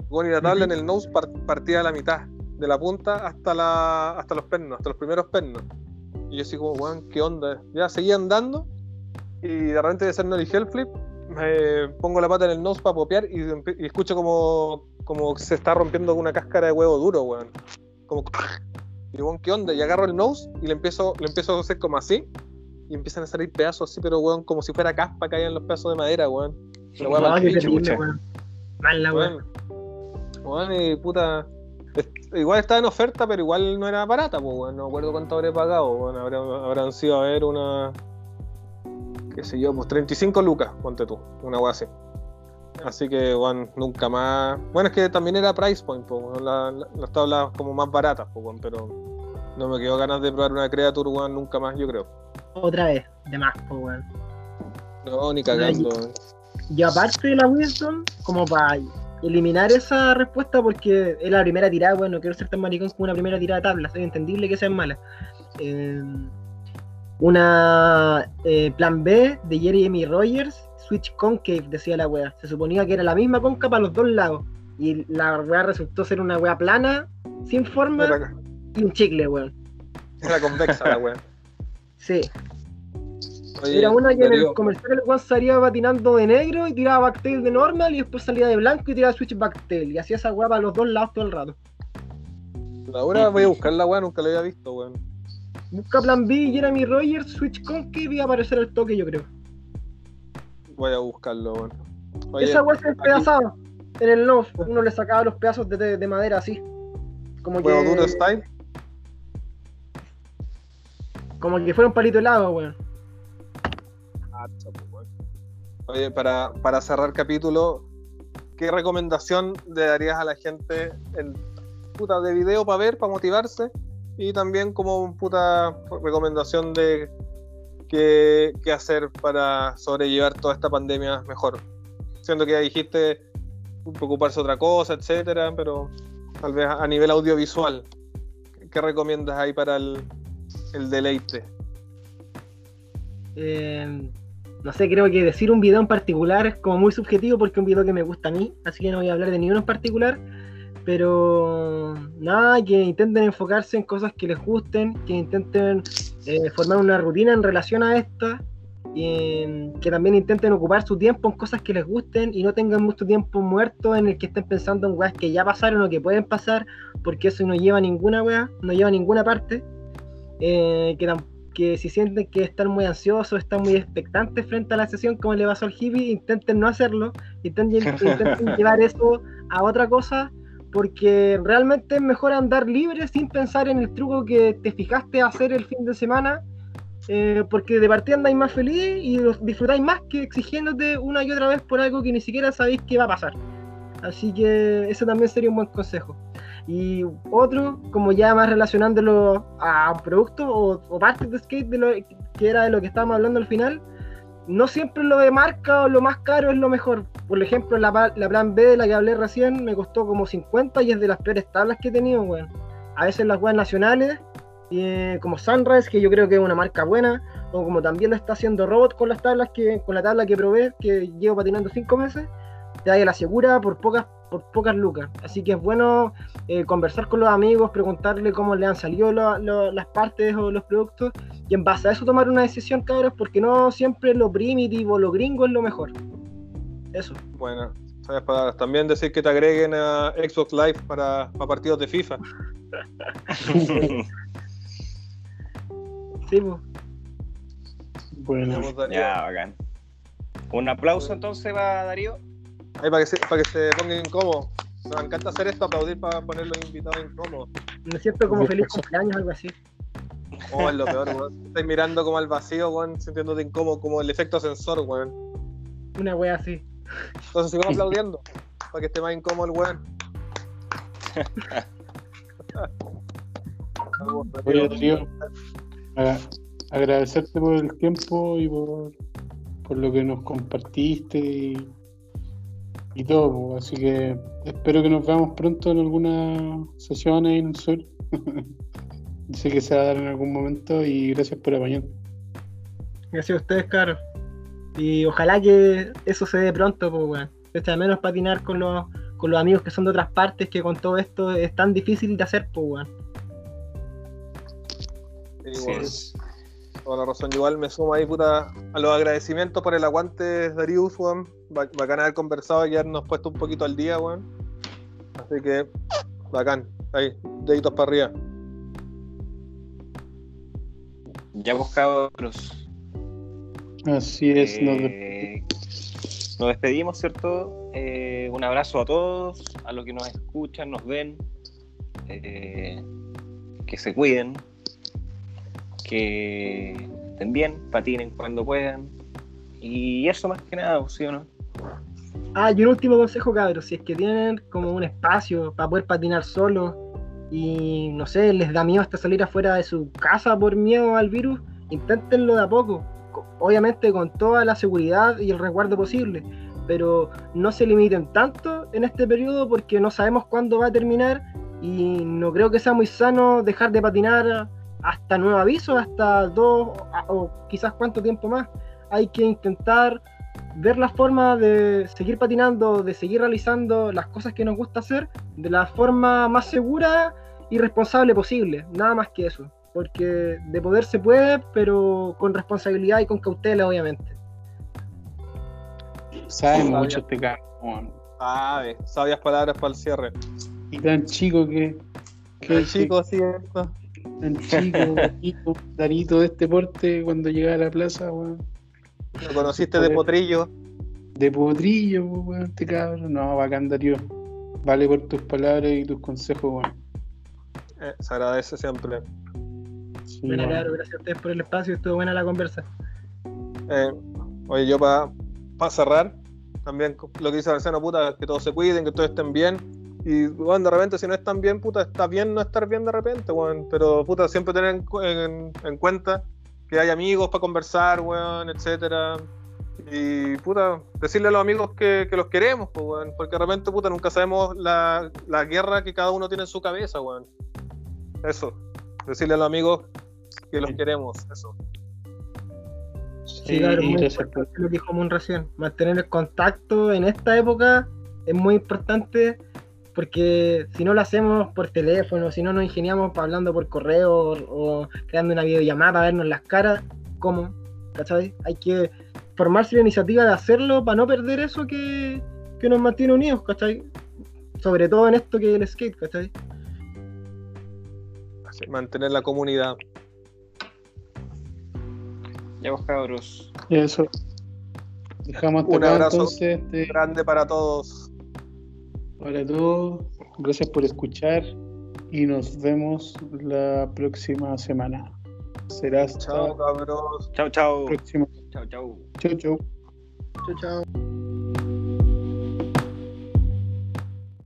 Bueno, y la tabla en el nose par- partía a la mitad, de la punta hasta la hasta los pernos, hasta los primeros pernos. Y yo así como, weón, ¿qué onda? Ya seguía andando y de repente de hacer el heel flip, me pongo la pata en el nose para popear y, y escucho como, como se está rompiendo una cáscara de huevo duro, weón. Como y weón, ¿qué onda? Y agarro el nose y le empiezo, le empiezo a hacer como así. Y empiezan a salir pedazos así, pero weón, como si fuera caspa caían los pedazos de madera, weón. La weá No, picho, terrible, weón. Mal la weón. Bueno, y puta. Igual estaba en oferta, pero igual no era barata, pues, weón. No me acuerdo cuánto habré pagado, weón. Habrán, habrán sido, a ver, una. Qué sé yo, pues 35 lucas, ponte tú, una weá así. Así que, weón, nunca más. Bueno, es que también era price point, pues, weón. la- la- las tablas como más baratas, pues, weón, pero no me quedó ganas de probar una Creature, weón, nunca más, yo creo. Otra vez, de más, po, weón. No, ni cagando, weón. Y aparte de la Wisdom, como para eliminar esa respuesta, porque es la primera tirada, bueno, no quiero ser tan maricón como una primera tirada de tabla, es entendible que sean malas. Eh, una eh, plan B de Jeremy Rogers, Switch Concave, decía la wea. Se suponía que era la misma conca para los dos lados. Y la wea resultó ser una wea plana, sin forma Era, y un chicle, weón. era convexa la weón. Sí. Oye, Era una que en Darío, el comercial el salía patinando de negro y tiraba backtail de normal y después salía de blanco y tiraba switch backtail. Y hacía esa weá para los dos lados todo el rato. Ahora voy a buscar la weá, nunca la había visto, weón. Busca plan B, Jeremy Rogers, switch concave y va a aparecer el toque, yo creo. Voy a buscarlo, weón. Oye, esa weá se despedazaba en el nose. Uno le sacaba los pedazos de, de madera así. Como ¿Juego que, duro style? como que fuera un palito helado, weón. Ah, chapo, weón. Oye, para, para cerrar capítulo, ¿qué recomendación le darías a la gente en puta de video para ver, para motivarse? Y también como puta recomendación de qué, hacer para sobrellevar toda esta pandemia mejor. Siendo que ya dijiste preocuparse otra cosa, etcétera, pero tal vez a nivel audiovisual, ¿qué recomiendas ahí para el, el deleite? Eh, no sé, creo que decir un video en particular es como muy subjetivo porque es un video que me gusta a mí, así que no voy a hablar de ninguno en particular. Pero nada, que intenten enfocarse en cosas que les gusten, que intenten eh, formar una rutina en relación a esta, y eh, que también intenten ocupar su tiempo en cosas que les gusten y no tengan mucho tiempo muerto en el que estén pensando en weas que ya pasaron o que pueden pasar, porque eso no lleva a ninguna wea, no lleva a ninguna parte. Eh, que, que si sienten que están muy ansiosos, están muy expectantes frente a la sesión, como le pasó al hippie, intenten no hacerlo, intenten, intenten llevar eso a otra cosa, porque realmente es mejor andar libre sin pensar en el truco que te fijaste hacer el fin de semana, eh, porque de partida andáis más feliz y disfrutáis más que exigiéndote una y otra vez por algo que ni siquiera sabéis que va a pasar. Así que ese también sería un buen consejo. Y otro, como ya más relacionándolo a productos o, o partes de skate, de lo, que era de lo que estábamos hablando al final, no siempre lo de marca o lo más caro es lo mejor. Por ejemplo, la, la plan B de la que hablé recién me costó como 50 y es de las peores tablas que he tenido, weón. A veces las weas nacionales, eh, como Sunrise, que yo creo que es una marca buena, o como también lo está haciendo Robot con las tablas que, con la tabla que probé, que llevo patinando 5 meses, te da la segura por pocas, por pocas lucas. Así que es bueno eh, conversar con los amigos, preguntarle cómo le han salido lo- lo- las partes o los productos y en base a eso tomar una decisión, cabros, porque no siempre lo primitivo, lo gringo es lo mejor. Eso. Bueno, sabes palabras. También decir que te agreguen a Xbox Live para, para partidos de FIFA. Sí, pues. Bueno, ya, bacán. Un aplauso entonces para Darío. Ahí para que se, para que se ponga incómodo. Me encanta hacer esto, aplaudir para poner los invitados incómodos. Me siento como feliz cumpleaños, algo así. Oh, es lo peor, weón. Estás mirando como al vacío, weón, sintiéndote incómodo, como el efecto ascensor, weón. Una wea así. Entonces sigo aplaudiendo, para que esté más incómodo el weón. Oye, a- agradecerte por el tiempo y por, por lo que nos compartiste y, y todo. po. Así que espero que nos veamos pronto en alguna sesión ahí en el sur. sé que se va a dar en algún momento y gracias por apañar. Gracias a ustedes, caros. Y ojalá que eso se dé pronto, pues, weón. Echa de menos patinar con los, con los amigos que son de otras partes, que con todo esto es tan difícil de hacer, pues, weón. Sí, Toda la razón, igual me sumo ahí, puta, a los agradecimientos por el aguante, Darius, weón. Ba- Bacán haber conversado y habernos puesto un poquito al día, weón. Así que, bacán. Ahí, deditos para arriba. Ya buscabros. Así es, nos Eh, nos despedimos, ¿cierto? Eh, un abrazo a todos, a los que nos escuchan, nos ven. eh, que se cuiden. Que estén bien, patinen cuando puedan. Y eso más que nada, ¿sí o no? Ah, y un último consejo, cabros. Si es que tienen como un espacio para poder patinar solo y no sé, les da miedo hasta salir afuera de su casa por miedo al virus, inténtenlo de a poco. Co- Obviamente con toda la seguridad y el resguardo posible. Pero no se limiten tanto en este periodo porque no sabemos cuándo va a terminar y no creo que sea muy sano dejar de patinar hasta nuevo aviso, hasta dos a- o quizás cuánto tiempo más. Hay que intentar ver la forma de seguir patinando, de seguir realizando las cosas que nos gusta hacer de la forma más segura y responsable posible. Nada más que eso. porque de poder se puede, pero con responsabilidad y con cautela, obviamente. Sabe Sabia. mucho este cabrón. weón. Sabe, sabias palabras para el cierre. Y tan chico que. que El chico, ¿cierto? Tan chico, chico, Darito de este porte cuando llegaba a la plaza, weón. Lo conociste de potrillo. De potrillo, weón, este cabrón. No, bacán, Darío. Vale por tus palabras y tus consejos, weón. Eh, se agradece siempre. Sí, Buena, weón. claro, gracias a ustedes por el espacio, estuvo buena la conversa. Eh, oye, yo para cerrar, también lo que dice Marcelo, puta, que todos se cuiden, que todos estén bien. Y, bueno, de repente, si no están bien, puta, está bien no estar bien de repente, weón. Pero, puta, siempre tener en, cu- en- en cuenta que hay amigos para conversar, weón, etcétera. Y, puta, decirle a los amigos que, que los queremos, pues, weón. Porque de repente, puta, nunca sabemos la, la guerra que cada uno tiene en su cabeza, weón. Eso. Decirle a los amigos que los queremos, eso. Sí, claro, muy importante lo que dijo Moon recién. Mantener el contacto en esta época es muy importante porque si no lo hacemos por teléfono, si no nos ingeniamos hablando por correo o, o creando una videollamada para vernos las caras, ¿cómo? ¿Cachai? Hay que formarse la iniciativa de hacerlo para no perder eso que, que nos mantiene unidos, ¿cachai? Sobre todo en esto que es el skate, ¿cachai? Así, mantener la comunidad. Ya vos cabros. Y eso. Dejamos Un abrazo. entonces este, Grande para todos. Para todos. Gracias por escuchar y nos vemos la próxima semana. Será hasta Chao, cabros. Chao, chao. próxima. Chao, chao. Chau, chau. Chao, chao.